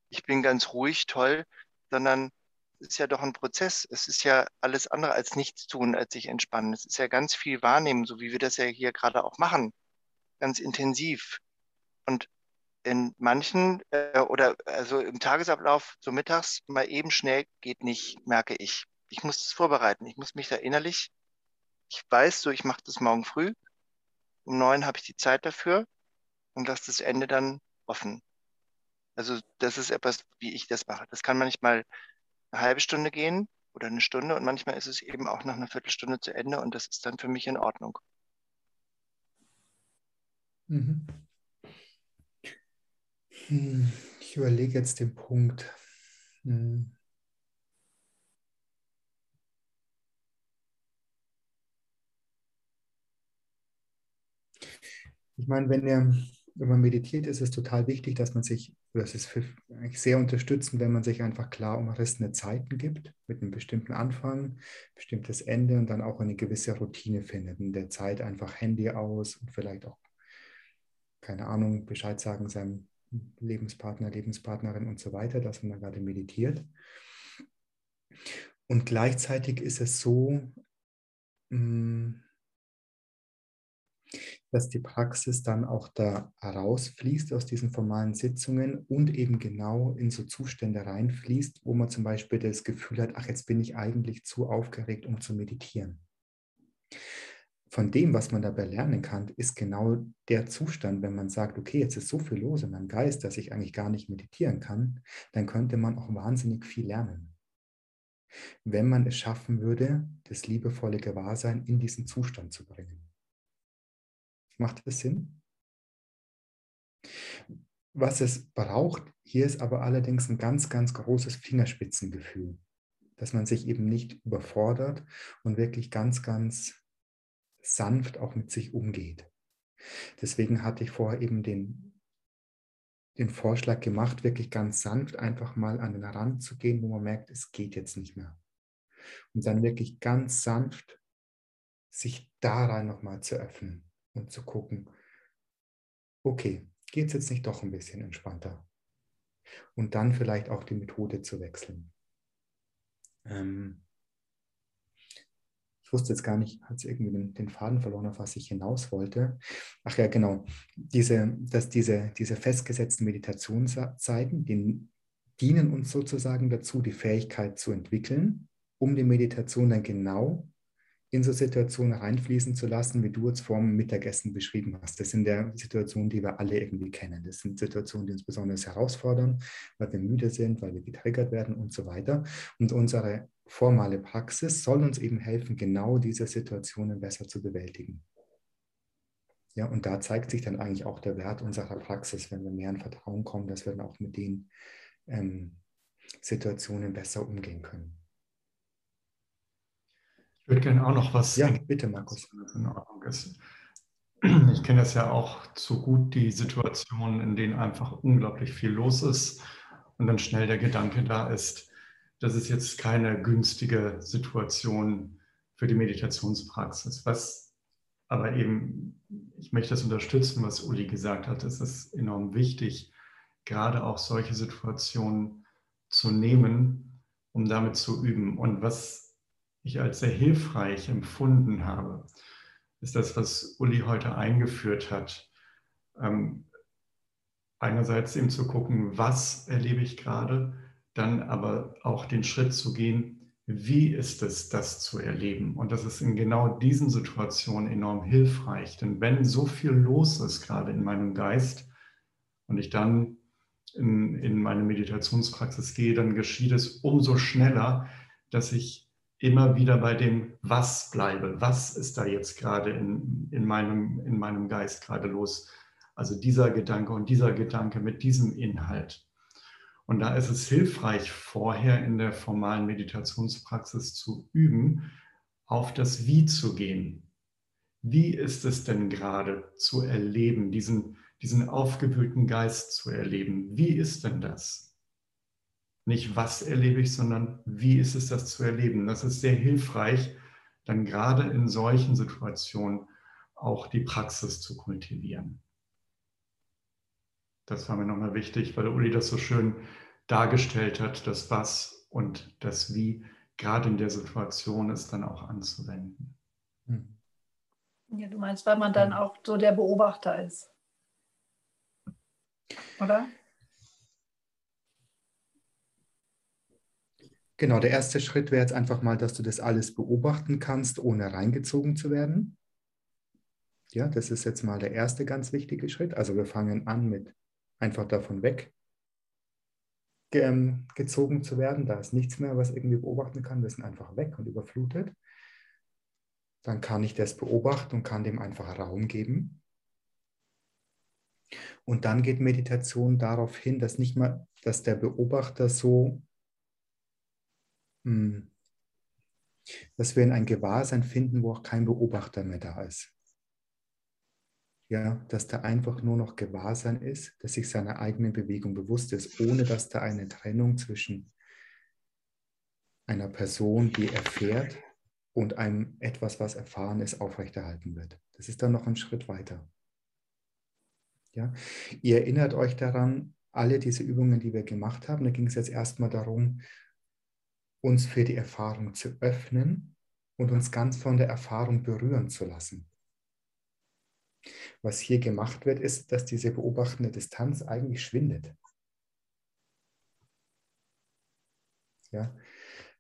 ich bin ganz ruhig, toll, sondern es ist ja doch ein Prozess. Es ist ja alles andere als nichts tun, als sich entspannen. Es ist ja ganz viel wahrnehmen, so wie wir das ja hier gerade auch machen. Ganz intensiv. Und in manchen äh, oder also im Tagesablauf so mittags mal eben schnell geht nicht, merke ich. Ich muss es vorbereiten. Ich muss mich da innerlich, ich weiß so, ich mache das morgen früh. Um neun habe ich die Zeit dafür und lasse das Ende dann offen. Also das ist etwas, wie ich das mache. Das kann manchmal eine halbe Stunde gehen oder eine Stunde und manchmal ist es eben auch nach einer Viertelstunde zu Ende und das ist dann für mich in Ordnung. Mhm. Hm, ich überlege jetzt den Punkt. Hm. Ich meine, wenn, er, wenn man meditiert, ist es total wichtig, dass man sich, es ist für, sehr unterstützend, wenn man sich einfach klar umrissene Zeiten gibt, mit einem bestimmten Anfang, bestimmtes Ende und dann auch eine gewisse Routine findet. In der Zeit einfach Handy aus und vielleicht auch, keine Ahnung, Bescheid sagen seinem Lebenspartner, Lebenspartnerin und so weiter, dass man da gerade meditiert. Und gleichzeitig ist es so, mm, dass die Praxis dann auch da herausfließt aus diesen formalen Sitzungen und eben genau in so Zustände reinfließt, wo man zum Beispiel das Gefühl hat, ach, jetzt bin ich eigentlich zu aufgeregt, um zu meditieren von dem, was man dabei lernen kann, ist genau der Zustand, wenn man sagt, okay, jetzt ist so viel los in meinem Geist, dass ich eigentlich gar nicht meditieren kann, dann könnte man auch wahnsinnig viel lernen. Wenn man es schaffen würde, das liebevolle Gewahrsein in diesen Zustand zu bringen. Macht das Sinn? Was es braucht, hier ist aber allerdings ein ganz, ganz großes Fingerspitzengefühl, dass man sich eben nicht überfordert und wirklich ganz, ganz sanft auch mit sich umgeht. Deswegen hatte ich vorher eben den, den Vorschlag gemacht, wirklich ganz sanft einfach mal an den Rand zu gehen, wo man merkt, es geht jetzt nicht mehr. Und dann wirklich ganz sanft sich daran nochmal zu öffnen und zu gucken, okay, geht es jetzt nicht doch ein bisschen entspannter? Und dann vielleicht auch die Methode zu wechseln. Ähm, wusste jetzt gar nicht, hat irgendwie den, den, Faden verloren, auf was ich hinaus wollte. Ach ja, genau. Diese, dass diese, diese festgesetzten Meditationszeiten, die dienen uns sozusagen dazu, die Fähigkeit zu entwickeln, um die Meditation dann genau in so Situationen reinfließen zu lassen, wie du jetzt vor dem Mittagessen beschrieben hast. Das sind ja Situationen, die wir alle irgendwie kennen. Das sind Situationen, die uns besonders herausfordern, weil wir müde sind, weil wir getriggert werden und so weiter. Und unsere formale Praxis soll uns eben helfen, genau diese Situationen besser zu bewältigen. Ja, und da zeigt sich dann eigentlich auch der Wert unserer Praxis, wenn wir mehr in Vertrauen kommen, dass wir dann auch mit den ähm, Situationen besser umgehen können. Ich würde gerne auch noch was. Ja, bitte, Markus. In Ordnung ist. Ich kenne das ja auch zu gut, die Situationen, in denen einfach unglaublich viel los ist und dann schnell der Gedanke da ist, das ist jetzt keine günstige Situation für die Meditationspraxis. Was aber eben, ich möchte das unterstützen, was Uli gesagt hat, es ist enorm wichtig, gerade auch solche Situationen zu nehmen, um damit zu üben. Und was ich als sehr hilfreich empfunden habe, ist das, was Uli heute eingeführt hat. Ähm, einerseits eben zu gucken, was erlebe ich gerade, dann aber auch den Schritt zu gehen, wie ist es, das zu erleben? Und das ist in genau diesen Situationen enorm hilfreich. Denn wenn so viel los ist, gerade in meinem Geist, und ich dann in, in meine Meditationspraxis gehe, dann geschieht es umso schneller, dass ich immer wieder bei dem Was bleibe. Was ist da jetzt gerade in, in, meinem, in meinem Geist gerade los? Also dieser Gedanke und dieser Gedanke mit diesem Inhalt. Und da ist es hilfreich, vorher in der formalen Meditationspraxis zu üben, auf das Wie zu gehen. Wie ist es denn gerade zu erleben, diesen, diesen aufgewühlten Geist zu erleben? Wie ist denn das? Nicht was erlebe ich, sondern wie ist es, das zu erleben? Das ist sehr hilfreich, dann gerade in solchen Situationen auch die Praxis zu kultivieren. Das war mir nochmal wichtig, weil Uli das so schön dargestellt hat, das Was und das Wie gerade in der Situation ist dann auch anzuwenden. Hm. Ja, du meinst, weil man dann auch so der Beobachter ist. Oder? Genau, der erste Schritt wäre jetzt einfach mal, dass du das alles beobachten kannst, ohne reingezogen zu werden. Ja, das ist jetzt mal der erste ganz wichtige Schritt. Also wir fangen an mit einfach davon weg ähm, gezogen zu werden. Da ist nichts mehr, was irgendwie beobachten kann. Wir sind einfach weg und überflutet. Dann kann ich das beobachten und kann dem einfach Raum geben. Und dann geht Meditation darauf hin, dass nicht mal, dass der Beobachter so, dass wir in ein Gewahrsein finden, wo auch kein Beobachter mehr da ist ja, dass da einfach nur noch Gewahrsein ist, dass sich seiner eigenen Bewegung bewusst ist, ohne dass da eine Trennung zwischen einer Person, die erfährt, und einem etwas, was erfahren ist, aufrechterhalten wird. Das ist dann noch ein Schritt weiter. Ja? Ihr erinnert euch daran, alle diese Übungen, die wir gemacht haben, da ging es jetzt erstmal darum, uns für die Erfahrung zu öffnen und uns ganz von der Erfahrung berühren zu lassen. Was hier gemacht wird, ist, dass diese beobachtende Distanz eigentlich schwindet. Ja,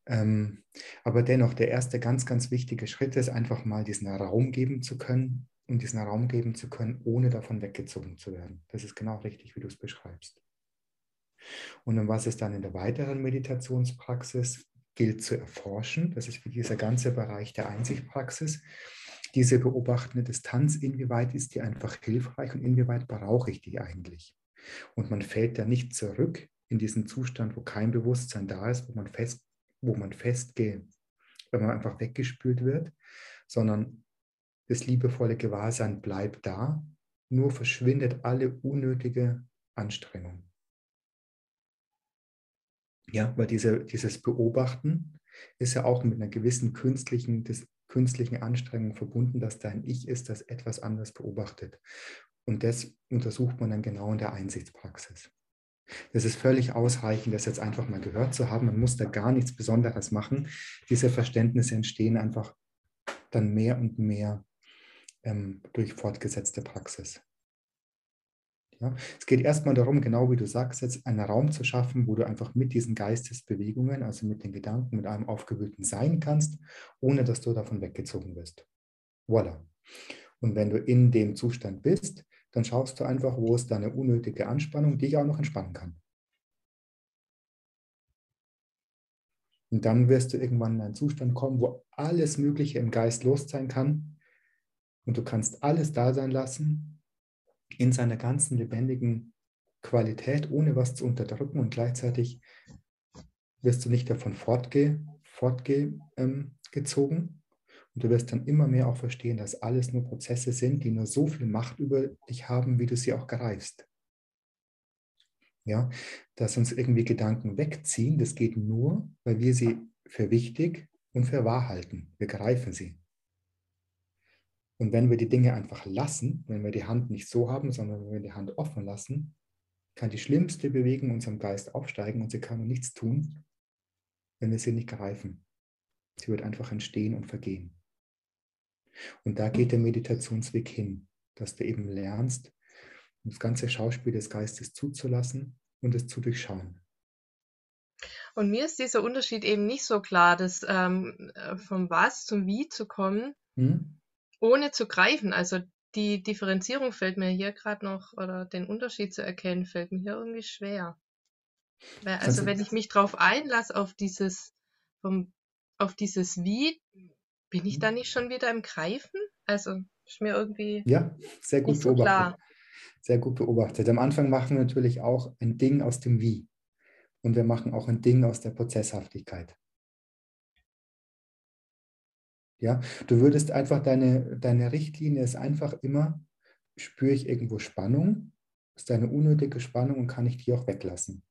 ähm, aber dennoch, der erste ganz, ganz wichtige Schritt ist einfach mal diesen Raum geben zu können und diesen Raum geben zu können, ohne davon weggezogen zu werden. Das ist genau richtig, wie du es beschreibst. Und um was es dann in der weiteren Meditationspraxis gilt zu erforschen, das ist wie dieser ganze Bereich der Einsichtpraxis, diese beobachtende Distanz, inwieweit ist die einfach hilfreich und inwieweit brauche ich die eigentlich? Und man fällt da nicht zurück in diesen Zustand, wo kein Bewusstsein da ist, wo man fest, wo man festgeht, wenn man einfach weggespült wird, sondern das liebevolle Gewahrsein bleibt da, nur verschwindet alle unnötige Anstrengung. Ja, weil diese, dieses Beobachten ist ja auch mit einer gewissen künstlichen künstlichen Anstrengungen verbunden, dass da ein Ich ist, das etwas anderes beobachtet. Und das untersucht man dann genau in der Einsichtspraxis. Das ist völlig ausreichend, das jetzt einfach mal gehört zu haben. Man muss da gar nichts Besonderes machen. Diese Verständnisse entstehen einfach dann mehr und mehr ähm, durch fortgesetzte Praxis. Ja, es geht erstmal darum, genau wie du sagst, jetzt einen Raum zu schaffen, wo du einfach mit diesen Geistesbewegungen, also mit den Gedanken, mit einem aufgewühlten sein kannst, ohne dass du davon weggezogen wirst. Voilà. Und wenn du in dem Zustand bist, dann schaust du einfach, wo ist deine unnötige Anspannung, die ich auch noch entspannen kann. Und dann wirst du irgendwann in einen Zustand kommen, wo alles Mögliche im Geist los sein kann. Und du kannst alles da sein lassen, in seiner ganzen lebendigen Qualität, ohne was zu unterdrücken und gleichzeitig wirst du nicht davon fortgezogen fortge, ähm, und du wirst dann immer mehr auch verstehen, dass alles nur Prozesse sind, die nur so viel Macht über dich haben, wie du sie auch greifst. Ja, dass uns irgendwie Gedanken wegziehen, das geht nur, weil wir sie für wichtig und für wahr halten. Wir greifen sie. Und wenn wir die Dinge einfach lassen, wenn wir die Hand nicht so haben, sondern wenn wir die Hand offen lassen, kann die schlimmste Bewegung in unserem Geist aufsteigen und sie kann nur nichts tun, wenn wir sie nicht greifen. Sie wird einfach entstehen und vergehen. Und da geht der Meditationsweg hin, dass du eben lernst, das ganze Schauspiel des Geistes zuzulassen und es zu durchschauen. Und mir ist dieser Unterschied eben nicht so klar, dass ähm, vom Was zum Wie zu kommen. Hm? Ohne zu greifen. Also die Differenzierung fällt mir hier gerade noch, oder den Unterschied zu erkennen, fällt mir hier irgendwie schwer. Also wenn ich mich drauf einlasse, auf dieses, auf dieses Wie, bin ich da nicht schon wieder im Greifen? Also ist mir irgendwie ja, sehr gut so beobachtet. Klar. Sehr gut beobachtet. Am Anfang machen wir natürlich auch ein Ding aus dem Wie. Und wir machen auch ein Ding aus der Prozesshaftigkeit. Ja, du würdest einfach deine, deine Richtlinie ist einfach immer, spüre ich irgendwo Spannung, ist eine unnötige Spannung und kann ich die auch weglassen.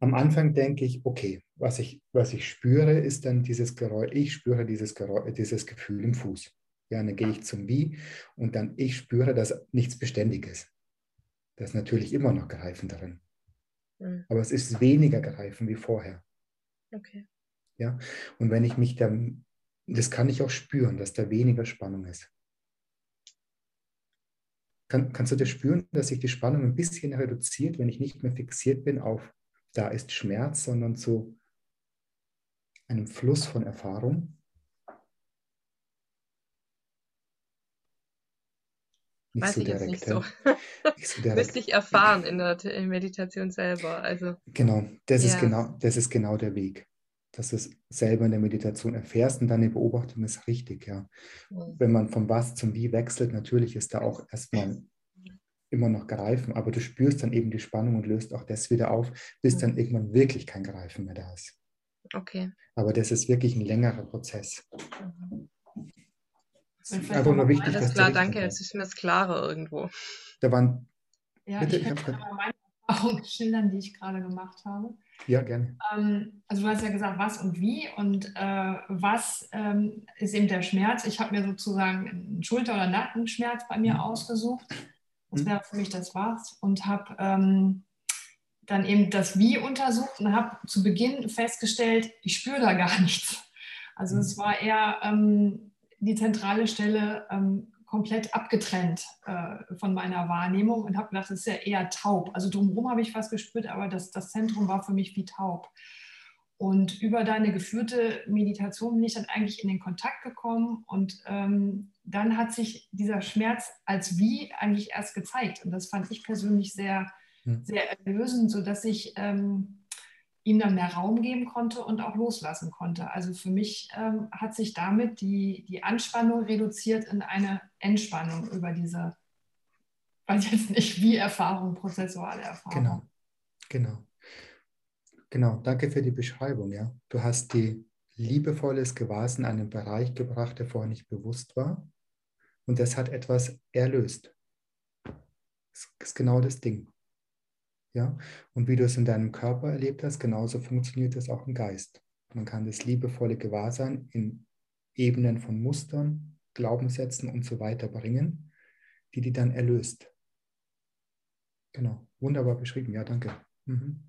Am Anfang denke ich, okay, was ich, was ich spüre, ist dann dieses Geräusch, ich spüre dieses, Geräusch, dieses Gefühl im Fuß. Ja, dann gehe ich zum Wie und dann ich spüre, dass nichts beständig ist. Da ist natürlich immer noch Greifen drin. Mhm. Aber es ist weniger Greifen wie vorher. Okay. Ja, und wenn ich mich dann, das kann ich auch spüren, dass da weniger Spannung ist. Kann, kannst du das spüren, dass sich die Spannung ein bisschen reduziert, wenn ich nicht mehr fixiert bin auf, da ist Schmerz, sondern zu einem Fluss von Erfahrung? Nicht Weiß so ich direkt. Nicht so. nicht so Müsste ich erfahren in der Meditation selber. Also, genau, das, ja. ist genau, das ist genau der Weg. Dass du es selber in der Meditation erfährst und deine Beobachtung ist richtig, ja. Mhm. Wenn man vom Was zum Wie wechselt, natürlich ist da auch erstmal immer noch Greifen, aber du spürst dann eben die Spannung und löst auch das wieder auf, bis mhm. dann irgendwann wirklich kein Greifen mehr da ist. Okay. Aber das ist wirklich ein längerer Prozess. Mhm. Einfach nur wichtig, Alles klar, danke. Jetzt ist mir das klarer irgendwo. Da waren. Ja, bitte, ich kann mal meine Erfahrung schildern, die ich gerade gemacht habe. Ja, gerne. Ähm, also du hast ja gesagt, was und wie und äh, was ähm, ist eben der Schmerz. Ich habe mir sozusagen einen Schulter- oder Nackenschmerz bei mir mhm. ausgesucht. Das wäre für mich das was und habe ähm, dann eben das Wie untersucht und habe zu Beginn festgestellt, ich spüre da gar nichts. Also mhm. es war eher ähm, die zentrale Stelle ähm, komplett abgetrennt äh, von meiner Wahrnehmung und habe gedacht, das ist ja eher taub. Also drumherum habe ich was gespürt, aber das, das Zentrum war für mich wie taub. Und über deine geführte Meditation bin ich dann eigentlich in den Kontakt gekommen und ähm, dann hat sich dieser Schmerz als wie eigentlich erst gezeigt. Und das fand ich persönlich sehr, hm. sehr erlösend, sodass ich ähm, ihm dann mehr Raum geben konnte und auch loslassen konnte. Also für mich ähm, hat sich damit die, die Anspannung reduziert in eine Entspannung über diese, weiß jetzt nicht, wie Erfahrung, prozessuale Erfahrung. Genau, genau. Genau, danke für die Beschreibung. Ja. Du hast die liebevolles Gewahrsein in einen Bereich gebracht, der vorher nicht bewusst war. Und das hat etwas erlöst. Das ist genau das Ding. Ja? Und wie du es in deinem Körper erlebt hast, genauso funktioniert es auch im Geist. Man kann das liebevolle Gewahrsein in Ebenen von Mustern, Glaubenssätzen und so weiter bringen, die die dann erlöst. Genau, wunderbar beschrieben. Ja, danke. Mhm.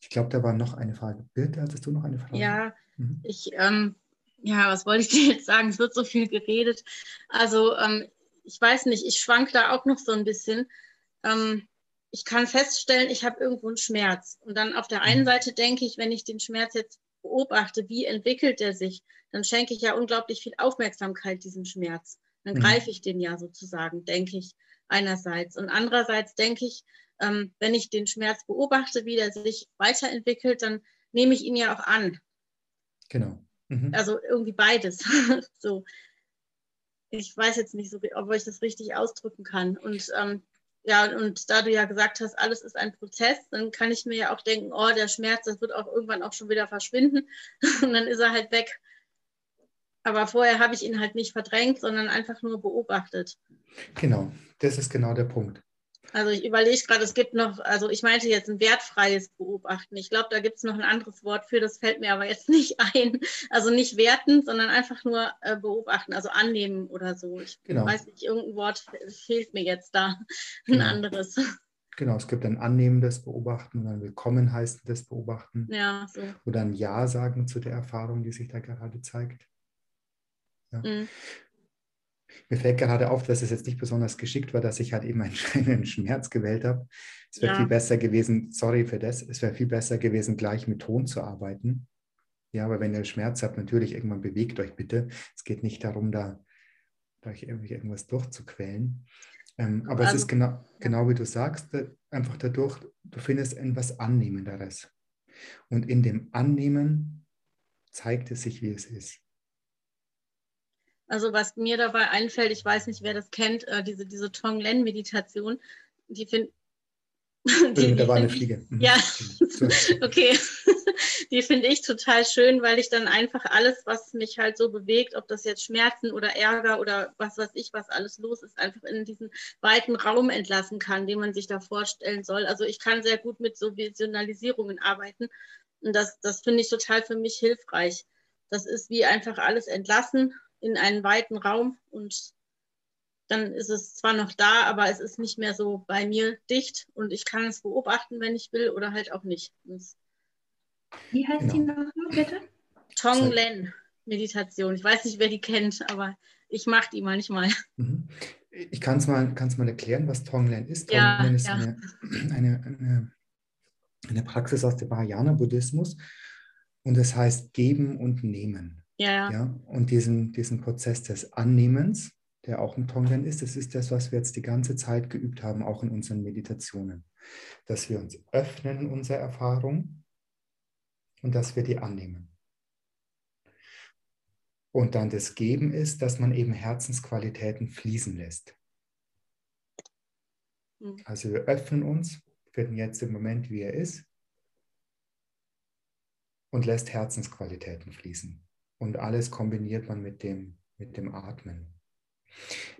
Ich glaube, da war noch eine Frage. Birte, hattest du noch eine Frage? Ja, mhm. ich, ähm, ja, was wollte ich dir jetzt sagen? Es wird so viel geredet. Also, ähm, ich weiß nicht, ich schwank da auch noch so ein bisschen. Ähm, ich kann feststellen, ich habe irgendwo einen Schmerz. Und dann auf der einen mhm. Seite denke ich, wenn ich den Schmerz jetzt beobachte, wie entwickelt er sich, dann schenke ich ja unglaublich viel Aufmerksamkeit diesem Schmerz. Dann mhm. greife ich den ja sozusagen, denke ich einerseits. Und andererseits denke ich, ähm, wenn ich den Schmerz beobachte, wie der sich weiterentwickelt, dann nehme ich ihn ja auch an. Genau. Mhm. Also irgendwie beides. so. Ich weiß jetzt nicht so, ob ich das richtig ausdrücken kann. Und ähm, ja, und da du ja gesagt hast, alles ist ein Prozess, dann kann ich mir ja auch denken, oh, der Schmerz, das wird auch irgendwann auch schon wieder verschwinden. und dann ist er halt weg. Aber vorher habe ich ihn halt nicht verdrängt, sondern einfach nur beobachtet. Genau, das ist genau der Punkt. Also ich überlege gerade, es gibt noch, also ich meinte jetzt ein wertfreies Beobachten. Ich glaube, da gibt es noch ein anderes Wort für, das fällt mir aber jetzt nicht ein. Also nicht werten, sondern einfach nur äh, beobachten, also annehmen oder so. Ich genau. weiß nicht, irgendein Wort fehlt mir jetzt da, ein genau. anderes. Genau, es gibt ein annehmendes Beobachten und ein willkommen heißendes Beobachten. Ja, so. Oder ein Ja sagen zu der Erfahrung, die sich da gerade zeigt. Ja. Mhm. Mir fällt gerade auf, dass es jetzt nicht besonders geschickt war, dass ich halt eben einen, Schmerz gewählt habe. Es wäre ja. viel besser gewesen, sorry für das, es wäre viel besser gewesen, gleich mit Ton zu arbeiten. Ja, aber wenn ihr Schmerz habt, natürlich irgendwann bewegt euch bitte. Es geht nicht darum, da, euch irgendwas durchzuquälen. Ähm, aber also, es ist genau, genau wie du sagst, einfach dadurch, du findest etwas Annehmenderes. Und in dem Annehmen zeigt es sich, wie es ist. Also was mir dabei einfällt, ich weiß nicht, wer das kennt, äh, diese, diese Tonglen-Meditation, die finde die, da war eine Fliege. Mhm. Ja, okay. die finde ich total schön, weil ich dann einfach alles, was mich halt so bewegt, ob das jetzt Schmerzen oder Ärger oder was weiß ich, was alles los ist, einfach in diesen weiten Raum entlassen kann, den man sich da vorstellen soll. Also ich kann sehr gut mit so Visionalisierungen arbeiten und das, das finde ich total für mich hilfreich. Das ist wie einfach alles entlassen in einen weiten Raum und dann ist es zwar noch da, aber es ist nicht mehr so bei mir dicht und ich kann es beobachten, wenn ich will oder halt auch nicht. Das Wie heißt genau. die nochmal, bitte? Tonglen Meditation. Ich weiß nicht, wer die kennt, aber ich mache die manchmal. Mhm. Ich kann es mal, mal erklären, was Tonglen ist. Tonglen ja, ist ja. Eine, eine, eine, eine, Praxis aus dem Mahayana-Buddhismus und das heißt geben und nehmen. Ja. ja. Und diesen, diesen Prozess des Annehmens, der auch im Tonglen ist, das ist das, was wir jetzt die ganze Zeit geübt haben, auch in unseren Meditationen. Dass wir uns öffnen in unserer Erfahrung und dass wir die annehmen. Und dann das Geben ist, dass man eben Herzensqualitäten fließen lässt. Hm. Also wir öffnen uns für den jetzigen Moment, wie er ist, und lässt Herzensqualitäten fließen. Und alles kombiniert man mit dem, mit dem Atmen.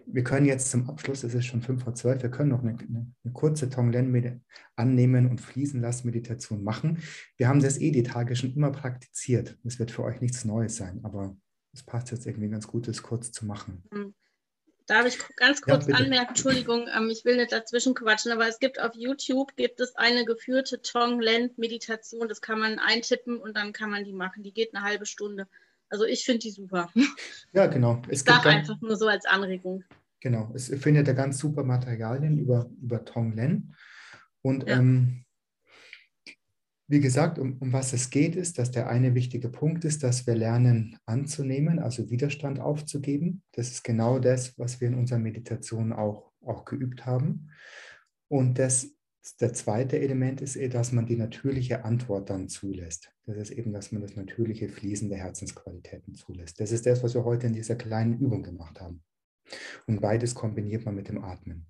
Wir können jetzt zum Abschluss, es ist schon 5 vor 12, wir können noch eine, eine, kurze Tonglen annehmen und fließen lassen Meditation machen. Wir haben das eh die Tage schon immer praktiziert. Es wird für euch nichts Neues sein, aber es passt jetzt irgendwie ganz gut, das kurz zu machen. Hm. Darf ich ganz kurz ja, anmerken, Entschuldigung, ähm, ich will nicht dazwischen quatschen, aber es gibt auf YouTube gibt es eine geführte Tonglen-Meditation, das kann man eintippen und dann kann man die machen. Die geht eine halbe Stunde. Also ich finde die super. Ja, genau. Es ich sage einfach nur so als Anregung. Genau, es findet ja ganz super Materialien über, über Tonglen. Und ja. ähm, wie gesagt, um, um was es geht, ist, dass der eine wichtige Punkt ist, dass wir lernen anzunehmen, also Widerstand aufzugeben. Das ist genau das, was wir in unserer Meditation auch, auch geübt haben. Und das der zweite Element ist, eh, dass man die natürliche Antwort dann zulässt. Das ist eben, dass man das natürliche Fließen der Herzensqualitäten zulässt. Das ist das, was wir heute in dieser kleinen Übung gemacht haben. Und beides kombiniert man mit dem Atmen.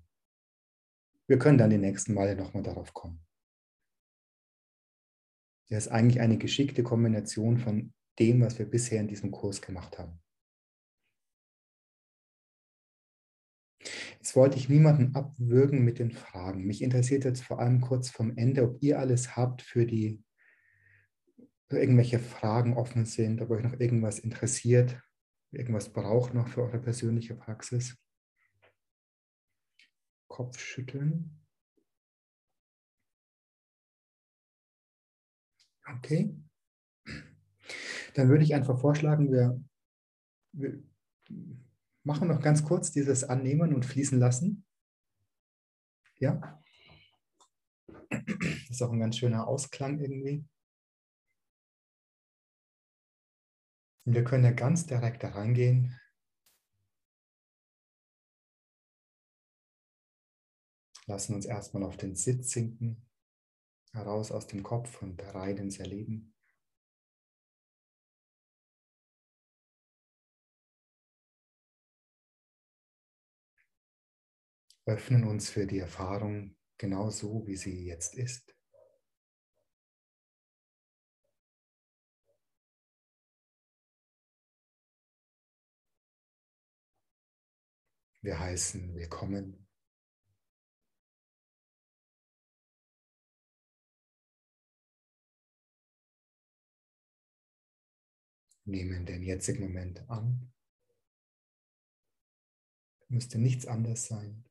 Wir können dann die nächsten Male nochmal darauf kommen. Das ist eigentlich eine geschickte Kombination von dem, was wir bisher in diesem Kurs gemacht haben. Jetzt wollte ich niemanden abwürgen mit den Fragen. Mich interessiert jetzt vor allem kurz vom Ende, ob ihr alles habt für die ob irgendwelche Fragen offen sind, ob euch noch irgendwas interessiert, irgendwas braucht noch für eure persönliche Praxis. Kopfschütteln. Okay. Dann würde ich einfach vorschlagen, wir, wir machen noch ganz kurz dieses Annehmen und Fließen lassen. Ja? Das ist auch ein ganz schöner Ausklang irgendwie. Und wir können ja ganz direkt da reingehen. Lassen uns erstmal auf den Sitz sinken, heraus aus dem Kopf und rein ins Erleben. Öffnen uns für die Erfahrung genau so, wie sie jetzt ist. Wir heißen willkommen. Nehmen den jetzigen Moment an. Müsste nichts anders sein.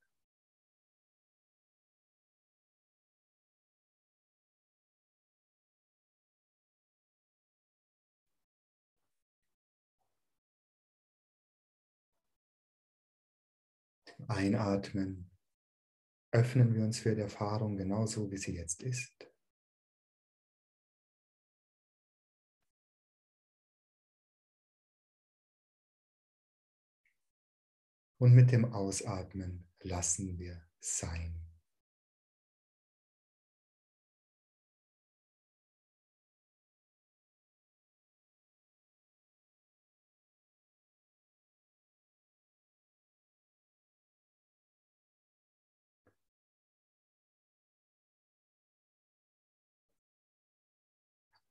Einatmen öffnen wir uns für die Erfahrung genauso, wie sie jetzt ist. Und mit dem Ausatmen lassen wir sein.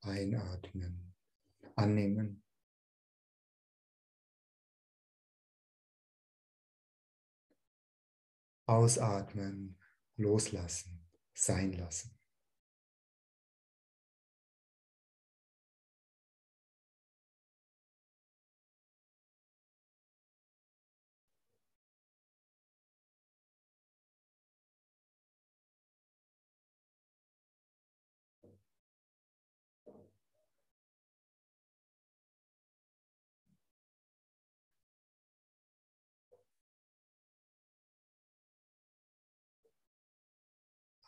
Einatmen, annehmen. Ausatmen, loslassen, sein lassen.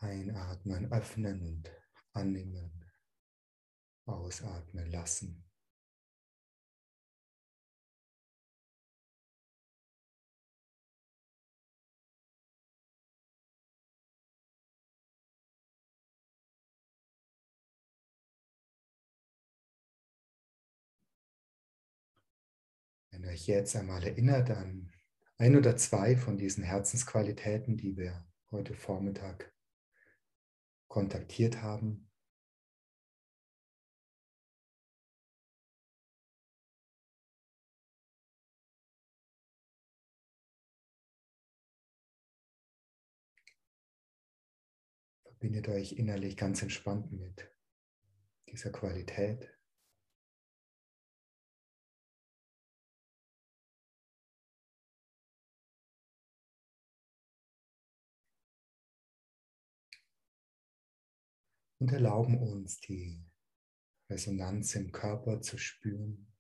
Einatmen, öffnen und annehmen. Ausatmen, lassen. Wenn ihr euch jetzt einmal erinnert an ein oder zwei von diesen Herzensqualitäten, die wir heute Vormittag kontaktiert haben. Verbindet euch innerlich ganz entspannt mit dieser Qualität. Und erlauben uns die Resonanz im Körper zu spüren.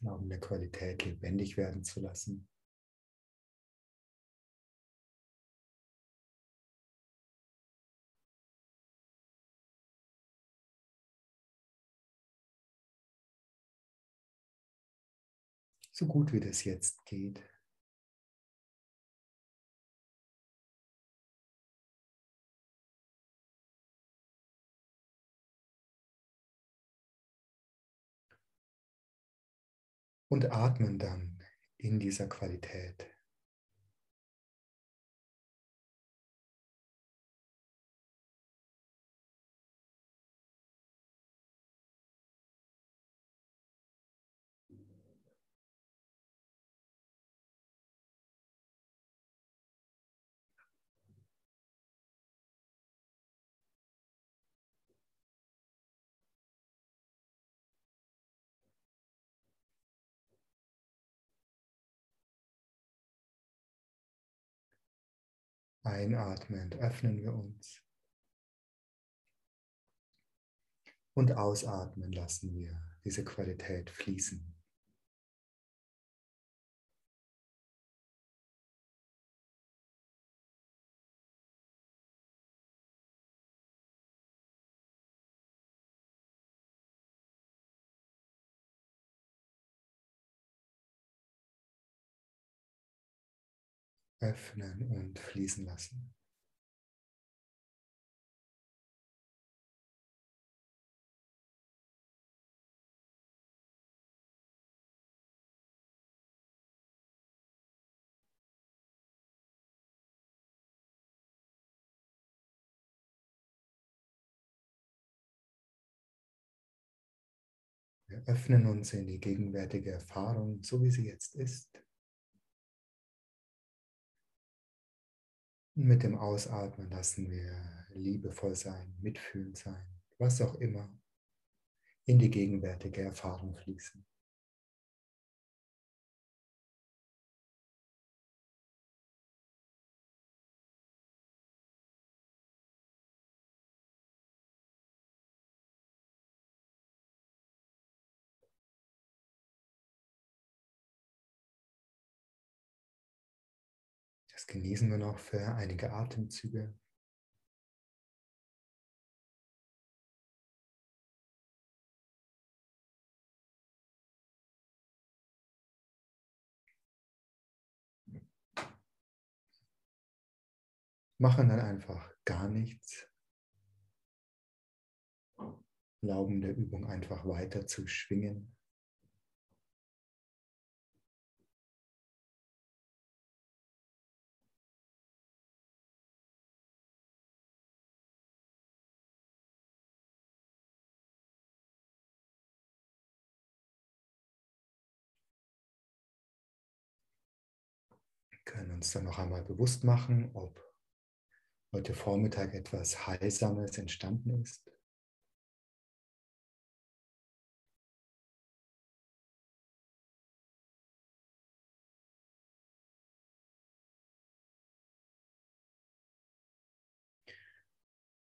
Erlauben der Qualität lebendig werden zu lassen. So gut wie das jetzt geht. Und atmen dann in dieser Qualität. Einatmend öffnen wir uns. Und ausatmen lassen wir diese Qualität fließen. Öffnen und fließen lassen. Wir öffnen uns in die gegenwärtige Erfahrung, so wie sie jetzt ist. Mit dem Ausatmen lassen wir liebevoll sein, mitfühlend sein, was auch immer, in die gegenwärtige Erfahrung fließen. Genießen wir noch für einige Atemzüge. Machen dann einfach gar nichts. Erlauben der Übung einfach weiter zu schwingen. Uns dann noch einmal bewusst machen, ob heute Vormittag etwas Heilsames entstanden ist.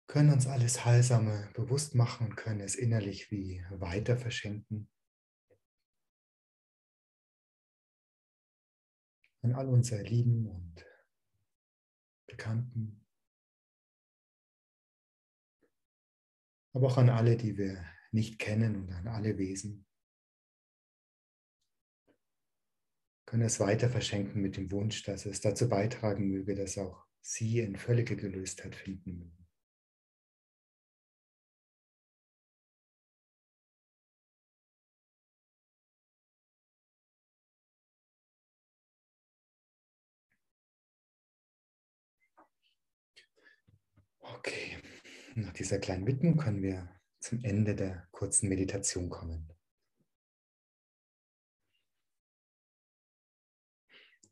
können uns alles Heilsame bewusst machen und können es innerlich wie weiter verschenken. An all unsere Lieben und Bekannten, aber auch an alle, die wir nicht kennen und an alle Wesen. Können es weiter verschenken mit dem Wunsch, dass es dazu beitragen möge, dass auch Sie in völlige Gelöstheit finden mögen. Okay, nach dieser kleinen Widmung können wir zum Ende der kurzen Meditation kommen.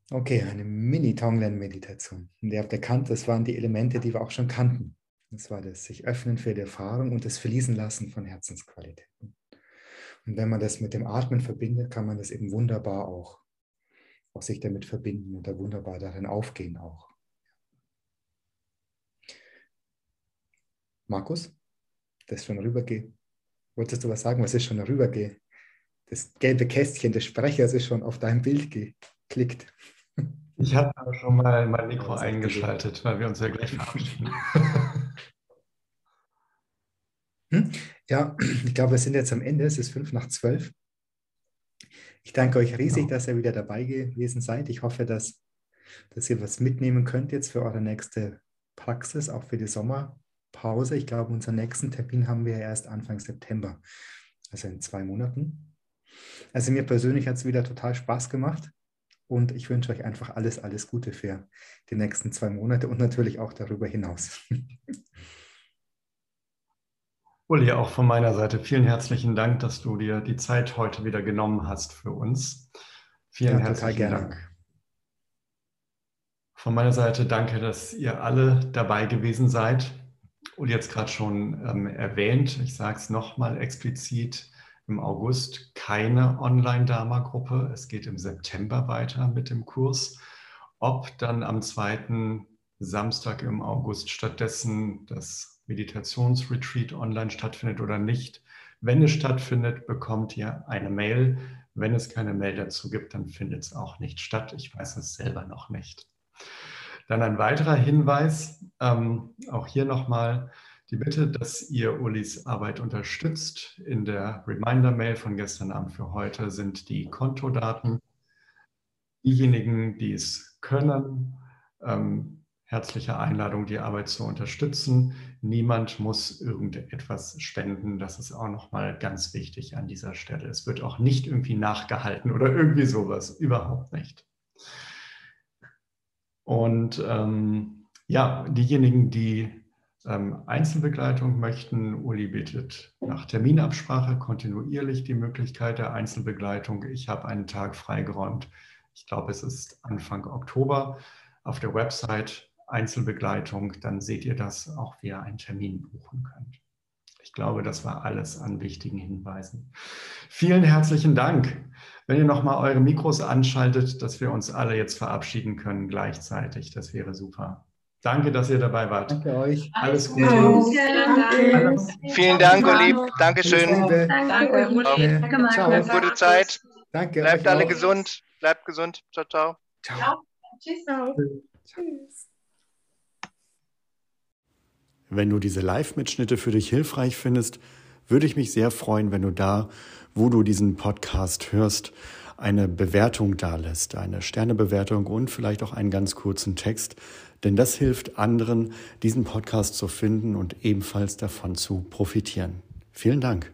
Okay, eine Mini-Tonglen-Meditation. Und ihr habt erkannt, das waren die Elemente, die wir auch schon kannten. Das war das sich öffnen für die Erfahrung und das Verließen lassen von Herzensqualitäten. Und wenn man das mit dem Atmen verbindet, kann man das eben wunderbar auch, auch sich damit verbinden und da wunderbar darin aufgehen auch. Markus, das schon rübergeht. Wolltest du was sagen? Was ist schon rübergeht? Das gelbe Kästchen des Sprechers ist schon auf dein Bild geklickt. Ich habe schon mal mein Mikro eingeschaltet, weil wir uns ja gleich verabschieden. Hm? Ja, ich glaube, wir sind jetzt am Ende. Es ist fünf nach zwölf. Ich danke euch riesig, genau. dass ihr wieder dabei gewesen seid. Ich hoffe, dass, dass ihr was mitnehmen könnt jetzt für eure nächste Praxis, auch für die Sommer, Pause. Ich glaube, unseren nächsten Termin haben wir erst Anfang September, also in zwei Monaten. Also mir persönlich hat es wieder total Spaß gemacht und ich wünsche euch einfach alles, alles Gute für die nächsten zwei Monate und natürlich auch darüber hinaus. Uli, auch von meiner Seite vielen herzlichen Dank, dass du dir die Zeit heute wieder genommen hast für uns. Vielen ja, herzlichen Dank. Von meiner Seite danke, dass ihr alle dabei gewesen seid und jetzt gerade schon ähm, erwähnt, ich sage es nochmal explizit, im August keine Online-Dharma-Gruppe. Es geht im September weiter mit dem Kurs. Ob dann am zweiten Samstag im August stattdessen das Meditationsretreat online stattfindet oder nicht. Wenn es stattfindet, bekommt ihr eine Mail. Wenn es keine Mail dazu gibt, dann findet es auch nicht statt. Ich weiß es selber noch nicht. Dann ein weiterer Hinweis, ähm, auch hier nochmal die Bitte, dass ihr Ulis Arbeit unterstützt. In der Reminder-Mail von gestern Abend für heute sind die Kontodaten. Diejenigen, die es können, ähm, herzliche Einladung, die Arbeit zu unterstützen. Niemand muss irgendetwas spenden. Das ist auch nochmal ganz wichtig an dieser Stelle. Es wird auch nicht irgendwie nachgehalten oder irgendwie sowas. Überhaupt nicht. Und ähm, ja, diejenigen, die ähm, Einzelbegleitung möchten, Uli bietet nach Terminabsprache kontinuierlich die Möglichkeit der Einzelbegleitung. Ich habe einen Tag freigeräumt. Ich glaube, es ist Anfang Oktober auf der Website Einzelbegleitung. Dann seht ihr das auch, wie ihr einen Termin buchen könnt. Ich glaube, das war alles an wichtigen Hinweisen. Vielen herzlichen Dank. Wenn ihr nochmal eure Mikros anschaltet, dass wir uns alle jetzt verabschieden können gleichzeitig, das wäre super. Danke, dass ihr dabei wart. Danke euch. Alles Gute. Danke. Vielen Dank, Uli. Dankeschön. Danke, Uli. Danke, Gute Zeit. Danke. Bleibt alle gesund. Bleibt gesund. Ciao, ciao. Ciao. Tschüss. Tschüss. Wenn du diese Live-Mitschnitte für dich hilfreich findest, würde ich mich sehr freuen, wenn du da, wo du diesen Podcast hörst, eine Bewertung dalässt, eine Sternebewertung und vielleicht auch einen ganz kurzen Text, denn das hilft anderen, diesen Podcast zu finden und ebenfalls davon zu profitieren. Vielen Dank.